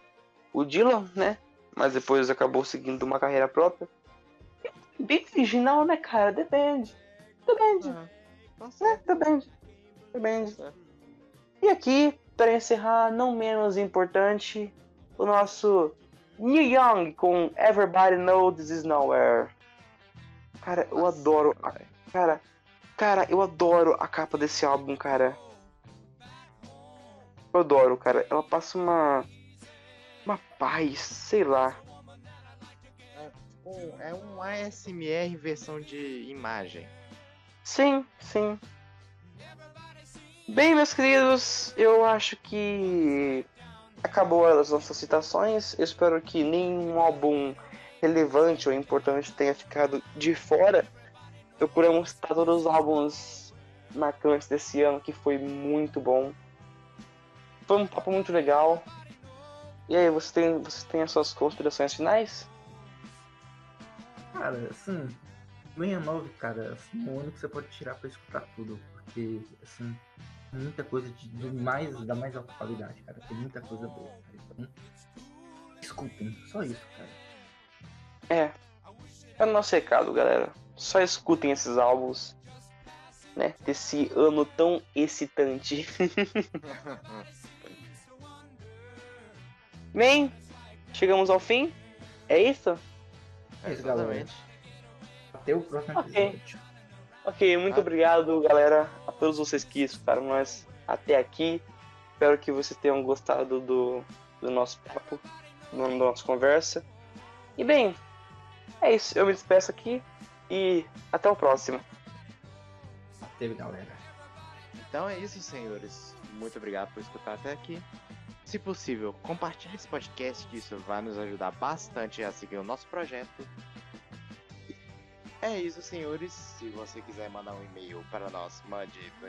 o Dylan, né? Mas depois acabou seguindo uma carreira própria. Bem original, né, cara? The Band. The Band. Tá né? The Band. The Band. Certo. E aqui, para encerrar, não menos importante, o nosso Neil Young com Everybody Know This Is Nowhere. Cara, eu Nossa, adoro. Cara, cara, eu adoro a capa desse álbum, cara. Eu adoro, cara. Ela passa uma. Uma paz, sei lá. É um ASMR versão de imagem. Sim, sim. Bem, meus queridos, eu acho que acabou as nossas citações. Eu espero que nenhum álbum relevante ou importante tenha ficado de fora. Procuramos citar todos os álbuns marcantes desse ano, que foi muito bom. Foi um papo muito legal. E aí, você tem, você tem as suas considerações finais? Cara, assim, 69, cara, assim, é o ano que você pode tirar pra escutar tudo. Porque, assim, muita coisa de, do mais, da mais alta qualidade, cara. Tem muita coisa boa, cara. Então, escutem, só isso, cara. É. É o nosso recado, galera. Só escutem esses álbuns, né? Desse ano tão excitante. [laughs] Bem, chegamos ao fim. É isso? É isso. Exatamente. Até o próximo Ok. episódio. Ok, muito Ah. obrigado, galera, a todos vocês que escutaram nós até aqui. Espero que vocês tenham gostado do, do nosso papo, da nossa conversa. E bem, é isso. Eu me despeço aqui e até o próximo. Teve, galera. Então é isso, senhores. Muito obrigado por escutar até aqui. Se possível, compartilhe esse podcast, que isso vai nos ajudar bastante a seguir o nosso projeto. É isso, senhores. Se você quiser mandar um e-mail para nós, mande no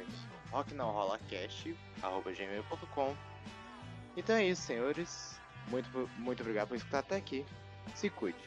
rocknãorolacast.gmail.com Então é isso, senhores. Muito, muito obrigado por escutar até aqui. Se cuide.